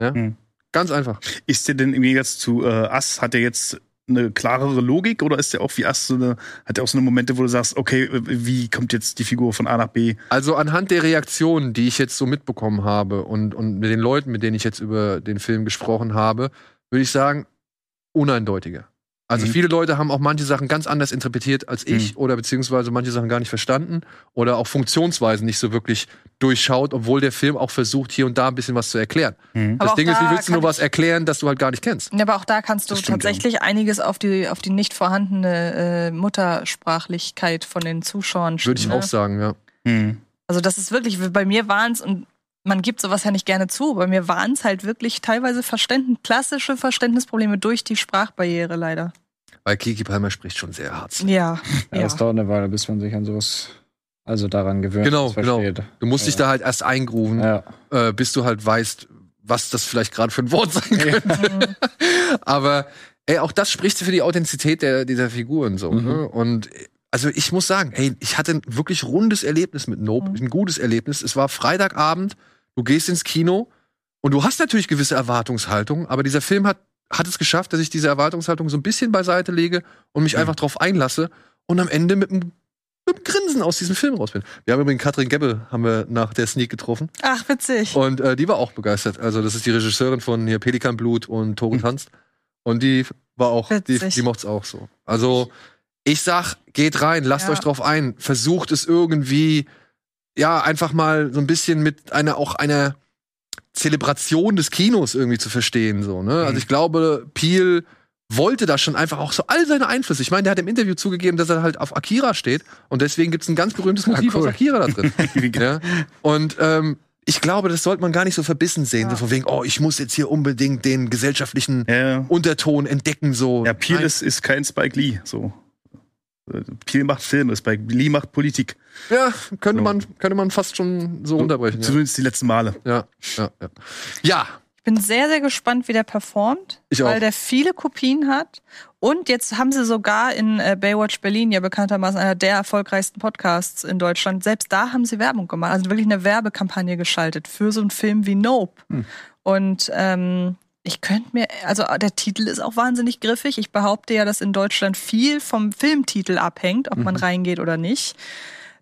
Ja? Hm. Ganz einfach. Ist der denn im Gegensatz zu äh, Ass, hat der jetzt eine klarere Logik oder ist der auch wie Ass so eine, hat der auch so eine Momente, wo du sagst, okay, wie kommt jetzt die Figur von A nach B? Also anhand der Reaktionen, die ich jetzt so mitbekommen habe und, und mit den Leuten, mit denen ich jetzt über den Film gesprochen habe, würde ich sagen, uneindeutiger. Also Mhm. viele Leute haben auch manche Sachen ganz anders interpretiert als ich oder beziehungsweise manche Sachen gar nicht verstanden oder auch Funktionsweisen nicht so wirklich durchschaut, obwohl der Film auch versucht, hier und da ein bisschen was zu erklären. Mhm. Aber das auch Ding ist, da wie willst du nur was erklären, das du halt gar nicht kennst? Ja, aber auch da kannst du tatsächlich einiges auf die, auf die nicht vorhandene äh, Muttersprachlichkeit von den Zuschauern Würde ich ne? auch sagen, ja. Mhm. Also das ist wirklich, bei mir waren es, und man gibt sowas ja nicht gerne zu, bei mir waren es halt wirklich teilweise Verständnis, klassische Verständnisprobleme durch die Sprachbarriere leider. Weil Kiki Palmer spricht schon sehr hart. Ja. Ja, ja. es dauert eine Weile, bis man sich an sowas, also daran gewöhnt. Genau, das genau. versteht. Du musst dich da halt erst eingrooven, Ja. äh, bis du halt weißt, was das vielleicht gerade für ein Wort sein könnte. Aber ey, auch das spricht für die Authentizität der, dieser Figuren so. Mhm. Ne? Und also ich muss sagen, ey, ich hatte ein wirklich rundes Erlebnis mit Nope, Mhm. ein gutes Erlebnis. Es war Freitagabend, du gehst ins Kino und du hast natürlich gewisse Erwartungshaltung, aber dieser Film hat, hat es geschafft, dass ich diese Erwartungshaltung so ein bisschen beiseite lege und mich Mhm. einfach drauf einlasse und am Ende mit einem mit einem Grinsen aus diesem Film raus bin. Wir haben übrigens Katrin Gebbe haben wir nach der Sneak getroffen. Ach, witzig. Und äh, die war auch begeistert. Also, das ist die Regisseurin von hier Pelikanblut und Tore tanzt. Und die war auch, die, Witzig. die mocht's auch so. Also, ich sag, geht rein, lasst Ja. euch drauf ein, versucht es irgendwie ja, einfach mal so ein bisschen mit einer, auch einer Zelebration des Kinos irgendwie zu verstehen, so, ne? Also ich glaube, Peel wollte da schon einfach auch so all seine Einflüsse. Ich meine, der hat im Interview zugegeben, dass er halt auf Akira steht und deswegen gibt's ein ganz berühmtes Motiv cool. aus Akira da drin. ja? Und ähm, ich glaube, das sollte man gar nicht so verbissen sehen, so von wegen, oh, ich muss jetzt hier unbedingt den gesellschaftlichen Ja, Unterton entdecken, so. ja Peel ist, ist kein Spike Lee. So. Peel macht Filme, Spike Lee macht Politik. ja, könnte So. man, könnte man fast schon so unterbrechen. Ja, Zumindest die letzten Male. ja, ja. ja. ja. Ich bin sehr, sehr gespannt, wie der performt, Ich auch. weil der viele Kopien hat. Und jetzt haben sie sogar in äh, Baywatch Berlin, ja bekanntermaßen einer der erfolgreichsten Podcasts in Deutschland, selbst da haben sie Werbung gemacht, also wirklich eine Werbekampagne geschaltet für so einen Film wie Nope. Und ähm, ich könnte mir, also der Titel ist auch wahnsinnig griffig. Ich behaupte ja, dass in Deutschland viel vom Filmtitel abhängt, ob man reingeht oder nicht.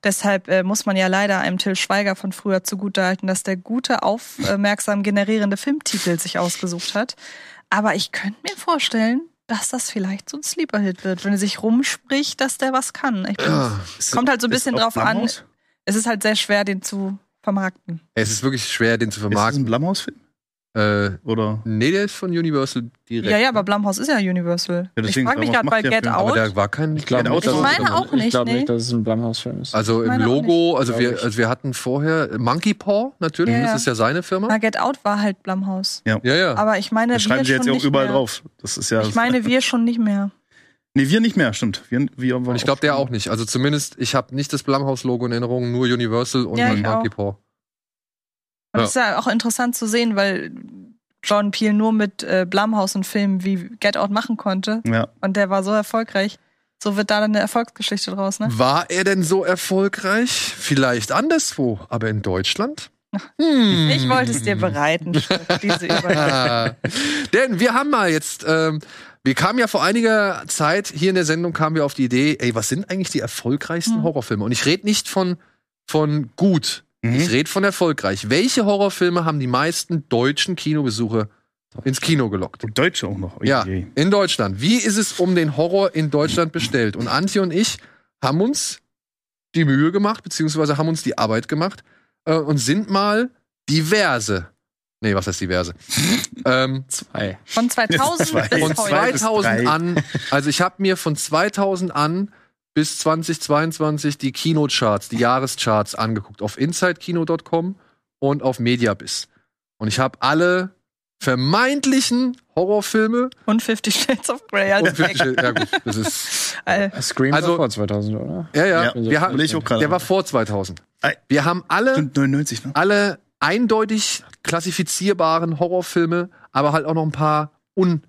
Deshalb äh, muss man ja leider einem Till Schweiger von früher zugutehalten, dass der gute, aufmerksam generierende Filmtitel sich ausgesucht hat. Aber ich könnte mir vorstellen, dass das vielleicht so ein Sleeper-Hit wird, wenn er sich rumspricht, dass der was kann. Ich bin, Ja. Es kommt halt so ein bisschen drauf auf an. Es ist halt sehr schwer, den zu vermarkten. Es ist wirklich schwer, den zu Ist das ein vermarkten. Blumhouse-Film? Äh, Oder? nee, der ist von Universal direkt. Ja, ja, aber Blumhouse ist ja Universal. Ja, ich frage mich gerade bei ja Get Filme. Out. Aber der war kein. Ich glaube Ja, nicht, der dass Autor- es- Ich meine auch nicht, Ich glaube nee. nicht, dass es ein Blumhouse-Film ist. Also im Logo, also Glaub wir, also wir hatten vorher Monkey Paw, natürlich, Ja, ja. das ist ja seine Firma. Na, Get Out war halt Blumhouse. Ja, ja. Aber ich meine, Das wir schreiben sie schon jetzt ja auch nicht überall mehr. drauf. Das ist ja. Ich meine, wir schon nicht mehr. nee, wir nicht mehr, stimmt. Wir, wir ich glaube, der auch nicht. Also zumindest, ich habe nicht das Blumhouse-Logo in Erinnerung, nur Universal und Ja, Monkey. Paw. Und Ja. das ist ja auch interessant zu sehen, weil John Peel nur mit äh, Blumhouse einen Film wie Get Out machen konnte. Ja. Und der war so erfolgreich. So wird da dann eine Erfolgsgeschichte draus, ne? War er denn so erfolgreich? Vielleicht anderswo, aber in Deutschland? Hm. Ich wollte es dir bereiten, diese Überleitung. Denn wir haben mal jetzt, ähm, wir kamen ja vor einiger Zeit hier in der Sendung kamen wir auf die Idee, ey, was sind eigentlich die erfolgreichsten Hm. Horrorfilme? Und ich rede nicht von von gut, Mhm. ich rede von erfolgreich. Welche Horrorfilme haben die meisten deutschen Kinobesuche ins Kino gelockt? Und Deutsche auch noch. Ja, in Deutschland. Wie ist es um den Horror in Deutschland bestellt? Und Antje und ich haben uns die Mühe gemacht, beziehungsweise haben uns die Arbeit gemacht äh, und sind mal diverse. Nee, was heißt diverse? ähm, Zwei. Von 2000 Zwei. bis von heute. bis 2000 drei. an, also ich habe mir von 2000 an bis 2022 die Kinocharts, die Jahrescharts angeguckt auf insidekino.com und auf Mediabiz. Und ich habe alle vermeintlichen Horrorfilme Und 50 Shades of Grey als und 50, ja gut, das ist Scream Also- war vor 2000, oder? ja ja, Ja, wir haben, der war vor 2000. Ei. Wir haben alle Stimmt, 99, ne? alle eindeutig klassifizierbaren Horrorfilme, aber halt auch noch ein paar un,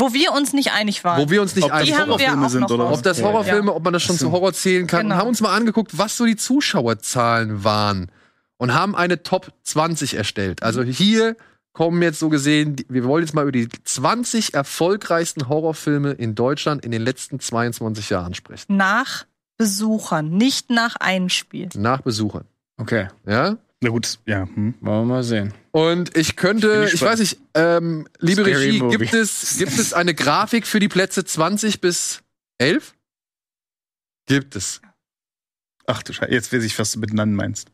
wo wir uns nicht einig waren. wo wir uns nicht Ob einig Horrorfilme auch sind oder. Ob das Ja. Horrorfilme, ob man das schon zu Horror zählen kann. Genau. Und haben uns mal angeguckt, was so die Zuschauerzahlen waren. Und haben eine Top 20 erstellt. Also hier kommen jetzt so gesehen, wir wollen jetzt mal über die 20 erfolgreichsten Horrorfilme in Deutschland in den letzten 22 Jahren sprechen. Nach Besuchern, nicht nach Einspiel. Nach Besuchern. Okay, Ja? Na gut, ja. Hm. wollen wir mal sehen. Und ich könnte, ich, ich weiß nicht, ähm, liebe Scary Regie, Movie. gibt es, gibt es eine Grafik für die Plätze 20 bis 11? Gibt es. Ach du Scheiße, jetzt weiß ich, was du mit Nannen meinst.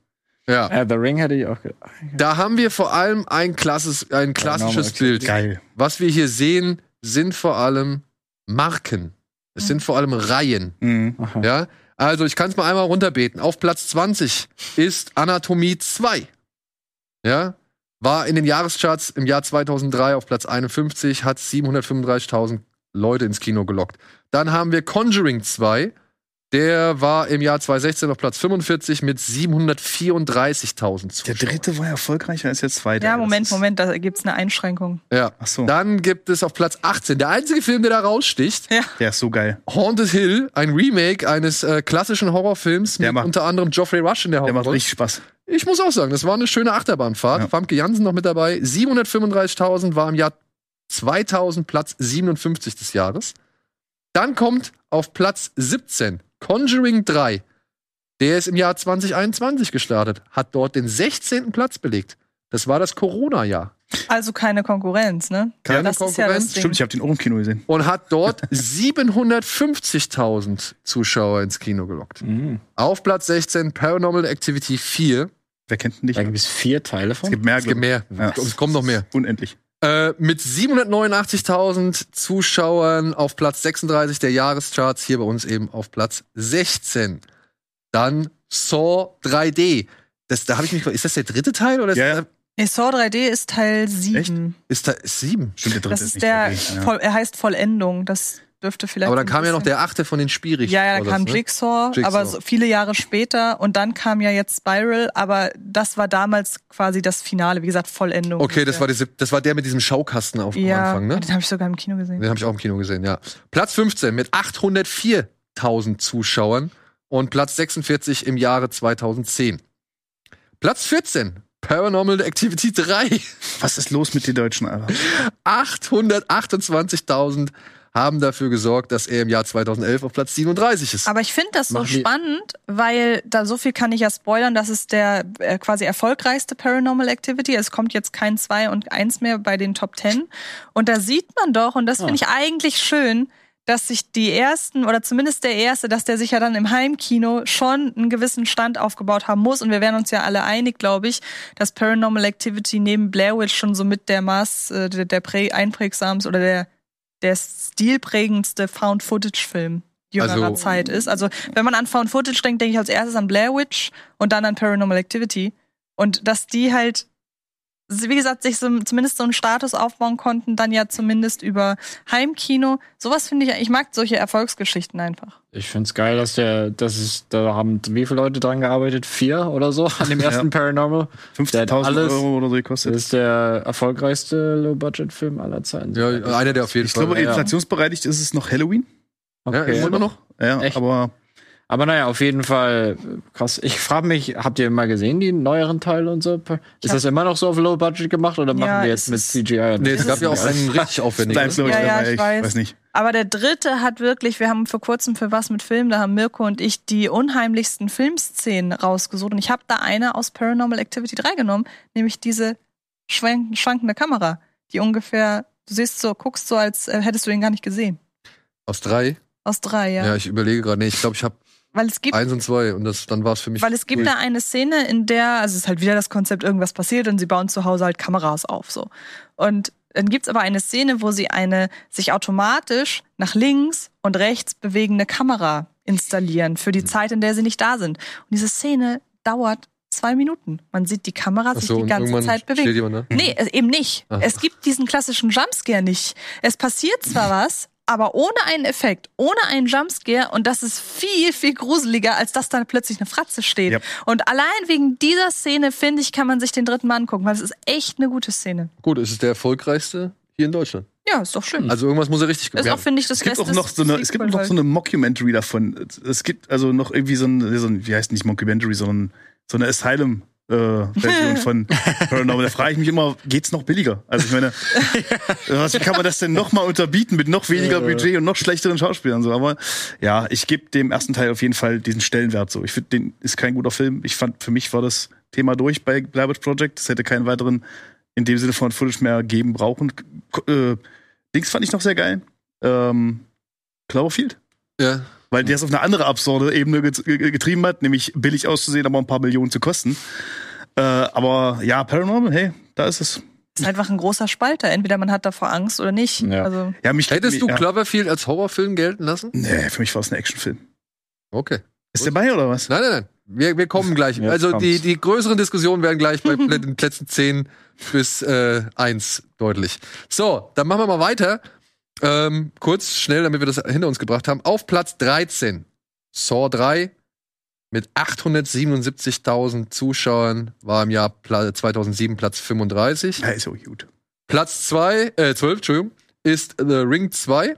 Ja. Ja, The Ring hätte ich auch gedacht. Da haben wir vor allem ein, klasses, ein klassisches Paranormal Bild. Geil. Was wir hier sehen, sind vor allem Marken. Es sind vor allem Reihen. Mhm. Aha. Ja? Also, ich kann es mal einmal runterbeten. Auf Platz 20 ist Anatomie 2. Ja? War in den Jahrescharts im Jahr 2003 auf Platz 51, hat 735.000 Leute ins Kino gelockt. Dann haben wir Conjuring 2. Der war im Jahr 2016 auf Platz 45 mit 734.000 Der Zuschauern. dritte war erfolgreicher als der zweite. Ja, Moment, Moment, da gibt's eine Einschränkung. Ja. Ach so, Dann gibt es auf Platz 18, der einzige Film, der da raussticht, der ist so geil. Haunted Hill, ein Remake eines äh, klassischen Horrorfilms Der mit macht- unter anderem Geoffrey Rush in der Der macht Hauptrolle. richtig Spaß. Ich muss auch sagen, das war eine schöne Achterbahnfahrt. Ja. Famke Jansen noch mit dabei. 735.000 war im Jahr 2000 Platz 57 des Jahres. Dann kommt auf Platz 17 Conjuring 3. Der ist im Jahr 2021 gestartet, hat dort den 16. Platz belegt. Das war das Corona-Jahr. Also keine Konkurrenz, ne? Keine das ist ja Konkurrenz. das Ding. Stimmt, ich habe den auch im Kino gesehen. Und hat dort 750.000 Zuschauer ins Kino gelockt. Mhm. Auf Platz 16 Paranormal Activity 4. Wer kennt ihn nicht? Da gibt es vier Teile von. Es gibt mehr. Es gibt mehr. Ja. Es kommen noch mehr. Unendlich. Äh, mit 789.000 Zuschauern auf Platz 36 der Jahrescharts, hier bei uns eben auf Platz 16. Dann Saw 3D. Das, da habe ich mich ist das der dritte Teil oder ist, das, Nee, Saw 3D ist Teil 7. ist da ist sieben? Stimmt, der dritte Das ist ist nicht der, wirklich, ja. voll, er heißt Vollendung. Das dürfte vielleicht. Aber dann kam ja noch der achte von den Spielrichtern. Ja, ja, da das, kam ne? Jigsaw, Jigsaw. aber so viele Jahre später. Und dann kam ja jetzt Spiral, aber das war damals quasi das Finale, wie gesagt, Vollendung. Okay, das war, diese, das war der mit diesem Schaukasten auf am ja, Anfang, ne? den habe ich sogar im Kino gesehen. Den habe ich auch im Kino gesehen, ja. Platz 15 mit 804.000 Zuschauern und Platz 46 im Jahre 2010. Platz 14, Paranormal Activity 3. Was ist los mit den Deutschen, Alter? 828.000 haben dafür gesorgt, dass er im Jahr 2011 auf Platz 37 ist. Aber ich finde das so Machen spannend, weil da so viel kann ich ja spoilern, das ist der äh, quasi erfolgreichste Paranormal Activity. Es kommt jetzt kein 2 und 1 mehr bei den Top 10. Und da sieht man doch, und das finde ich eigentlich schön, dass sich die ersten, oder zumindest der erste, dass der sich ja dann im Heimkino schon einen gewissen Stand aufgebaut haben muss. Und wir wären uns ja alle einig, glaube ich, dass Paranormal Activity neben Blair Witch schon so mit der Maß, äh, der, der prä- einprägsamste oder der, der stilprägendste Found-Footage-Film jüngerer Also- Zeit ist. Also, wenn man an Found Footage denkt, denke ich als erstes an Blair Witch und dann an Paranormal Activity. Und dass die halt, wie gesagt, sich so, zumindest so einen Status aufbauen konnten, dann ja zumindest über Heimkino. Sowas finde ich, ich mag solche Erfolgsgeschichten einfach. Ich find's geil, dass der, das ist, da haben wie viele Leute dran gearbeitet? Vier oder so an dem ersten Paranormal. Der hat 50.000 alles- Euro oder so Das gekostet. ist der erfolgreichste Low-Budget-Film aller Zeiten. ja, einer, der auf jeden Ich Fall. glaube, ja. inflationsbereinigt ist es noch Halloween. ja, Okay. immer noch. Ja, Echt? aber Aber naja, auf jeden Fall krass. Ich frage mich, habt ihr mal gesehen, die neueren Teile und so? Ist das immer noch so auf Low Budget gemacht oder machen Ja, wir jetzt mit CGI? und Nee, es das? gab ja auch einen richtig aufwendigen. Ja, ja, dabei. ich weiß. weiß nicht. Aber der dritte hat wirklich, wir haben vor kurzem für was mit Film, da haben Mirko und ich die unheimlichsten Filmszenen rausgesucht. Und ich habe da eine aus Paranormal Activity 3 genommen, nämlich diese schwank schwankende Kamera, die ungefähr, du siehst so, guckst so, als äh, hättest du ihn gar nicht gesehen. Aus drei? Aus drei, ja. Ja, ich überlege gerade. Nee, ich glaube, ich habe Weil es gibt eins und zwei und das, dann war es für mich. Weil es gibt durch. da eine Szene, in der, also es ist halt wieder das Konzept, irgendwas passiert und sie bauen zu Hause halt Kameras auf, so. Und dann gibt's aber eine Szene, wo sie eine sich automatisch nach links und rechts bewegende Kamera installieren für die Mhm. Zeit, in der sie nicht da sind. Und diese Szene dauert zwei Minuten. Man sieht die Kamera Ach sich so, die ganze Zeit bewegen. jemand da. Nee, äh, eben nicht. Ah. Es gibt diesen klassischen Jumpscare nicht. Es passiert zwar was, aber ohne einen Effekt, ohne einen Jumpscare und das ist viel, viel gruseliger, als dass da plötzlich eine Fratze steht. Ja. Und allein wegen dieser Szene, finde ich, kann man sich den dritten Mal angucken, weil es ist echt eine gute Szene. Gut, es ist der erfolgreichste hier in Deutschland. Ja, ist doch schön. Also irgendwas muss er richtig ist gemacht auch, haben. finde ich, das Es gibt auch beste noch so eine, es gibt noch so eine Mockumentary davon. Es gibt also noch irgendwie so ein, so ein wie heißt nicht Mockumentary, sondern so eine Asylum. Äh, Version von Paranormal. Da frage ich mich immer, geht's noch billiger? Also ich meine, was, wie kann man das denn noch mal unterbieten mit noch weniger Budget und noch schlechteren Schauspielern? So, aber ja, ich gebe dem ersten Teil auf jeden Fall diesen Stellenwert. So, ich finde, den ist kein guter Film. Ich fand, für mich war das Thema durch bei Witch Project. Es hätte keinen weiteren in dem Sinne von Footage mehr geben brauchen. Äh, Dings fand ich noch sehr geil. Ähm, Cloverfield. Ja. Weil der es auf eine andere absurde Ebene get ge- getrieben hat, nämlich billig auszusehen, aber ein paar Millionen zu kosten. Äh, aber ja, Paranormal, hey, da ist es. ist einfach ein großer Spalter. Entweder man hat davor Angst oder nicht. Ja. Also, Ja, mich, Hättest du ja. Cloverfield als Horrorfilm gelten lassen? Nee, für mich war es ein Actionfilm. Okay. Ist der bei oder was? Nein, nein, nein. Wir, wir kommen gleich. Jetzt also die, kommt's. die größeren Diskussionen werden gleich bei den Plätzen 10 bis äh, 1 deutlich. So, dann machen wir mal weiter. Ähm, kurz, schnell, damit wir das hinter uns gebracht haben. Auf Platz 13 Saw 3 mit 877.000 Zuschauern war im Jahr Pla 2007 Platz 35. Ja, ist so gut. Platz 2, äh, 12, Entschuldigung, ist The Ring 2.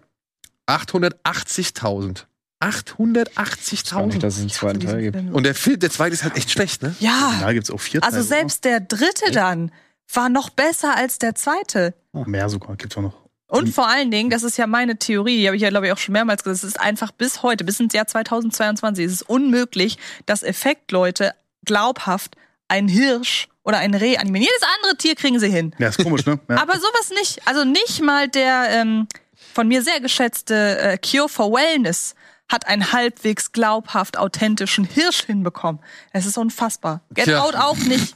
880.000. Gar nicht, 880.000. dass es einen zweiten Teil gibt. Und der Film, der zweite ist halt echt schlecht, ne? ja, Da gibt's auch vier also Teile, selbst der dritte dann war noch besser als der zweite. oder? Mehr sogar, gibt's auch noch. Und vor allen Dingen, das ist ja meine Theorie, die habe ich ja, glaube ich, auch schon mehrmals gesagt, es ist einfach bis heute, bis ins Jahr 2022, es ist unmöglich, dass Effektleute glaubhaft einen Hirsch oder ein Reh animieren. Jedes andere Tier kriegen sie hin. Ja, ist komisch, ne? Ja. Aber sowas nicht. Also nicht mal der ähm, von mir sehr geschätzte äh, Cure for Wellness hat einen halbwegs glaubhaft authentischen Hirsch hinbekommen. Es ist unfassbar. Get Tja. Out auch nicht.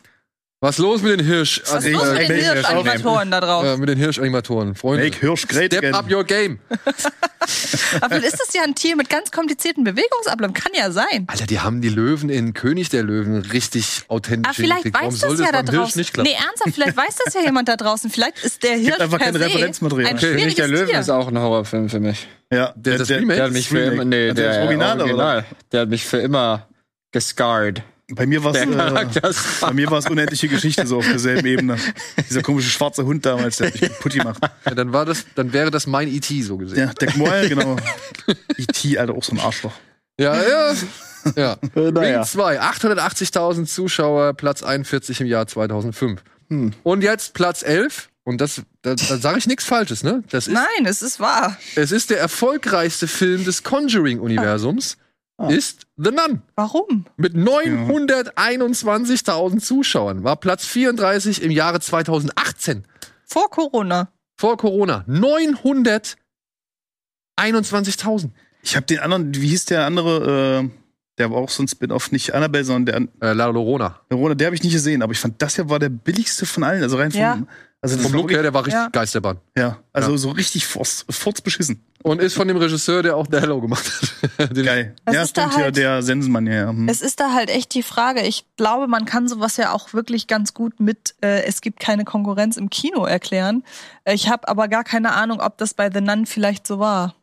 Was los mit den Hirsch? Was Also, ist los äh, mit den Hirschanimatoren da drauf? äh, mit den Hirschanimatoren, Freunde. Make Hirsch great Step again. up your game. Aber vielleicht ist das ja ein Tier mit ganz komplizierten Bewegungsabläufen. Kann ja sein. Alter, die haben die Löwen in König der Löwen richtig authentisch Ah, vielleicht hingekriegt. Warum weiß soll das ja da beim Hirsch draußen. nicht klappen? Nee, ernsthaft, vielleicht weiß das ja jemand da draußen. Vielleicht ist der Hirsch einfach per kein Referenzmaterial. ein Okay, König der Löwen Tier. ist auch ein Horrorfilm für mich. Ja, Der- das Remake? Der hat mich für immer, nee, Also der Original, oder? Original. Der hat mich für immer gescarred. Bei mir war es äh, ist- bei mir war es unendliche Geschichte so auf derselben Ebene. Dieser komische schwarze Hund damals, der hat mich Putti macht. Ja, dann, war das, dann wäre das mein E.T. so gesehen. Ja, Deck Moyle, genau. E.T., Alter, auch so ein Arschloch. Ja, ja. ja. naja. Ring 2, 880.000 Zuschauer, Platz 41 im Jahr 2005. Hm. Und jetzt Platz 11. Und das, da, da sage ich nichts Falsches, ne? Das ist, Nein, es ist wahr. es ist der erfolgreichste Film des Conjuring-Universums. Ah. Ist The Nun. Warum? Mit 921.000 Zuschauern. War Platz 34 im Jahre 2018. Vor Corona. Vor Corona. 921.000. Ich habe den anderen, wie hieß der andere, äh, der war auch so ein Spin-off, nicht Annabelle, sondern der Äh, La Llorona. Corona, der habe ich nicht gesehen, aber ich fand, das hier war der billigste von allen. Also rein vom, Ja. Also das Vom Look her, der war richtig Ja. Geisterbahn. Ja, also Ja. so richtig furz, furzbeschissen. Und ist von dem Regisseur, der auch The Hello gemacht hat. Den Geil. Es ja, ist da stimmt, ja, halt- der Sensenmann, ja. ja. Hm. Es ist da halt echt die Frage. Ich glaube, man kann sowas ja auch wirklich ganz gut mit äh, es gibt keine Konkurrenz im Kino erklären. Äh, Ich habe aber gar keine Ahnung, ob das bei The Nun vielleicht so war.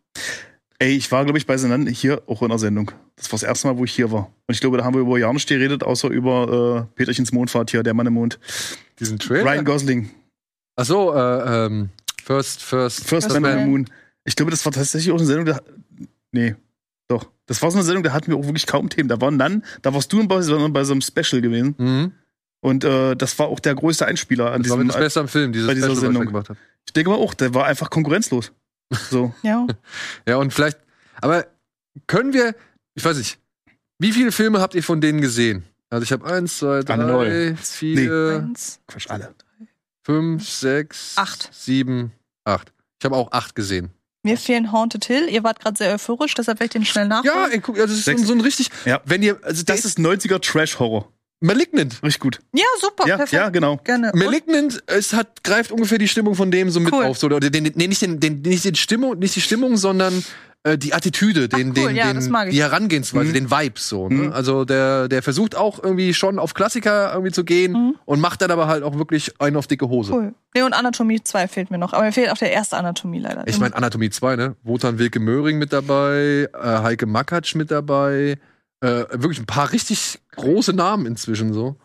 Ey, ich war, glaube ich, bei Senan hier auch in der Sendung. Das war das erste Mal, wo ich hier war. Und ich glaube, da haben wir über ja nicht geredet, außer über äh, Peterchens Mondfahrt hier, der Mann im Mond. Diesen Trailer? Ryan Gosling, Ach so, äh, ähm, First, First, First Man Man. in the Moon. Ich glaube, das war tatsächlich auch eine Sendung, da. Nee, doch. Das war so eine Sendung, da hatten wir auch wirklich kaum Themen. Da waren dann, da warst du bei, so- bei so einem Special gewesen. Mhm. Und äh, das war auch der größte Einspieler an Das war diesem. mit das Beste am Film, dieses bei dieser Special, was Sendung. gemacht hat. Ich denke mal auch, der war einfach konkurrenzlos. So. Ja. Ja, und vielleicht, aber können wir, ich weiß nicht, wie viele Filme habt ihr von denen gesehen? Also ich habe eins, zwei, drei, vier, Eins. Quatsch, alle. Fünf, sechs, Acht. sieben, acht. Ich habe auch acht gesehen. Mir fehlen Haunted Hill. Ihr wart gerade sehr euphorisch, deshalb werde ich den schnell Ja, nachholen. ey, guck, also das ist so, Sechs. so ein richtig, Ja. wenn ihr, also Das das ist ist 90er Trash-Horror. Malignant. Richtig gut. Ja, super, Ja, perfekt. ja, genau. Gerne. Malignant, es hat, greift ungefähr die Stimmung von dem so mit Cool. auf. So, oder den, nee, nicht, den, den, nicht, den Stimmung, nicht die Stimmung, sondern äh, die Attitüde, den, cool, den, ja, den, die Herangehensweise, Mhm. den Vibe so. Ne? Mhm. Also der, der versucht auch irgendwie schon auf Klassiker irgendwie zu gehen Mhm. und macht dann aber halt auch wirklich einen auf dicke Hose. Cool. Nee, und Anatomie 2 fehlt mir noch. Aber mir fehlt auch der erste Anatomie leider. Ich meine, Anatomie 2, ne? Wotan Wilke Möhring mit dabei, äh, Heike Makatsch mit dabei. Äh, wirklich ein paar richtig große Namen inzwischen so.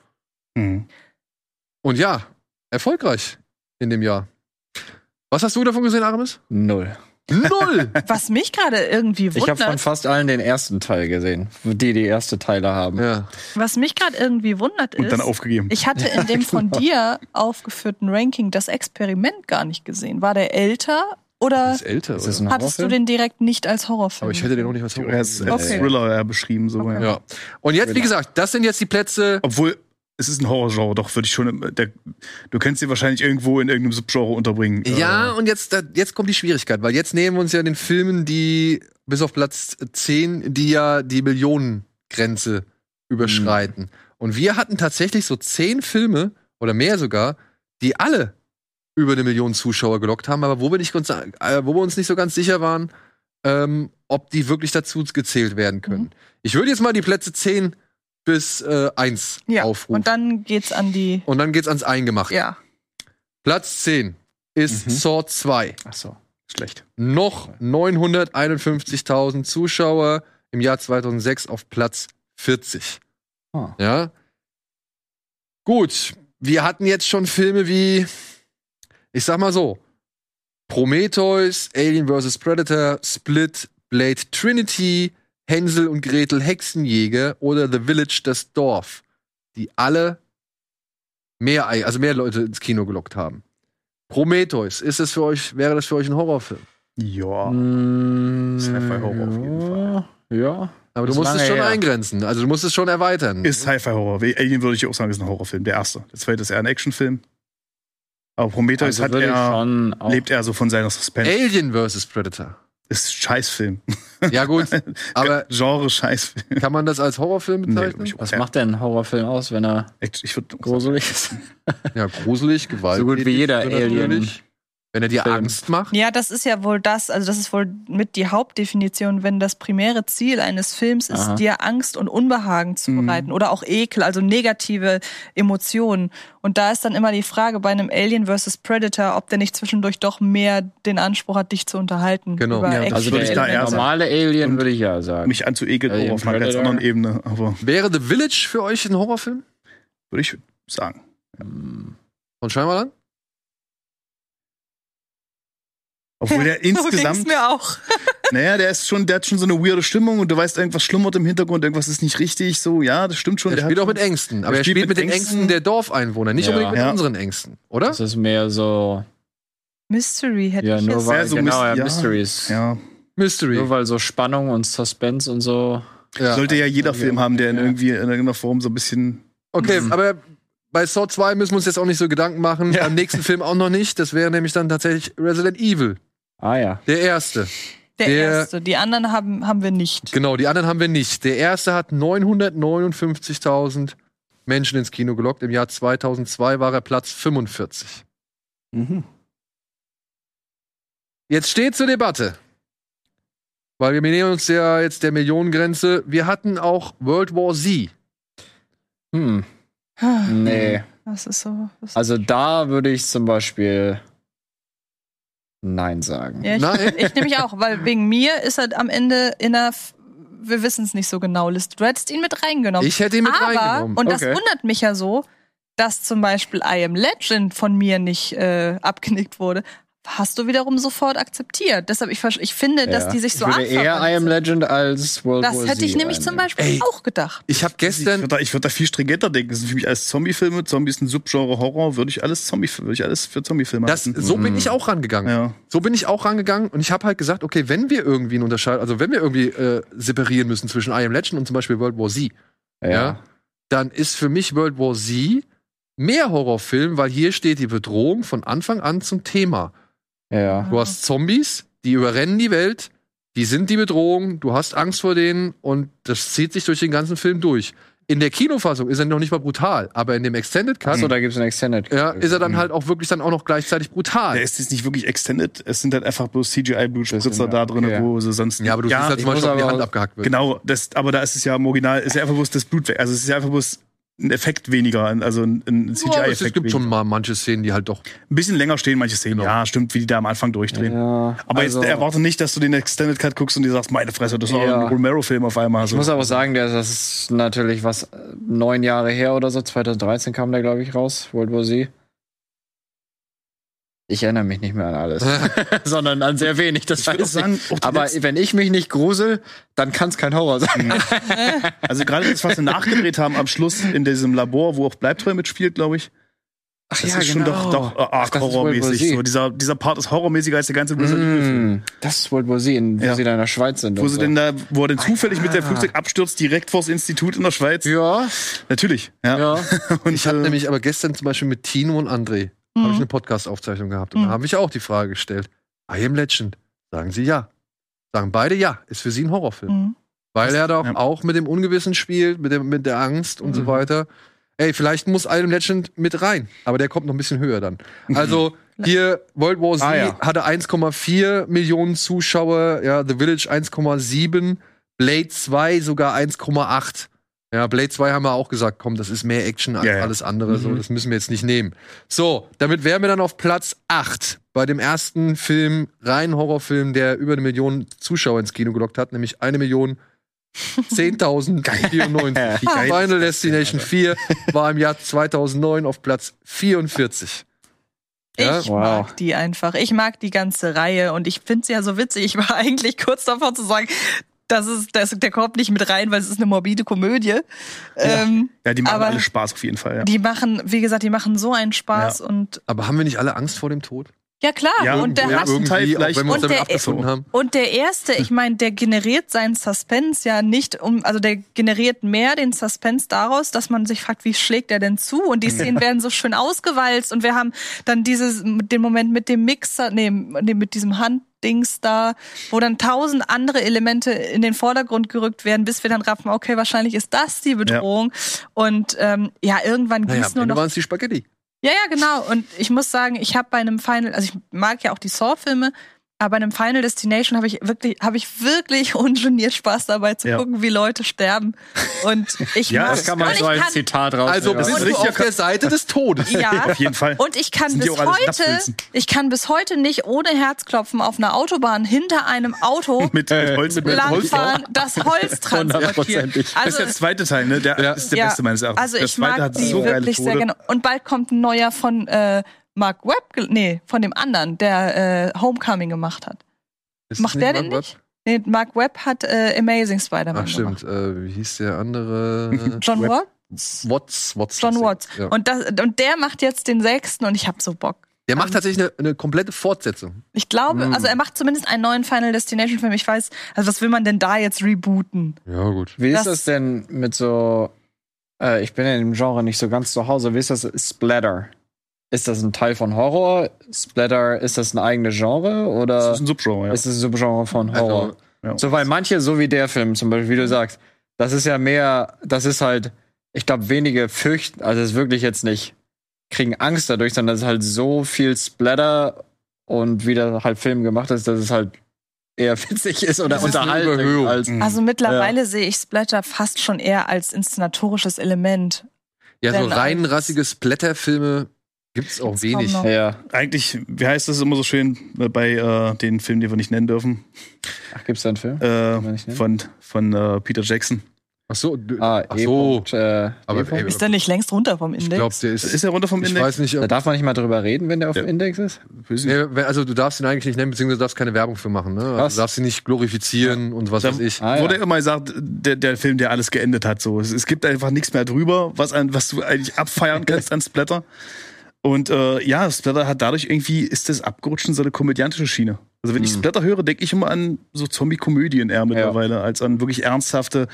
Mhm. Und ja, erfolgreich in dem Jahr. Was hast du davon gesehen, Aramis? Null. Null! Was mich gerade irgendwie Ich habe von wundert, fast allen den ersten Teil gesehen, die die erste Teile haben. ja. was mich gerade irgendwie wundert Und dann ist, aufgegeben. ich hatte in dem von dir aufgeführten Ranking das Experiment gar nicht gesehen. War der älter oder ist älter, Ist oder? ein hattest du Horrorfilm? den direkt nicht als Horrorfilm? Aber ich hätte den auch nicht als Er Horror. ist als Okay. Thriller beschrieben, so, ja. Ja. Und jetzt, wie gesagt, das sind jetzt die Plätze. Obwohl, es ist ein Horrorgenre, doch, würde ich schon. Der, du könntest sie wahrscheinlich irgendwo in irgendeinem Subgenre unterbringen. Ja, Äh, und jetzt, jetzt kommt die Schwierigkeit, weil jetzt nehmen wir uns ja den Filmen, die bis auf Platz 10, die ja die Millionengrenze überschreiten. Und wir hatten tatsächlich so zehn Filme oder mehr sogar, die alle über eine Million Zuschauer gelockt haben, aber wo wir, nicht äh, wo wir uns nicht so ganz sicher waren, ähm, ob die wirklich dazu gezählt werden können. Mhm. Ich würde jetzt mal die Plätze 10 bis äh, 1 ja. aufrufen. Und dann geht's an die. Und dann geht's ans Eingemachte. Ja. Platz 10 ist Mhm. Saw 2. Ach so. schlecht. Noch 951.000 Zuschauer im Jahr 2006 auf Platz 40. Ah. Ja. Gut, wir hatten jetzt schon Filme wie, ich sag mal so, Prometheus, Alien vs. Predator, Split, Blade Trinity, Hänsel und Gretel Hexenjäger oder The Village das Dorf, die alle mehr, Ei- also mehr Leute ins Kino gelockt haben. Prometheus, ist es für euch, wäre das für euch ein Horrorfilm? Ja. Mm, Sci-Fi-Horror auf jeden Ja. Aber du musst es schon her. eingrenzen. Also du musst es schon erweitern. Ist Sci-Fi-Horror. Alien würde ich auch sagen, ist ein Horrorfilm. Der erste. Der zweite ist eher ein Actionfilm. Aber Prometheus Also hat er, lebt er so von seiner Suspense. Alien vs. Predator. Ist ein Scheißfilm. Ja gut, aber Genre Scheißfilm. kann man das als Horrorfilm Nee, bezeichnen? ich- Was Ja. macht denn ein Horrorfilm aus, wenn er Ich würde gruselig ist? Ja, gruselig, gewalttätig. So gut wie jeder natürlich. Alien. Wenn er dir Film. Angst macht. Ja, das ist ja wohl das, also das ist wohl mit die Hauptdefinition, wenn das primäre Ziel eines Films ist, Aha. dir Angst und Unbehagen zu Mhm. bereiten oder auch Ekel, also negative Emotionen. Und da ist dann immer die Frage bei einem Alien vs. Predator, ob der nicht zwischendurch doch mehr den Anspruch hat, dich zu unterhalten. Genau. Über Ja, Also würde der, ich da eher normale Alien Und würde ich ja sagen. mich anzuekeln, Alien auf einer ganz anderen Ebene. Aber Wäre The Village für euch ein Horrorfilm? würde ich sagen. Von Scheinwalan? Obwohl der So insgesamt, mir auch. naja, der ist schon, der hat schon so eine weirde Stimmung und du weißt, irgendwas schlummert im Hintergrund, irgendwas ist nicht richtig. So, ja, das stimmt schon. Er der spielt auch mit Ängsten. Aber Er er spielt mit mit den Ängsten Ängsten. der Dorfeinwohner, nicht Ja. unbedingt mit Ja. unseren Ängsten, oder? Das ist mehr so, Mystery hätte ja, ich nur jetzt. weil, Ja, so genau, ja, ja. Mysteries. Ja, Mystery. Nur weil so Spannung und Suspense und so. Ja. sollte ja jeder Film haben, der in Ja. irgendwie in irgendeiner Form so ein bisschen. Okay, Mhm. aber bei Saw 2 müssen wir uns jetzt auch nicht so Gedanken machen. Ja. Beim nächsten Film auch noch nicht. Das wäre nämlich dann tatsächlich Resident Evil. Ah ja. Der erste. Der, der- erste. Die anderen haben, haben wir nicht. Genau, die anderen haben wir nicht. Der erste hat 959.000 Menschen ins Kino gelockt. Im Jahr 2002 war er Platz 45. Jetzt steht zur Debatte, weil wir nähern uns ja jetzt der Millionengrenze. Wir hatten auch World War Z. Hm. Nee. Das ist so. Das Also da würde ich zum Beispiel Nein sagen. ja, ich, Nein. ich nehme mich auch, weil wegen mir ist er am Ende in der, F- wir wissen es nicht so genau, Liste. Du hättest ihn mit reingenommen. Ich hätte ihn mit Aber, reingenommen. und das Okay. wundert mich ja so, dass zum Beispiel I Am Legend von mir nicht äh, abgenickt wurde. Hast du wiederum sofort akzeptiert. Deshalb, ich, ich finde, dass Ja. die sich so ich würde eher I Am Legend als World Das War hätte ich nämlich zum. Beispiel Ey. auch gedacht. Ich habe Ich gestern, würde da, ich würd da viel stringenter denken. Das sind für mich alles Zombie-Filme. Zombie ist ein Subgenre Horror. Würde ich alles Zombie, würde ich alles für Zombie-Filme das, halten. so bin ich auch rangegangen. Ja. So bin ich auch rangegangen und ich habe halt gesagt, okay, wenn wir irgendwie einen Unterscheid, also wenn wir irgendwie äh, separieren müssen zwischen I Am Legend und zum Beispiel World War Z, Ja. ja. dann ist für mich World War Z mehr Horrorfilm, weil hier steht die Bedrohung von Anfang an zum Thema. Ja. Du hast Zombies, die überrennen die Welt, die sind die Bedrohung, du hast Angst vor denen und das zieht sich durch den ganzen Film durch. In der Kinofassung ist er noch nicht mal brutal, aber in dem Extended Cut Achso, da gibt es einen Extended. ja, ist er dann halt auch wirklich dann auch noch gleichzeitig brutal. Der ist jetzt nicht wirklich extended. Es sind halt einfach bloß CGI-Blutspritzer da drin, okay. wo sie sonst. ja, aber du siehst halt zum Beispiel, ob die Hand abgehackt wird. Genau, das, aber da ist es ja im Original, ist ja einfach bloß das Blut weg. Also es ist ja einfach bloß ein Effekt weniger, also ein, ein Ja, es CGI-Effekt. gibt schon mal manche Szenen, die halt doch. Ein bisschen länger stehen manche Szenen. Genau. Ja, stimmt, wie die da am Anfang durchdrehen. Ja, Aber also, jetzt erwarte nicht, dass du den Extended Cut guckst und dir sagst, meine Fresse, das ist auch Ja. ein Romero-Film auf einmal. Ich So. muss aber sagen, der, das ist natürlich was, neun Jahre her oder so, 2013 kam der, glaube ich, raus, World War Z. Ich erinnere mich nicht mehr an alles, sondern an sehr wenig, das Ich weiß sagen, ich. auch die Aber letzten- wenn ich mich nicht grusel, dann kann es kein Horror sein. Also gerade das, was sie nachgedreht haben am Schluss in diesem Labor, wo auch Bleibtreu mitspielt, glaube ich. Ach Das ist schon doch, doch äh, Ach, arg horrormäßig. So, dieser, dieser Part ist horrormäßiger als der ganze Film. Mm, das ist World War Z, in, wo Ja. sie da in der Schweiz sind. Wo sie so. denn da, wo er denn zufällig mit der ja. Flugzeug abstürzt, direkt vors Institut in der Schweiz. Ja, Natürlich. Ja. ja. Und, Ich habe äh, nämlich aber gestern zum Beispiel mit Tino und André habe ich Mhm. eine Podcast-Aufzeichnung gehabt. Und Mhm. da habe ich auch die Frage gestellt: I am Legend. Sagen sie ja. Sagen beide ja. Ist für sie ein Horrorfilm. Mhm. Weil er doch Ja. auch mit dem Ungewissen spielt, mit, dem, mit der Angst und so Mhm. weiter. Ey, vielleicht muss I am Legend mit rein, aber der kommt noch ein bisschen höher dann. Also hier World War Z Ah, ja. hatte 1,4 Millionen Zuschauer, ja, The Village 1,7, Blade 2 sogar 1,8. Ja, Blade 2 haben wir auch gesagt, komm, das ist mehr Action als Ja, ja. alles andere, so, Mhm. das müssen wir jetzt nicht nehmen. So, damit wären wir dann auf Platz 8 bei dem ersten Film, rein Horrorfilm, der über eine Million Zuschauer ins Kino gelockt hat, nämlich eine Million 10.094. Wie geil Final Destination 4 war im Jahr 2009 auf Platz 44. Ja? Ich Wow. mag die einfach. Ich mag die ganze Reihe und ich finde sie ja so witzig. Ich war eigentlich kurz davor zu sagen, das ist, das, der kommt nicht mit rein, weil es ist eine morbide Komödie. Ähm, ja, die machen alle Spaß auf jeden Fall. Ja. Die machen, wie gesagt, die machen so einen Spaß und Aber haben wir nicht alle Angst vor dem Tod? Ja, klar. Ja, und der ja, hat irgendwie Teil auch vielleicht. wenn wir uns Und damit der- abgefunden haben. Und der erste, ich meine, der generiert seinen Suspense ja nicht um, also der generiert mehr den Suspense daraus, dass man sich fragt, wie schlägt er denn zu? Und die Szenen werden so schön ausgewalzt und wir haben dann dieses, den Moment mit dem Mixer, nee, mit diesem Handdings da, wo dann tausend andere Elemente in den Vordergrund gerückt werden, bis wir dann raffen, okay, wahrscheinlich ist das die Bedrohung. Und ähm, ja, irgendwann Naja, ging's am nur noch waren es die Spaghetti. Ja, ja, genau. Und ich muss sagen, ich habe bei einem Final, also ich mag ja auch die Saw-Filme, aber bei einem Final Destination habe ich wirklich, habe ich wirklich ungeniert Spaß dabei zu Ja. gucken, wie Leute sterben. Und ich Ja, das Das kann man so als kann, Zitat raus. Also bist du richtig- auf der Seite des Todes. ja. Auf jeden Fall. Und ich kann bis heute, ich kann bis heute nicht ohne Herzklopfen auf einer Autobahn hinter einem Auto mit, mit Holz, mit Holz langfahren, das Holz transportiert. Hundertprozentig. Das ist Also, der zweite Teil, ne? Der Ja. ist der beste meines Erachtens. Also der ich mag hat die so wirklich Tode. sehr gerne. Und bald kommt ein neuer von äh, Mark Webb, nee, von dem anderen, der äh, Homecoming gemacht hat. Ist Macht der Mark den Webb? nicht? Nee, Mark Webb hat äh, Amazing Spider-Man Ach stimmt, gemacht. äh, wie hieß der andere? John Webb. Watts? Watts, Watts. John Watts. Ja. Und, das, und der macht jetzt den sechsten und ich hab so Bock. Der macht tatsächlich eine, eine komplette Fortsetzung. Ich glaube, Mm. also er macht zumindest einen neuen Final Destination Film. Ich weiß, also was will man denn da jetzt rebooten? Ja, gut. Wie ist Das- das denn mit so, äh, ich bin in dem Genre nicht so ganz zu Hause, wie ist das Splatter? Ist das ein Teil von Horror? Splatter, ist das ein eigenes Genre oder Das ist ein Subgenre, ja. ist es ein Subgenre von Horror? Also, ja. So, weil manche, so wie der Film zum Beispiel, wie du sagst, das ist ja mehr, das ist halt, ich glaube, wenige fürchten, also es ist wirklich jetzt nicht, kriegen Angst dadurch, sondern es ist halt so viel Splatter und wie der halt Film gemacht ist, dass es halt eher witzig ist oder Das unterhaltend als. Mhm. Also mittlerweile sehe ich Splatter fast schon eher als inszenatorisches Element. ja, so rein rassige Splatterfilme gibt's auch Gibt's wenig. Ja. Eigentlich, wie heißt das immer so schön äh, bei äh, den Filmen, die wir nicht nennen dürfen? Ach, gibt's da einen Film? Äh, von von äh, Peter Jackson. Ach so, du- Ah, ach E. so. Punkt, äh, Aber, E. Ist der nicht längst runter vom ich Index? glaube, der ist. Ist er runter vom ich Index? weiß nicht, Da darf man nicht mal drüber reden, wenn der auf Ja. dem Index ist. Ich nee, also du darfst ihn eigentlich nicht nennen, beziehungsweise du darfst keine Werbung für machen. Ne? Also Was? Du darfst ihn nicht glorifizieren und was Da weiß ich. Ah, Wurde ja. immer gesagt, der, der Film, der alles geendet hat. So. Es, es gibt einfach nichts mehr drüber, was, an, was du eigentlich abfeiern kannst an Splatter. Und äh, ja, Splatter hat dadurch irgendwie, ist das abgerutscht in so eine komödiantische Schiene. Also wenn ich Mhm. Splatter höre, denke ich immer an so Zombie-Komödien eher mittlerweile, als an wirklich ernsthafte,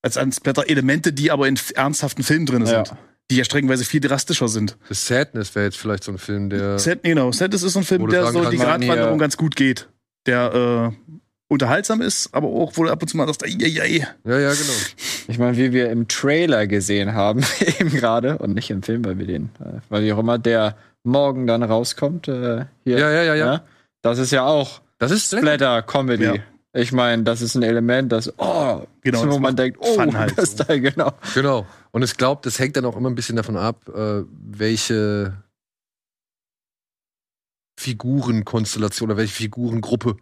als an Splatter-Elemente, die aber in ernsthaften Filmen drin Ja. sind. Die ja streckenweise viel drastischer sind. The Sadness wäre jetzt vielleicht so ein Film, der. Set, genau, Set ist so ein Film, der so die Gratwanderung ganz gut geht. Der äh, unterhaltsam ist, aber auch, wo du ab und zu mal sagst, ei, ei, ei. Ja, ja, genau. Ich meine, wie wir im Trailer gesehen haben, eben gerade, und nicht im Film, weil wir den, äh, weil wie auch immer der morgen dann rauskommt, äh, hier. Ja, ja, ja, ja. Das ist ja auch Das ist Splatter-Comedy. Ja. Ich meine, das ist ein Element, das, oh, Genau, wo man denkt, oh, halt das so. Teil, genau. Genau. Und ich glaube, das hängt dann auch immer ein bisschen davon ab, äh, welche Figurenkonstellation oder welche Figurengruppe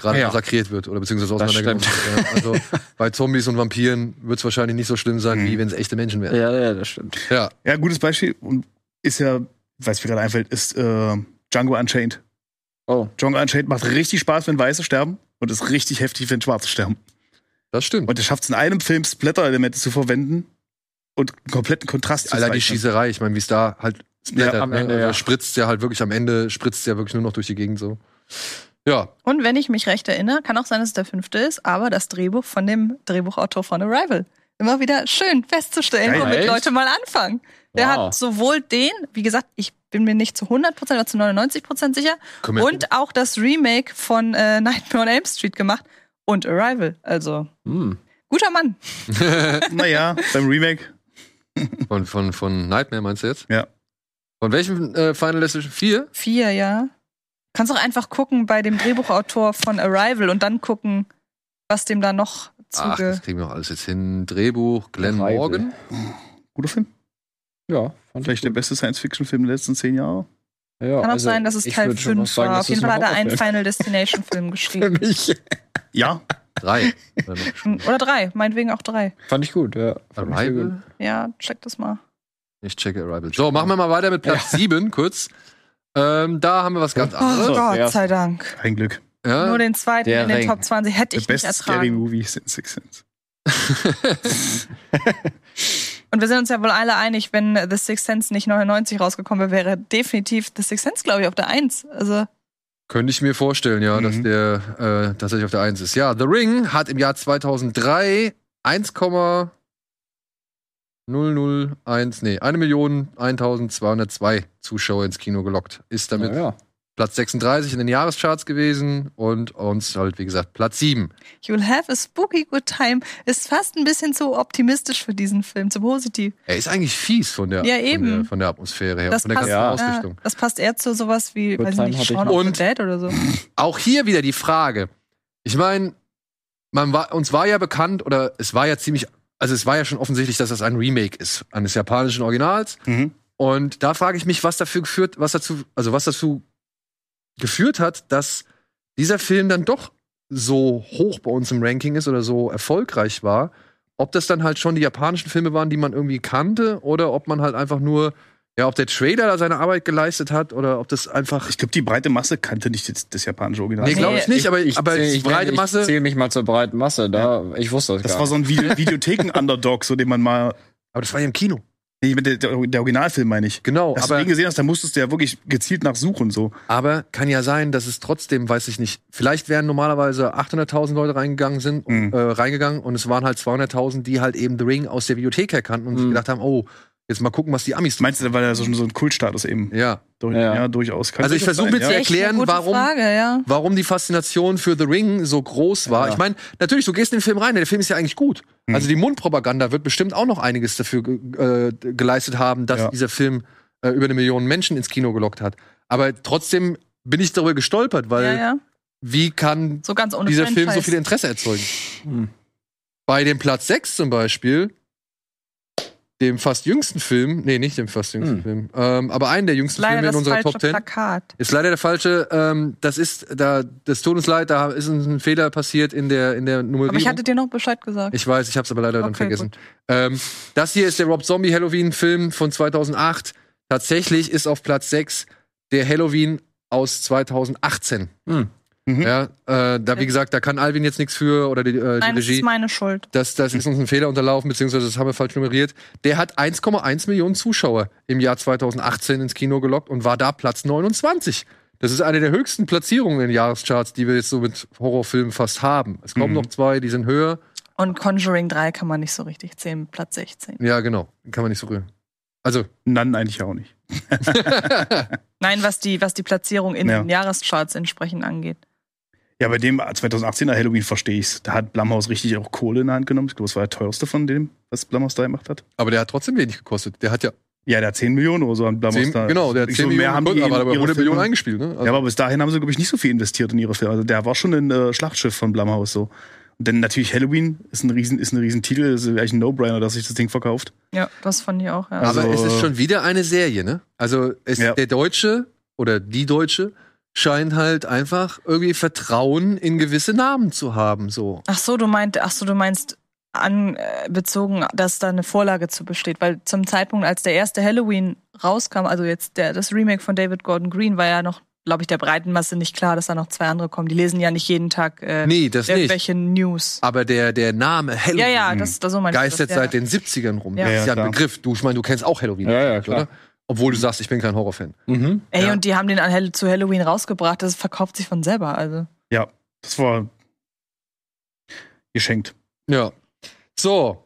gerade Ja. massakriert wird oder beziehungsweise auseinandergenommen wird. Ja, also bei Zombies und Vampiren wird es wahrscheinlich nicht so schlimm sein, Mhm. wie wenn es echte Menschen wären. Ja, ja, das stimmt. Ja. Ja, gutes Beispiel und ist ja, weiß mir gerade einfällt, ist äh, Django Unchained. Oh, Django Unchained macht richtig Spaß, wenn Weiße sterben und ist richtig heftig, wenn Schwarze sterben. das stimmt. Und er schafft es in einem Film, Splatter-Elemente zu verwenden und einen kompletten Kontrast zu Allein die. Schießerei, ich meine, wie es da halt splattert, am ne? Ende, also ja. spritzt ja halt wirklich am Ende, spritzt ja wirklich nur noch durch die Gegend so. Ja, Und wenn ich mich recht erinnere, kann auch sein, dass es der fünfte ist, aber das Drehbuch von dem Drehbuchautor von Arrival. Immer wieder schön festzustellen, Geil. womit Echt? Leute mal anfangen. Der Wow. hat sowohl den, wie gesagt, ich bin mir nicht zu 100% oder zu 99% sicher, und auch das Remake von äh, Nightmare on Elm Street gemacht und Arrival. Also, hm. guter Mann. Naja, beim Remake. von, von, von Nightmare meinst du jetzt? Ja. Von welchem äh, Final Destination? Vier? Vier, ja. Kannst auch einfach gucken bei dem Drehbuchautor von Arrival und dann gucken, was dem da noch Ach, zuge... das kriegen wir auch alles jetzt hin. Drehbuch, Glenn Arrival. Morgan. Guter Film. Ja, fand Vielleicht der beste Science-Fiction-Film der letzten zehn Jahre. ja, Kann auch also sein, dass es Teil würd schon 5 fast sagen, war. das Auf jeden ist Fall hat er ein einen. Final Destination Film Für geschrieben. mich. Ja, Drei. Oder noch. Oder drei, meinetwegen auch drei. Fand ich gut, ja. Fand gut. Arrival? Ja, check das mal. Ich checke Arrival. So, machen wir mal weiter mit Platz sieben kurz. Ähm, da haben wir was ganz Oh anderes. So, Gott erst- sei Dank. kein Glück. Ja? Nur den zweiten Der in den Ring. Top 20 hätte The ich nicht best scary ertragen. movie since Sixth Sense. Und wir sind uns ja wohl alle einig, wenn The Sixth Sense nicht 99 rausgekommen wäre, wäre definitiv The Sixth Sense, glaube ich, auf der 1. Also, Könnte ich mir vorstellen, ja, Mhm. dass der äh, tatsächlich auf der 1 ist. Ja, The Ring hat im Jahr 2003 1,001, nee, 1 Million 1202 Zuschauer ins Kino gelockt. Ist damit Ja. Platz 36 in den Jahrescharts gewesen und uns halt, wie gesagt, Platz 7. You'll have a spooky good time ist fast ein bisschen zu optimistisch für diesen Film, zu positiv. Er ist eigentlich fies von der, Ja, Von, eben. der von der Atmosphäre her, Das von der passt, ganzen Ja. Ausrichtung. Ja, das passt eher zu sowas wie, Good weiß ich nicht, Shaun of the Dead oder so. Auch hier wieder die Frage. Ich meine, man war, uns war ja bekannt, oder es war ja ziemlich, also es war ja schon offensichtlich, dass das ein Remake ist eines japanischen Originals. Mhm. Und da frage ich mich, was dafür geführt, was dazu, also was dazu geführt hat, dass dieser Film dann doch so hoch bei uns im Ranking ist oder so erfolgreich war. Ob das dann halt schon die japanischen Filme waren, die man irgendwie kannte, oder ob man halt einfach nur, ja, ob der Trailer da seine Arbeit geleistet hat, oder ob das einfach. Ich glaube, die breite Masse kannte nicht das, das japanische Original. Nee, glaube ich nicht, aber, Ich, aber die ich, breite ich Masse. zähle mich mal zur breiten Masse. Da, Ich wusste das, das gar war so ein Vide Videotheken-Underdog, so den man mal. Aber das war ja im Kino. Nee, der, der, der Originalfilm meine ich. Genau, Hast du aber, den gesehen hast, da musstest du ja wirklich gezielt nachsuchen. So. aber kann ja sein, dass es trotzdem, weiß ich nicht, vielleicht wären normalerweise 800.000 Leute reingegangen sind, Mhm. äh, reingegangen und es waren halt 200.000, die halt eben The Ring aus der Videothek her kannten und sich Mhm. gedacht haben, oh, jetzt mal gucken, was die Amis tun. Meinst du, weil er so, so ein Kultstatus eben Ja. durch, ja. Ja. durchaus kann. Also ich versuche mir zu erklären, warum, Frage, ja. warum die Faszination für The Ring so groß war. Ja. Ich meine, natürlich, du gehst in den Film rein, der Film ist ja eigentlich gut. Mhm. Also die Mundpropaganda wird bestimmt auch noch einiges dafür äh, geleistet haben, dass Ja. dieser Film äh, über eine Million Menschen ins Kino gelockt hat. Aber trotzdem bin ich darüber gestolpert, weil ja, ja. wie kann So dieser Film so viel Interesse erzeugen? Hm. Bei dem Platz 6 zum Beispiel, dem fast jüngsten Film, nee, nicht dem fast jüngsten Hm. Film, ähm, aber einen der jüngsten Leider Filme in unserer Top 10. Plakat. Ist leider der falsche, ähm, das ist, da, das tut uns leid, da ist ein Fehler passiert in der, in der Nummerierung. Aber ich hatte dir noch Bescheid gesagt. Ich weiß, ich habe es aber leider dann Okay, vergessen. Ähm, das hier ist der Rob Zombie Halloween-Film von 2008. Tatsächlich ist auf Platz 6 der Halloween aus 2018. Hm. Mhm. Ja, äh, da wie gesagt, da kann Alvin jetzt nichts für oder die, äh, Nein, die das Regie. ist meine Schuld. Das, das ist uns ein Fehler unterlaufen, beziehungsweise das haben wir falsch nummeriert. Der hat 1,1 Millionen Zuschauer im Jahr 2018 ins Kino gelockt und war da Platz 29. Das ist eine der höchsten Platzierungen in den Jahrescharts, die wir jetzt so mit Horrorfilmen fast haben. Es kommen Mhm. noch zwei, die sind höher. Und Conjuring 3 kann man nicht so richtig zählen, Platz 16. Ja, genau. Kann man nicht so rühren. Also, Nein, eigentlich auch nicht. Nein, was die, was die Platzierung in Ja. den Jahrescharts entsprechend angeht. Ja, bei dem 2018er Halloween verstehe ich's. Da hat Blumhouse richtig auch Kohle in der Hand genommen. Ich glaube, das war der teuerste von dem, was Blumhouse da gemacht hat. aber der hat trotzdem wenig gekostet. Der hat ja Ja, der hat 10 Millionen oder so an Blumhouse 10, da. genau, der hat Ich 10 so, Millionen, haben die aber ihre 100 Millionen eingespielt. Ne? Also, Ja, aber bis dahin haben sie, glaube ich, nicht so viel investiert in ihre Filme. Also der war schon ein äh, Schlachtschiff von Blumhouse so. Und dann natürlich Halloween ist ein riesen, ist ein riesen Titel, ist eigentlich ein No-Brainer, dass sich das Ding verkauft. Ja, das fand ich auch, ja. Also- aber es ist schon wieder eine Serie, ne? Also es, Ja. der Deutsche oder die Deutsche scheint halt einfach irgendwie Vertrauen in gewisse Namen zu haben. So. Ach so, du meint, ach so, du meinst anbezogen, dass da eine Vorlage zu besteht, weil zum Zeitpunkt, als der erste Halloween rauskam, also jetzt der, das Remake von David Gordon Green, war ja noch, glaube ich, der breiten Masse nicht klar, dass da noch zwei andere kommen. Die lesen ja nicht jeden Tag äh, Nee, das nicht. irgendwelche News. Aber der, der Name Halloween Ja, ja, das, das so meinst geistert das, ja. seit den 70ern rum. Ja. Das ist Ja, ein. Begriff. Du, ich meine, du kennst auch Halloween, Ja, ja, klar. oder? Obwohl du sagst, ich bin kein Horrorfan. Mhm. Ey, Ja. und die haben den an Hall zu Halloween rausgebracht, das verkauft sich von selber, also. Ja, das war geschenkt. Ja. So.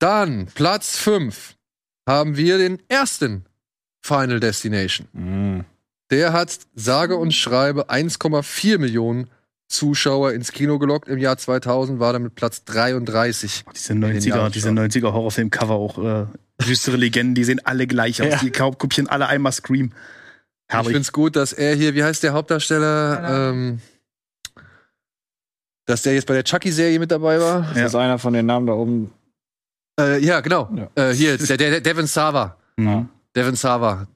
Dann, Platz 5, haben wir den ersten Final Destination. Mhm. Der hat sage und schreibe 1,4 Millionen Zuschauer ins Kino gelockt. Im Jahr 2000 war damit Platz 33. Diese den 90er, Jahren diese schon. 90er Horrorfilm-Cover auch äh, düstere Legenden, die sehen alle gleich aus. Ja. Die kopieren alle einmal Scream. Ich Herrlich. finde es gut, dass er hier, wie heißt der Hauptdarsteller? Ähm, dass der jetzt bei der Chucky-Serie mit dabei war. Das ist einer von den Namen da oben. Äh, ja, genau. Ja. Äh, hier, der, der Devin Sava. Mhm. Devin Sava.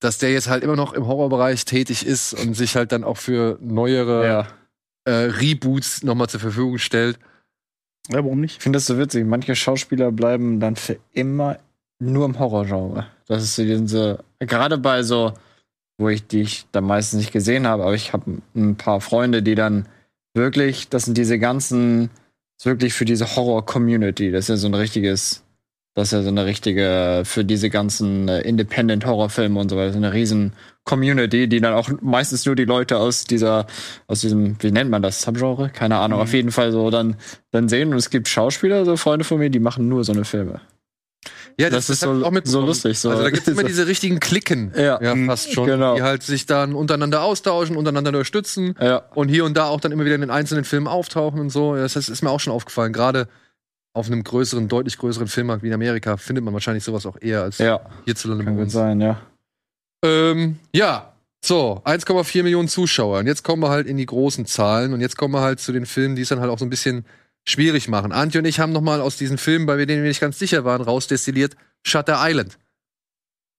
Dass der jetzt halt immer noch im Horrorbereich tätig ist und sich halt dann auch für neuere Ja. äh, Reboots nochmal zur Verfügung stellt. Ja, warum nicht? Ich finde das so witzig. Manche Schauspieler bleiben dann für immer nur im Horrorgenre. Das ist so diese, gerade bei so, wo ich die ich da meistens nicht gesehen habe, aber ich habe ein paar Freunde, die dann wirklich, das sind diese ganzen, das ist wirklich für diese Horror-Community. Das ist ja so ein richtiges Das ist ja so eine richtige, für diese ganzen äh, Independent-Horrorfilme und so weiter, so eine riesen Community, die dann auch meistens nur die Leute aus dieser, aus diesem, wie nennt man das, Subgenre? Keine Ahnung, auf jeden Fall so dann, dann sehen. Und es gibt Schauspieler, so Freunde von mir, die machen nur so eine Filme. Ja, Das ist hab ich so- so lustig, so. Also da gibt es immer diese richtigen Klicken, Ja. ja Mhm. fast schon, Genau. die halt sich dann untereinander austauschen, untereinander unterstützen Ja. und hier und da auch dann immer wieder in den einzelnen Filmen auftauchen und so. Das ist mir auch schon aufgefallen. Gerade auf einem größeren, deutlich größeren Filmmarkt wie in Amerika findet man wahrscheinlich sowas auch eher als Ja, hierzulande kann gut uns. sein, ja. Ähm, ja, so, 1,4 Millionen Zuschauer. Und jetzt kommen wir halt in die großen Zahlen und jetzt kommen wir halt zu den Filmen, die es dann halt auch so ein bisschen schwierig machen. Antje und ich haben noch mal aus diesen Filmen, bei denen wir nicht ganz sicher waren, rausdestilliert Shutter Island.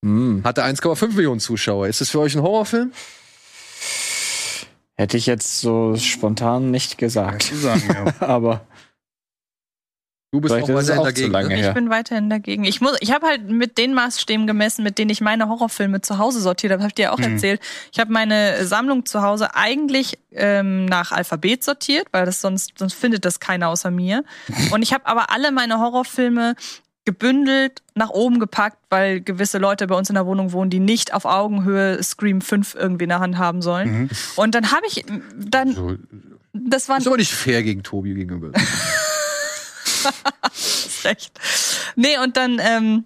Hm. Hatte 1,5 Millionen Zuschauer. Ist das für euch ein Horrorfilm? Hätte ich jetzt so spontan nicht gesagt. Sagen, ja. Aber Du bist Vielleicht auch weiterhin auch dagegen. lange Ne? Ich her. bin weiterhin dagegen. Ich muss, ich habe halt mit den Maßstäben gemessen, mit denen ich meine Horrorfilme zu Hause sortiert habe. Hab ich dir ja auch Mhm. erzählt. Ich habe meine Sammlung zu Hause eigentlich ähm, nach Alphabet sortiert, weil das sonst sonst findet das keiner außer mir. Und ich habe aber alle meine Horrorfilme gebündelt nach oben gepackt, weil gewisse Leute bei uns in der Wohnung wohnen, die nicht auf Augenhöhe Scream 5 irgendwie in der Hand haben sollen. Mhm. Und dann habe ich dann So, das waren ist aber nicht fair gegen Tobi gegenüber. hast recht. Nee, und dann ähm,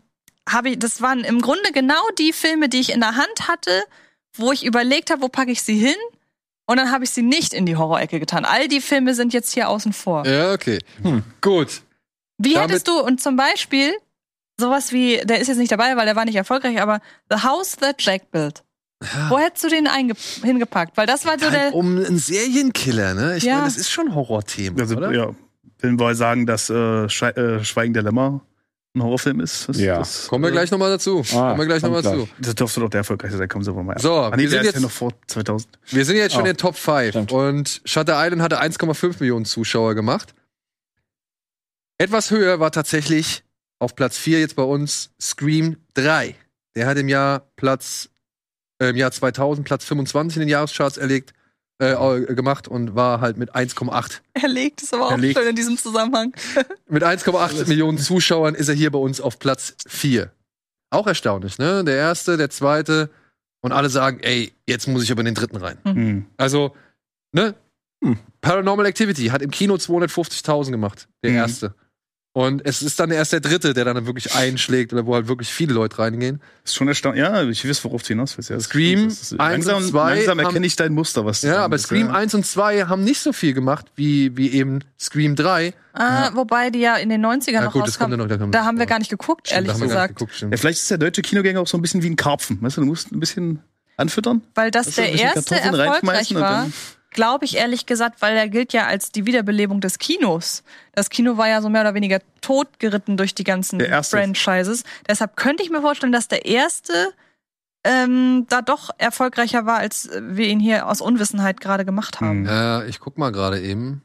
habe ich, das waren im Grunde genau die Filme, die ich in der Hand hatte, wo ich überlegt habe, wo packe ich sie hin. Und dann habe ich sie nicht in die Horrorecke getan. All die Filme sind jetzt hier außen vor. ja, okay. Hm. Gut. Wie damit- hättest du, und zum Beispiel, sowas wie, der ist jetzt nicht dabei, weil der war nicht erfolgreich, aber The House That Jack Built. Wo hättest du den einge hingepackt? Weil das war so Halt der. um einen Serienkiller, ne? Ich Ja. meine, das ist schon Horrorthema, Also, oder? ja, wir sagen, dass äh, Schei äh, Schweigen der Lämmer ein Horrorfilm ist, das, Ja. das, Kommen wir gleich nochmal dazu. Ah, Kommen wir gleich nochmal gleich. zu. das dürfte doch der erfolgreichste sein. Kommen Sie aber mal. So, ah, nee, wir sind jetzt- ja noch vor 2000. Wir sind jetzt schon Oh. in den Top 5 Stimmt. und Shutter Island hatte 1,5 Millionen Zuschauer gemacht. Etwas höher war tatsächlich auf Platz 4 jetzt bei uns Scream 3. Der hat im Jahr Platz äh, im Jahr 2000 Platz 25 in den Jahrescharts erlegt äh, gemacht und war halt mit 1,8 Erlegt ist aber auch Erlegt. schön in diesem Zusammenhang. mit 1,8 Millionen Zuschauern ist er hier bei uns auf Platz 4. Auch erstaunlich, ne? Der erste, der zweite und alle sagen, ey, jetzt muss ich aber in den dritten rein. Hm. Also, ne? Hm. Paranormal Activity hat im Kino 250.000 gemacht, der Mhm. erste. Und es ist dann erst der dritte, der dann wirklich einschlägt oder wo halt wirklich viele Leute reingehen. Ist schon erstaunlich. Ja, ich weiß, worauf du hinaus willst. Ja, Scream ist, 1 und langsam, 2 langsam haben- erkenne ich dein Muster, was du Ja, aber willst, Scream ja. 1 und 2 haben nicht so viel gemacht wie, wie eben Scream 3. Ah, Wobei die ja in den 90ern Ja, noch gut, ja rauskamen. noch. Da, kommt Da haben wir gar nicht geguckt, Stimmt, ehrlich da haben wir gar nicht gesagt. geguckt. Ja, vielleicht ist der deutsche Kinogänger auch so ein bisschen wie ein Karpfen. Weißt du, du musst ein bisschen anfüttern. Weil das der erste erfolgreich war, dann- glaube ich ehrlich gesagt, weil er gilt ja als die Wiederbelebung des Kinos. Das Kino war ja so mehr oder weniger totgeritten durch die ganzen. Franchises. Deshalb könnte ich mir vorstellen, dass der erste ähm, da doch erfolgreicher war, als wir ihn hier aus Unwissenheit gerade gemacht haben. Hm. Äh, ich guck mal gerade eben,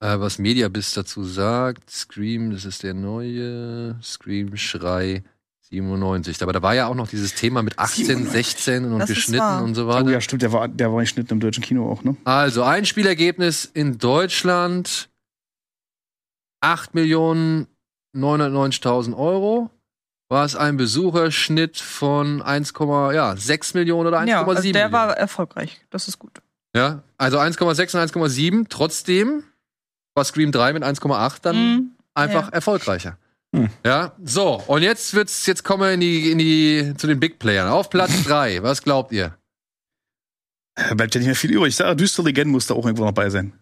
äh, was Mediabiz dazu sagt. Scream, das ist der neue Scream Schrei 97. Aber da war ja auch noch dieses Thema mit 18, 97. 16 und Das geschnitten und so Oh weiter. ja, stimmt, der war, der war geschnitten im deutschen Kino auch, ne? Also, ein Spielergebnis in Deutschland 8.990.000 Euro. War es ein Besucherschnitt von 1,6 Millionen oder 1,7 Ja, also der Millionen? war erfolgreich. Das ist gut. Ja, also 1,6 und 1,7. Trotzdem war Scream 3 mit 1,8 dann Mhm. einfach Ja. erfolgreicher. Hm. Ja, so, und jetzt wird's, jetzt kommen wir in die, in die, zu den Big Playern. Auf Platz 3, was glaubt ihr? Äh, Bleibt ja nicht mehr viel übrig. Ich sage, Düstere Legenden muss da auch irgendwo noch bei sein.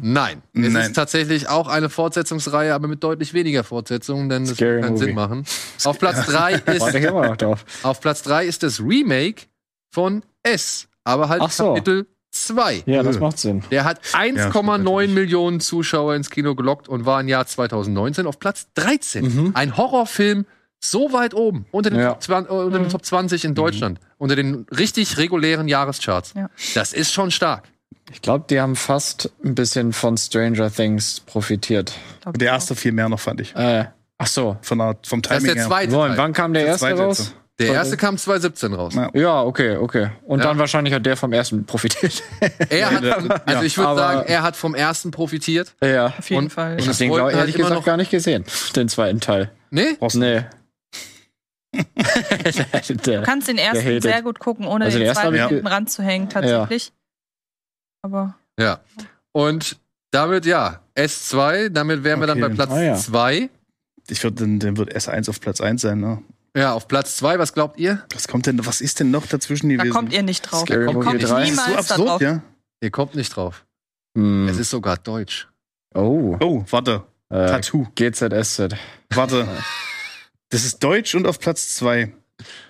Nein. Es Nein. ist tatsächlich auch eine Fortsetzungsreihe, aber mit deutlich weniger Fortsetzungen, denn das Scary wird keinen Movie. Sinn machen. Auf Platz 3 Warte ist, auf Platz 3 ist das Remake von S, aber halt so. Kapitel 2. Ja, das macht Sinn. Der hat stimmt 1,9 natürlich. Millionen Zuschauer ins Kino gelockt und war im Jahr 2019 auf Platz 13. Mhm. Ein Horrorfilm so weit oben, unter den, Ja. Top, 20, äh, unter den Mhm. Top 20 in Deutschland, unter den richtig regulären Jahrescharts. Ja. Das ist schon stark. Ich glaube, die haben fast ein bisschen von Stranger Things profitiert. Der erste viel mehr noch, fand ich. Äh, ach so. Von der, vom Das ist Timing der her. zweite Teil. wann kam der Der erste zweite raus? jetzt. Der erste kam 2017 raus. Ja. Ja, okay, okay. Und Ja. dann wahrscheinlich hat der vom ersten profitiert. Er hat, also ich würde sagen, er hat vom ersten profitiert. ja. Auf jeden Und- Fall. Ich Und hab es den, wollten glaub, halt ehrlich gesagt, noch- gar nicht gesehen. Den zweiten Teil. Nee? Brauchst du- Nee. Du kannst den ersten sehr gut gucken, ohne Also den den zweiten ich hinten ranzuhängen, tatsächlich. Aber Ja. Und damit, ja, S2, damit wären wir dann bei. Platz Ah, ja. 2. Ich würde, dann, dann wird S1 auf Platz 1 sein, ne? Ja, auf Platz 2, was glaubt ihr? Was kommt denn, was ist denn noch dazwischen da gewesen? kommt ihr nicht drauf. Scary kommt Movie ihr 3. das ist so niemals da absurd, drauf. ja? Ihr kommt nicht drauf. Hm. Es ist sogar deutsch. Oh. Oh, warte. Äh, Tattoo. GZSZ. Warte. Das ist deutsch und auf Platz 2.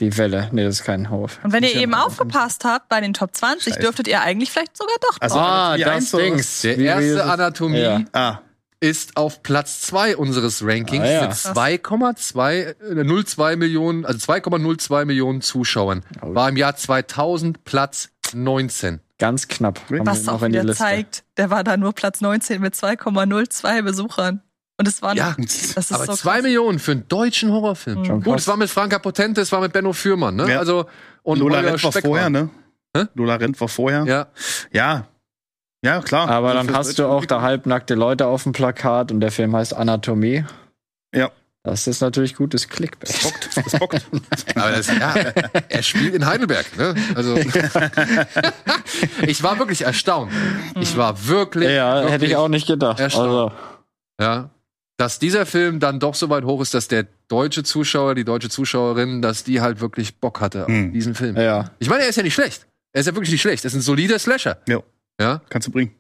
Die Welle. Nee, das ist kein Horror. Und wenn ihr eben aufgepasst habt bei den Top 20, Scheiße. dürftet ihr eigentlich vielleicht sogar doch Also, Ah, Anatomie das eins oder was? Dings. Der erste? Anatomie Ja. Ah, ist auf Platz 2 unseres Rankings Ah, ja. mit 2,2 äh, 02 Millionen, also 2,02 Millionen Zuschauern. Oh. War im Jahr 2000 Platz 19. Ganz knapp. Was auch wieder zeigt, der war da nur Platz 19 mit 2,02 Besuchern. Und es waren, Ja, das ist aber so 2 krass. Millionen für einen deutschen Horrorfilm. Schon Gut, es war mit Franka Potente, es war mit Benno Fürmann, ne? Ja. Also und Lola Rent war vorher, ne? Hä? Lola Rent war vorher. Ja, Ja. Ja, klar. Aber Also dann hast deutsche du auch da halbnackte Leute auf dem Plakat und der Film heißt Anatomie. Ja. Das ist natürlich gutes Clickbait. Bockt, das bockt. aber das, ja, er spielt in Heidelberg, ne? Also ich war wirklich erstaunt. Ich war wirklich, Ja, wirklich hätte ich auch nicht gedacht. erstaunt. Also, Ja. Dass dieser Film dann doch so weit hoch ist, dass der deutsche Zuschauer, die deutsche Zuschauerin, dass die halt wirklich Bock hatte auf Hm. diesen Film. ja. Ich meine, er ist ja nicht schlecht. Er ist ja wirklich nicht schlecht. Er ist ein solider Slasher. Ja. Ja. Kannst du bringen.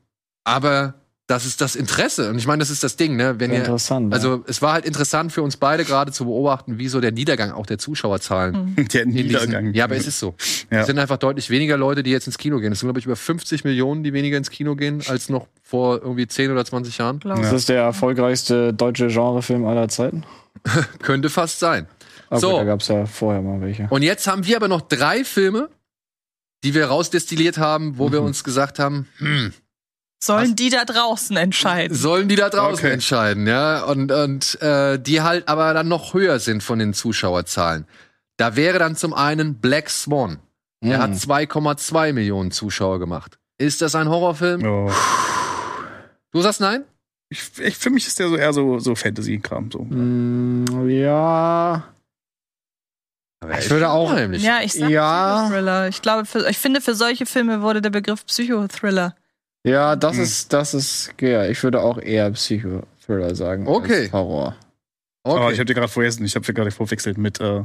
Aber das ist das Interesse. Und ich meine, das ist das Ding, ne? Wenn ihr, Interessant. ja. also es war halt interessant für uns beide gerade zu beobachten, wie so der Niedergang auch der Zuschauerzahlen Der in diesen, Niedergang. Ja, aber es ist so. Ja. Es sind einfach deutlich weniger Leute, die jetzt ins Kino gehen. Es sind, glaube ich, über 50 Millionen, die weniger ins Kino gehen, als noch vor irgendwie 10 oder 20 Jahren. glaub ist das der erfolgreichste deutsche Genrefilm aller Zeiten? Könnte fast sein. Okay, So. Da gab es ja vorher mal welche. Und jetzt haben wir aber noch drei Filme, die wir rausdestilliert haben, wo wir Mhm. uns gesagt haben, hm, Sollen die da draußen entscheiden? sollen die da draußen Okay. entscheiden, ja? Und, und äh, die halt aber dann noch höher sind von den Zuschauerzahlen. Da wäre dann zum einen Black Swan. Der Hm. hat 2,2 Millionen Zuschauer gemacht. Ist das ein Horrorfilm? Ja. Du sagst nein? Ich, ich, für mich ist der so eher so, so Fantasy-Kram. So. Mm, ja. Ich würde auch-. Ja, ich sag Ja. Psychothriller. Ich glaube, für, ich finde, für solche Filme wurde der Begriff Psychothriller. Ja, das Hm. ist, das ist, ja, ich würde auch eher Psychothriller sagen. Okay. Als Horror. Aber Okay. ich habe dir gerade vergessen, ich habe dir gerade verwechselt mit, äh,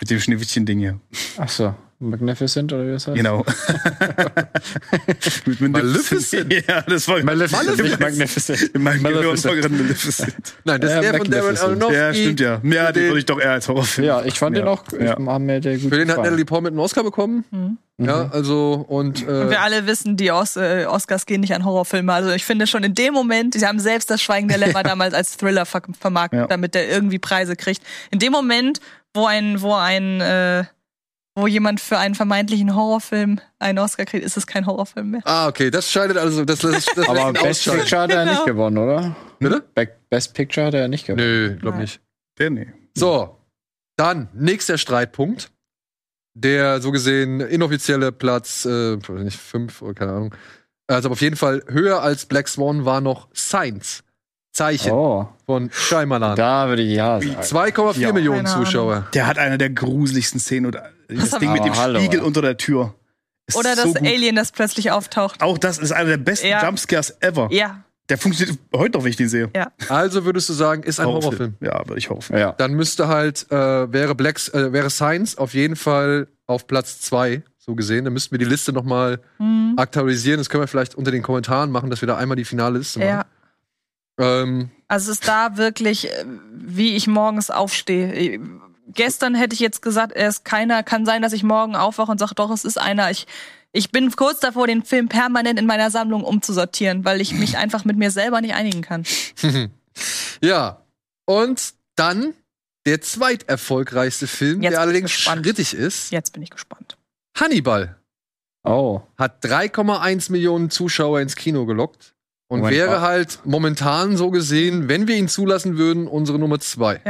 mit dem Schneewittchen-Ding hier. Ach so, Magnificent oder wie das heißt? Genau. mit Maleficent. ja, das war Maleficent, Magnificent. Maleficent. gerade Maleficent. Nein, das ist der von Darren. Aronofsky. Ja, stimmt ja. Ja, den Den- würde ich doch eher als Horrorfilm. Ja, ich fand Ja. den auch, ich Ja. mir der gut Für den hat. Natalie Portman einen Oscar bekommen. Mhm. Ja, also und, Und äh, wir alle wissen, die Os äh, Oscars gehen nicht an Horrorfilme. Also ich finde schon in dem Moment, sie haben selbst das Schweigen der Lämmer damals als Thriller ver vermarktet, Ja. damit der irgendwie Preise kriegt. In dem Moment, wo ein, wo ein, äh, wo jemand für einen vermeintlichen Horrorfilm einen Oscar kriegt, ist es kein Horrorfilm mehr. ah, okay, das scheidet also, das, das, das Aber ihn Best. Picture hat er Genau. nicht gewonnen, oder? Bitte? Be- Best Picture hat er nicht gewonnen. Nö, glaub Nein. nicht. Der, nee. So, dann nächster Streitpunkt. Der so gesehen inoffizielle Platz, äh, weiß nicht fünf oder keine Ahnung. Also auf jeden Fall höher als Black Swan war noch Science. Zeichen Oh, von Shyamalan. da würde ich ja sagen. 2,4 Ja. Millionen. Zuschauer. Der hat eine der gruseligsten Szenen. Oder das Ding ich- mit dem Aber hallo, Spiegel ey. unter der Tür. Ist Oder das so gut. Alien, das plötzlich auftaucht. Auch das ist einer der besten Ja. Jumpscares ever. Ja, Der funktioniert heute noch, wenn ich den sehe. Also würdest du sagen, ist ein Horrorfilm. Ja, würde ich Horrorfilm. Ja. Dann müsste halt, äh, wäre Blacks, äh, wäre Science auf jeden Fall auf Platz zwei so gesehen. Dann müssten wir die Liste noch mal hm. aktualisieren. Das können wir vielleicht unter den Kommentaren machen, dass wir da einmal die finale Liste machen. ja. Ähm, Also es ist da wirklich, äh, wie ich morgens aufstehe. Gestern hätte ich jetzt gesagt, er ist keiner. Kann sein, dass ich morgen aufwache und sage, doch, es ist einer. Ich, ich bin kurz davor, den Film permanent in meiner Sammlung umzusortieren, weil ich mich einfach mit mir selber nicht einigen kann. ja. Und dann der zweiterfolgreichste Film, Jetzt der allerdings schrittig ist. Jetzt bin ich gespannt. Hannibal Oh. hat 3,1 Millionen Zuschauer ins Kino gelockt. Und Moment, wäre ah. halt momentan so gesehen, wenn wir ihn zulassen würden, unsere Nummer zwei.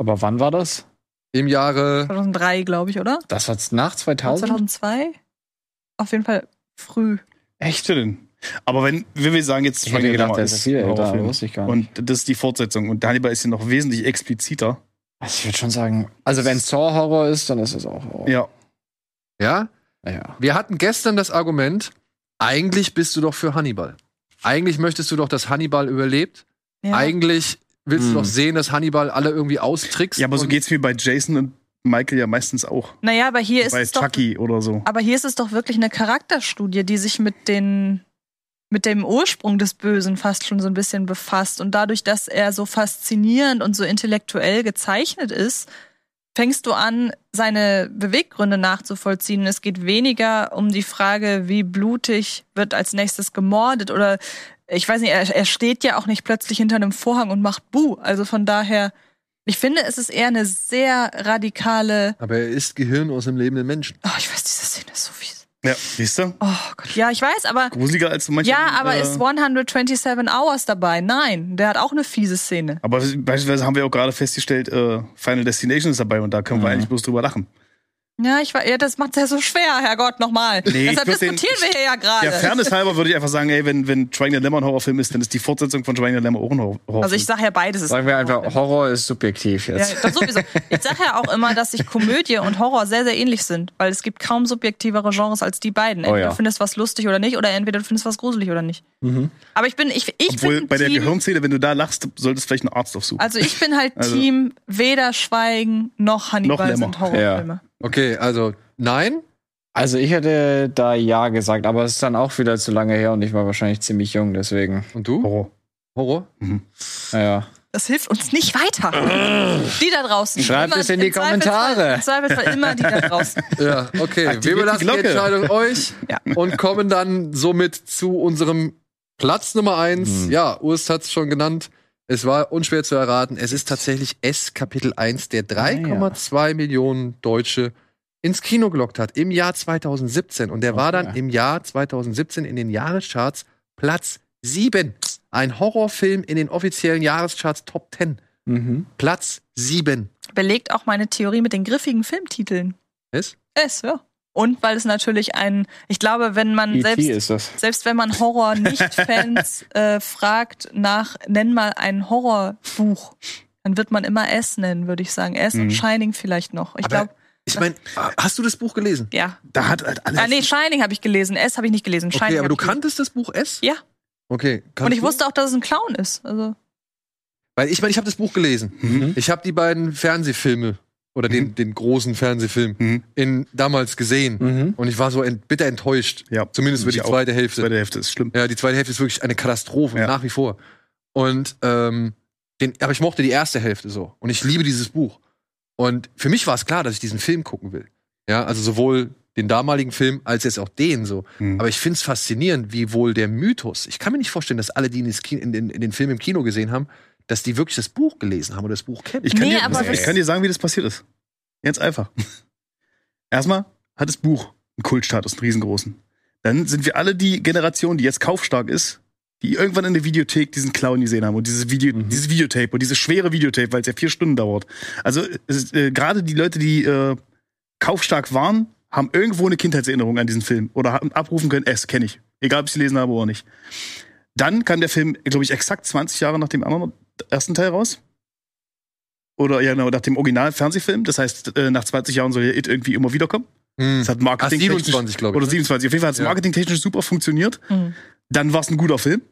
Aber wann war das? im Jahre 2003, glaube ich, oder? Das war nach 2000? 2002? Auf jeden Fall früh. Echt denn? Aber wenn, wenn wir sagen, jetzt Ich hätte gedacht, der ist viel älter, Horrorfilm wusste ich gar nicht. und das ist die Fortsetzung und Hannibal ist ja noch wesentlich expliziter. Also ich würde schon sagen, also wenn Saw Horror ist, dann ist es auch Horror. Ja, ja, Ja. wir hatten gestern das Argument, eigentlich bist du doch für Hannibal. Eigentlich möchtest du doch, dass Hannibal überlebt. Ja. Eigentlich willst Hm. du doch sehen, dass Hannibal alle irgendwie austrickst. ja aber so geht's mir bei Jason und Michael ja meistens auch. Naja, aber hier ist bei es doch. Chucky oder so. Aber hier ist es doch wirklich eine Charakterstudie, die sich mit den mit dem Ursprung des Bösen fast schon so ein bisschen befasst. Und dadurch, dass er so faszinierend und so intellektuell gezeichnet ist, fängst du an, seine Beweggründe nachzuvollziehen. Es geht weniger um die Frage, wie blutig wird als nächstes gemordet oder ich weiß nicht, er, er steht ja auch nicht plötzlich hinter einem Vorhang und macht Buh. Also von daher, ich finde, es ist eher eine sehr radikale. Aber er ist Gehirn aus dem lebenden Menschen. Oh, ich weiß, diese Szene ist so fies. Ja, siehst du? Oh Gott, ja, ich weiß, aber Gruseliger als manche. ja, aber äh, ist 127 Hours dabei? Nein, der hat auch eine fiese Szene. Aber beispielsweise haben wir auch gerade festgestellt, äh, Final Destination ist dabei und da können wir Mhm. eigentlich bloß drüber lachen. Ja, ich war, ja, das macht's ja so schwer, Herrgott, nochmal. Nee, Deshalb würd den- diskutieren wir hier ja gerade. Ja, Fairness halber würde ich einfach sagen, ey, wenn, wenn Triangle Dilemma ein Horrorfilm ist, dann ist die Fortsetzung von Triangle Dilemma auch ein Horror- Horrorfilm. also ich sag ja beides ist. Sagen wir einfach, Horror ist subjektiv ja, jetzt. das sowieso. Ich sag ja auch immer, dass sich Komödie und Horror sehr, sehr ähnlich sind, weil es gibt kaum subjektivere Genres als die beiden. Entweder Oh ja. du findest was lustig oder nicht, oder entweder du findest was gruselig oder nicht. Mhm. Aber ich bin, ich, ich Obwohl bin bei der Team, Gehirnszene, wenn du da lachst, solltest du vielleicht einen Arzt aufsuchen. also ich bin halt Also- Team weder Schweigen noch Hannibal Lämmer. sind Horrorfilme. Okay, also nein. Also ich hätte da ja gesagt, aber es ist dann auch wieder zu lange her und ich war wahrscheinlich ziemlich jung, deswegen. Und du? Horror. Horror? Naja. Das hilft uns nicht weiter. die da draußen. Schreibt es in die Kommentare. Im Zweifelsfall immer die da draußen. Ja, okay. Aktiviert Wir die überlassen die, Glocke. Entscheidung euch Ja. und kommen dann somit zu unserem Platz Nummer eins. Hm. Ja, Urs hat es schon genannt. Es war unschwer zu erraten. Es ist tatsächlich S Kapitel 1, der 3,2 Millionen Deutsche ins Kino gelockt hat im Jahr 2017. Und der war dann im Jahr 2017 in den Jahrescharts Platz 7. Ein Horrorfilm in den offiziellen Jahrescharts Top 10. Mhm. Platz 7. Belegt auch meine Theorie mit den griffigen Filmtiteln. Es? Es, ja. Und weil es natürlich ein, ich glaube, wenn man E.T. selbst, ist das. selbst wenn man Horror-Nicht-Fans äh, fragt nach, nenn mal ein Horrorbuch, dann wird man immer S nennen, würde ich sagen. S und Mhm. Shining vielleicht noch. Ich glaube, Ich meine, hast du das Buch gelesen? ja. Da hat halt alles. Ah, nee, Shining habe ich gelesen. S habe ich nicht gelesen. Shining Okay, aber du kanntest das Buch S? Ja. Okay. Und ich du? wusste auch, dass es ein Clown ist. Also, Weil ich meine, ich habe das Buch gelesen. Mhm. Ich habe die beiden Fernsehfilme oder den, den großen Fernsehfilm Mhm. in, damals gesehen. Mhm. Und ich war so ent, bitter enttäuscht. Ja, Zumindest über die auch. zweite Hälfte. Zweite Hälfte ist schlimm. Ja, die zweite Hälfte ist wirklich eine Katastrophe, Ja. nach wie vor. Und ähm, den, aber ich mochte die erste Hälfte so. Und ich liebe dieses Buch. Und für mich war es klar, dass ich diesen Film gucken will. Ja, also sowohl den damaligen Film als jetzt auch den so. Mhm. Aber ich finde es faszinierend, wie wohl der Mythos. Ich kann mir nicht vorstellen, dass alle, die in, Kino, in, den, in den Film im Kino gesehen haben, dass die wirklich das Buch gelesen haben oder das Buch kennen. Ich kann, Nee, dir, aber ich kann dir sagen, wie das passiert ist. Ganz einfach. Erstmal hat das Buch einen Kultstatus, einen riesengroßen. Dann sind wir alle die Generation, die jetzt kaufstark ist, die irgendwann in der Videothek diesen Clown gesehen haben und dieses Video, Mhm. dieses Videotape und dieses schwere Videotape, weil es ja vier Stunden dauert. Also äh, gerade die Leute, die äh, kaufstark waren, haben irgendwo eine Kindheitserinnerung an diesen Film oder haben abrufen können, es kenne ich. Egal, ob ich es gelesen habe oder nicht. Dann kam der Film, glaube ich, exakt 20 Jahre nach dem anderen, ersten Teil raus. Oder ja, genau, nach dem Original-Fernsehfilm. Das heißt, äh, nach 20 Jahren soll ja It irgendwie immer wiederkommen. Hm. Das hat Marketing 27, glaube ich. Oder ne? 27. Auf jeden Fall hat es Ja. marketingtechnisch super funktioniert. mhm. Dann war es ein guter Film.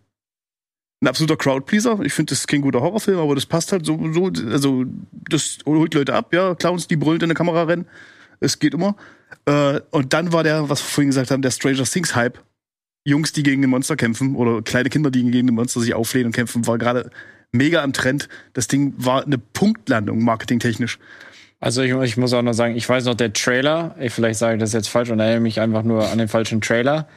Ein absoluter Crowdpleaser. Ich finde, das ist kein guter Horrorfilm, aber das passt halt so, so, also, das holt Leute ab, ja. Clowns, die brüllt in der Kamera rennen. Es geht immer. Äh, und dann war der, was wir vorhin gesagt haben, der Stranger Things Hype. Jungs, die gegen den Monster kämpfen oder kleine Kinder, die gegen den Monster sich auflehnen und kämpfen, war gerade mega am Trend. Das Ding war eine Punktlandung, marketingtechnisch. Also ich, ich muss auch noch sagen, ich weiß noch, der Trailer, ich, vielleicht sage ich das jetzt falsch und erinnere mich einfach nur an den falschen Trailer,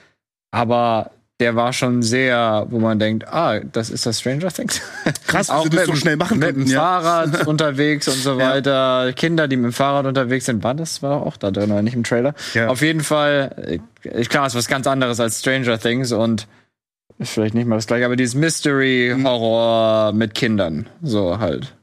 aber der war schon sehr, wo man denkt, ah, das ist das Stranger Things. Krass, Auch sie das so schnell machen mit dem ja. Fahrrad unterwegs und so Ja. weiter. Kinder, die mit dem Fahrrad unterwegs sind, war das war auch da drin, oder nicht im Trailer. Ja. Auf jeden Fall, äh, klar, ist was ganz anderes als Stranger Things und ist vielleicht nicht mal das gleiche, aber dieses Mystery-Horror mit Kindern, so halt.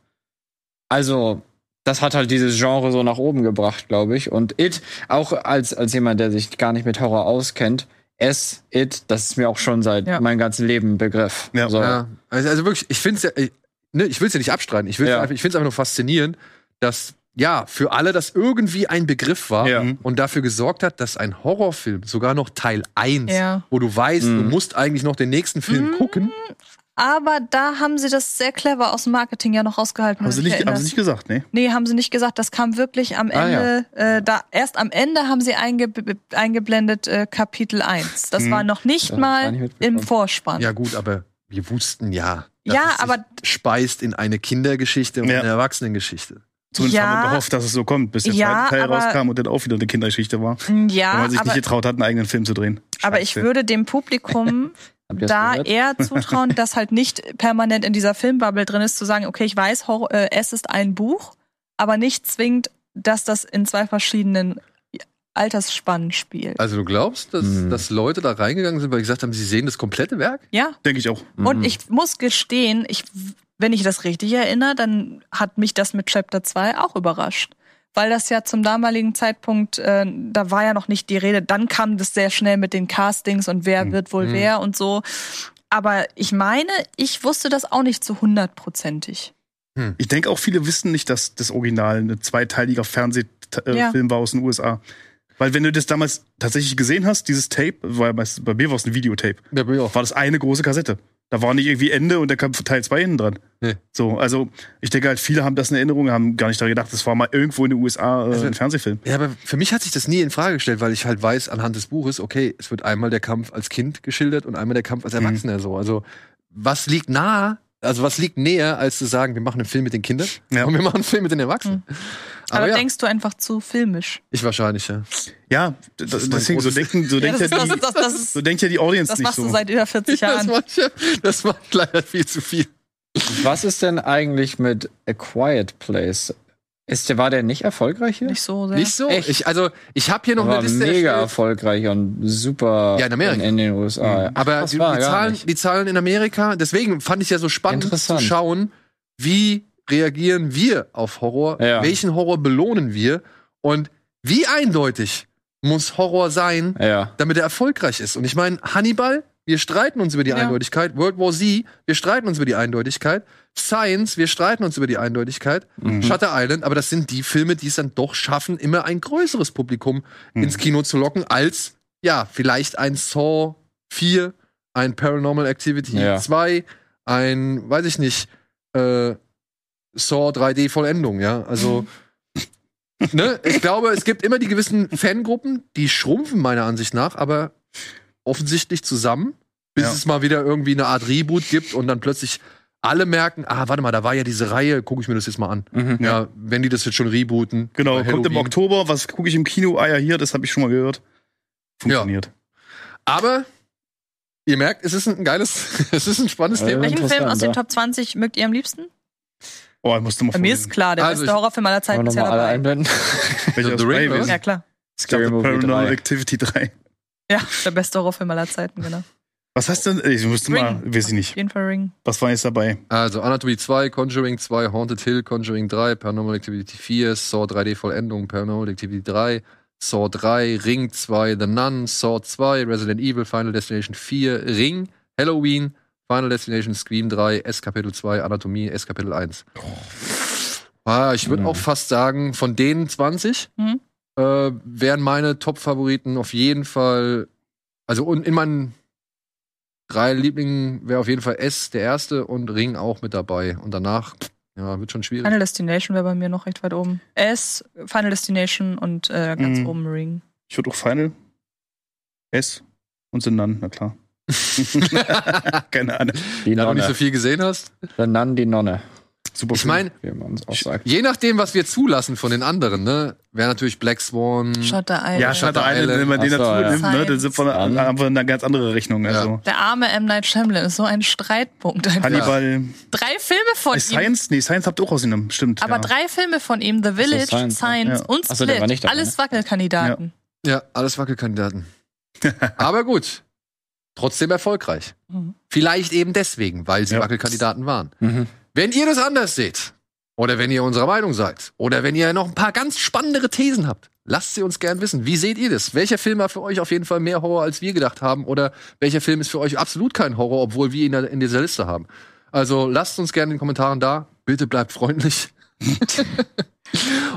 Also, das hat halt dieses Genre so nach oben gebracht, glaube ich. Und It, auch als, als jemand, der sich gar nicht mit Horror auskennt, es, It, das ist mir auch schon seit Ja. meinem ganzen Leben ein Begriff. Ja. so. Ja, also, also wirklich, ich finde es ja, ich, ne, ich will es ja nicht abstreiten. Ich, Ja. einfach, ich finde es einfach nur faszinierend, dass ja für alle das irgendwie ein Begriff war Ja. und dafür gesorgt hat, dass ein Horrorfilm, sogar noch Teil 1, Ja. wo du weißt, du Mhm. musst eigentlich noch den nächsten Film Mhm. gucken. Aber da haben sie das sehr clever aus dem Marketing ja noch rausgehalten. Haben sie, du nicht, haben sie nicht gesagt, ne? Nee, haben sie nicht gesagt. Das kam wirklich am Ah, Ende. äh, da, erst am Ende haben sie einge eingeblendet äh, Kapitel 1. Das Mhm. war noch nicht mal nicht im Vorspann. Ja gut, aber wir wussten ja, dass Ja, es sich aber- speist in eine Kindergeschichte und Ja. eine Erwachsenengeschichte. Zumindest Ja. haben wir gehofft, dass es so kommt, bis der Ja, zweite Teil aber- rauskam und dann auch wieder eine Kindergeschichte war. Ja, weil man sich aber, nicht getraut hat, einen eigenen Film zu drehen. aber ich Scheiße. würde dem Publikum da gehört? eher zutrauen, das halt nicht permanent in dieser Filmbubble drin ist, zu sagen, okay, ich weiß, Horror, äh, es ist ein Buch, aber nicht zwingend, dass das in zwei verschiedenen Altersspannen spielt. Also du glaubst, dass, Mhm. dass Leute da reingegangen sind, weil sie gesagt haben, sie sehen das komplette Werk? Ja, Denke ich auch. und Mhm. ich muss gestehen, ich, wenn ich das richtig erinnere, dann hat mich das mit Chapter 2 auch überrascht. Weil das ja zum damaligen Zeitpunkt, äh, da war ja noch nicht die Rede, dann kam das sehr schnell mit den Castings und wer Mhm. wird wohl Mhm. wer und so. Aber ich meine, ich wusste das auch nicht zu hundertprozentig. Ich denke auch, viele wissen nicht, dass das Original ein zweiteiliger Fernsehfilm äh, Ja. War aus den USA. Weil wenn du das damals tatsächlich gesehen hast, dieses Tape, war ja meist, bei mir war es ein Videotape, Ja, bei mir auch. war das eine große Kassette. Da war nicht irgendwie Ende und da kam Teil 2 hinten dran. Nee. So, also ich denke halt, viele haben das in Erinnerung, haben gar nicht daran gedacht, das war mal irgendwo in den USA äh, Also- ein Fernsehfilm. Ja, aber für mich hat sich das nie in Frage gestellt, weil ich halt weiß anhand des Buches, okay, es wird einmal der Kampf als Kind geschildert und einmal der Kampf als Erwachsener so. Also was liegt nahe? Also was liegt näher, als zu sagen, wir machen einen Film mit den Kindern Ja. und wir machen einen Film mit den Erwachsenen. Aber, Aber ja, denkst du einfach zu filmisch? ich wahrscheinlich ja. Ja, d- ist mein deswegen, so denken, so Ja, denkt das, ja, das, die, das, das, ist, so denkt ja die Audience das nicht machst so. du seit über 40 Das Jahren. macht, ja, das macht leider viel zu viel. Was ist denn eigentlich mit A Quiet Place? Ist der, war der nicht erfolgreich hier? Nicht so sehr. Nicht so? Echt? Ich, also ich habe hier noch war eine Liste mega erstellt. erfolgreich und super Ja, in Amerika. in, den USA. ja. Aber die, die, Zahlen, die Zahlen in Amerika, deswegen fand ich ja so spannend zu schauen, wie reagieren wir auf Horror, Ja. welchen Horror belohnen wir und wie eindeutig muss Horror sein, Ja. damit er erfolgreich ist. Und ich meine, Hannibal, wir streiten uns über die Ja. Eindeutigkeit, World War Z, wir streiten uns über die Eindeutigkeit, Science, wir streiten uns über die Eindeutigkeit, Mhm. Shutter Island, aber das sind die Filme, die es dann doch schaffen, immer ein größeres Publikum Mhm. ins Kino zu locken, als ja, vielleicht ein Saw 4, ein Paranormal Activity Ja. 2, ein, weiß ich nicht, äh, Saw 3D Vollendung, ja. Also, ne, ich glaube, es gibt immer die gewissen Fangruppen, die schrumpfen meiner Ansicht nach, aber offensichtlich zusammen, bis Ja. es mal wieder irgendwie eine Art Reboot gibt und dann plötzlich alle merken, ah, warte mal, da war ja diese Reihe, gucke ich mir das jetzt mal an. Mhm. Ja, wenn die das jetzt schon rebooten. Genau, kommt im. Oktober, was gucke ich im Kino? Ah ja, hier, das habe ich schon mal gehört. Funktioniert. Aber ihr merkt, es ist ein geiles, es ist ein spannendes Ja, Thema. Welchen Film aus den. Top 20 mögt ihr am liebsten? Oh, ich musste mal Bei mir ist klar, der Also beste Horrorfilm aller Zeiten ist ja dabei. einblenden? Welcher The Ring? Ja, klar. Ich glaube, Scary Movie Paranormal 3. Activity 3. Ja, der beste Horrorfilm aller Zeiten, genau. Was hast du denn? Ich musste mal, weiß ich Auf nicht. jeden Fall Ring. Was war jetzt dabei? Also Anatomy 2, Conjuring 2, Haunted Hill, Conjuring 3, Paranormal Activity 4, Saw 3D Vollendung, Paranormal Activity 3, Saw 3, Ring 2, The Nun, Saw 2, Resident Evil, Final Destination 4, Ring, Halloween, Final Destination Scream 3, S Kapitel 2, Anatomie, S Kapitel 1. Ah, ich würde Mhm. auch fast sagen, von den 20 Mhm. Äh, wären meine Top-Favoriten auf jeden Fall, also und in meinen drei Lieblingen wäre auf jeden Fall S der erste und Ring auch mit dabei. Und danach, ja, wird schon schwierig. Final Destination wäre bei mir noch recht weit oben. S, Final Destination und äh, ganz Mhm. oben Ring. Ich würde auch Final, S und sind dann, na klar. Keine Ahnung. Die Da du nicht Nonne. so viel gesehen hast. Nun, die Nonne, Super Ich meine, wie man es auch sagt. je nachdem, was wir zulassen von den anderen, ne, wäre natürlich Black Swan. Shutter Island. ja, Shutter Shutter Island, wenn man den so, dazu ja. nimmt, ne, dann sind wir, Science. haben wir eine ganz andere Rechnung. Ja. Also. Der arme M. Night Shyamalan ist so ein Streitpunkt. Einfach. Hannibal. Drei Filme von ihm. Science? Nee, Science habt ihr auch rausgenommen, stimmt. Aber ja. drei Filme von ihm, The Village, Science, Science, ja. und so, Split, nicht dabei, alles ne? Wackelkandidaten. Ja, alles Wackelkandidaten. Aber gut. Trotzdem erfolgreich. Mhm. Vielleicht eben deswegen, weil sie Ja. Wackelkandidaten waren. Mhm. Wenn ihr das anders seht Oder wenn ihr unserer Meinung seid. Oder wenn ihr noch ein paar ganz spannendere Thesen habt. Lasst sie uns gern wissen. Wie seht ihr das? Welcher Film war für euch auf jeden Fall mehr Horror, als wir gedacht haben? Oder welcher Film ist für euch absolut kein Horror, obwohl wir ihn in dieser Liste haben? Also lasst uns gerne in den Kommentaren da. Bitte bleibt freundlich.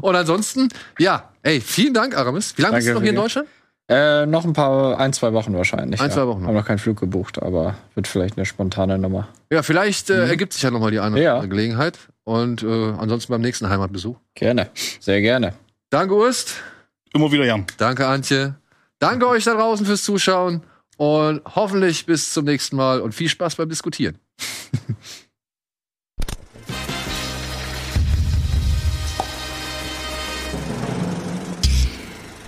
Und ansonsten, ja, ey, vielen Dank, Aramis. Wie lange bist du noch hier in Deutschland? Äh, noch ein paar, ein, zwei Wochen wahrscheinlich. Ein, zwei Wochen. Haben noch keinen Flug gebucht, aber wird vielleicht eine spontane Nummer. Ja, vielleicht äh, mhm. ergibt sich ja noch mal die eine oder ja. andere Gelegenheit. Und äh, ansonsten beim nächsten Heimatbesuch. Gerne, sehr gerne. Danke, Ust. Immer wieder, Jan. Danke, Antje. Danke euch da draußen fürs Zuschauen. Und hoffentlich bis zum nächsten Mal und viel Spaß beim Diskutieren.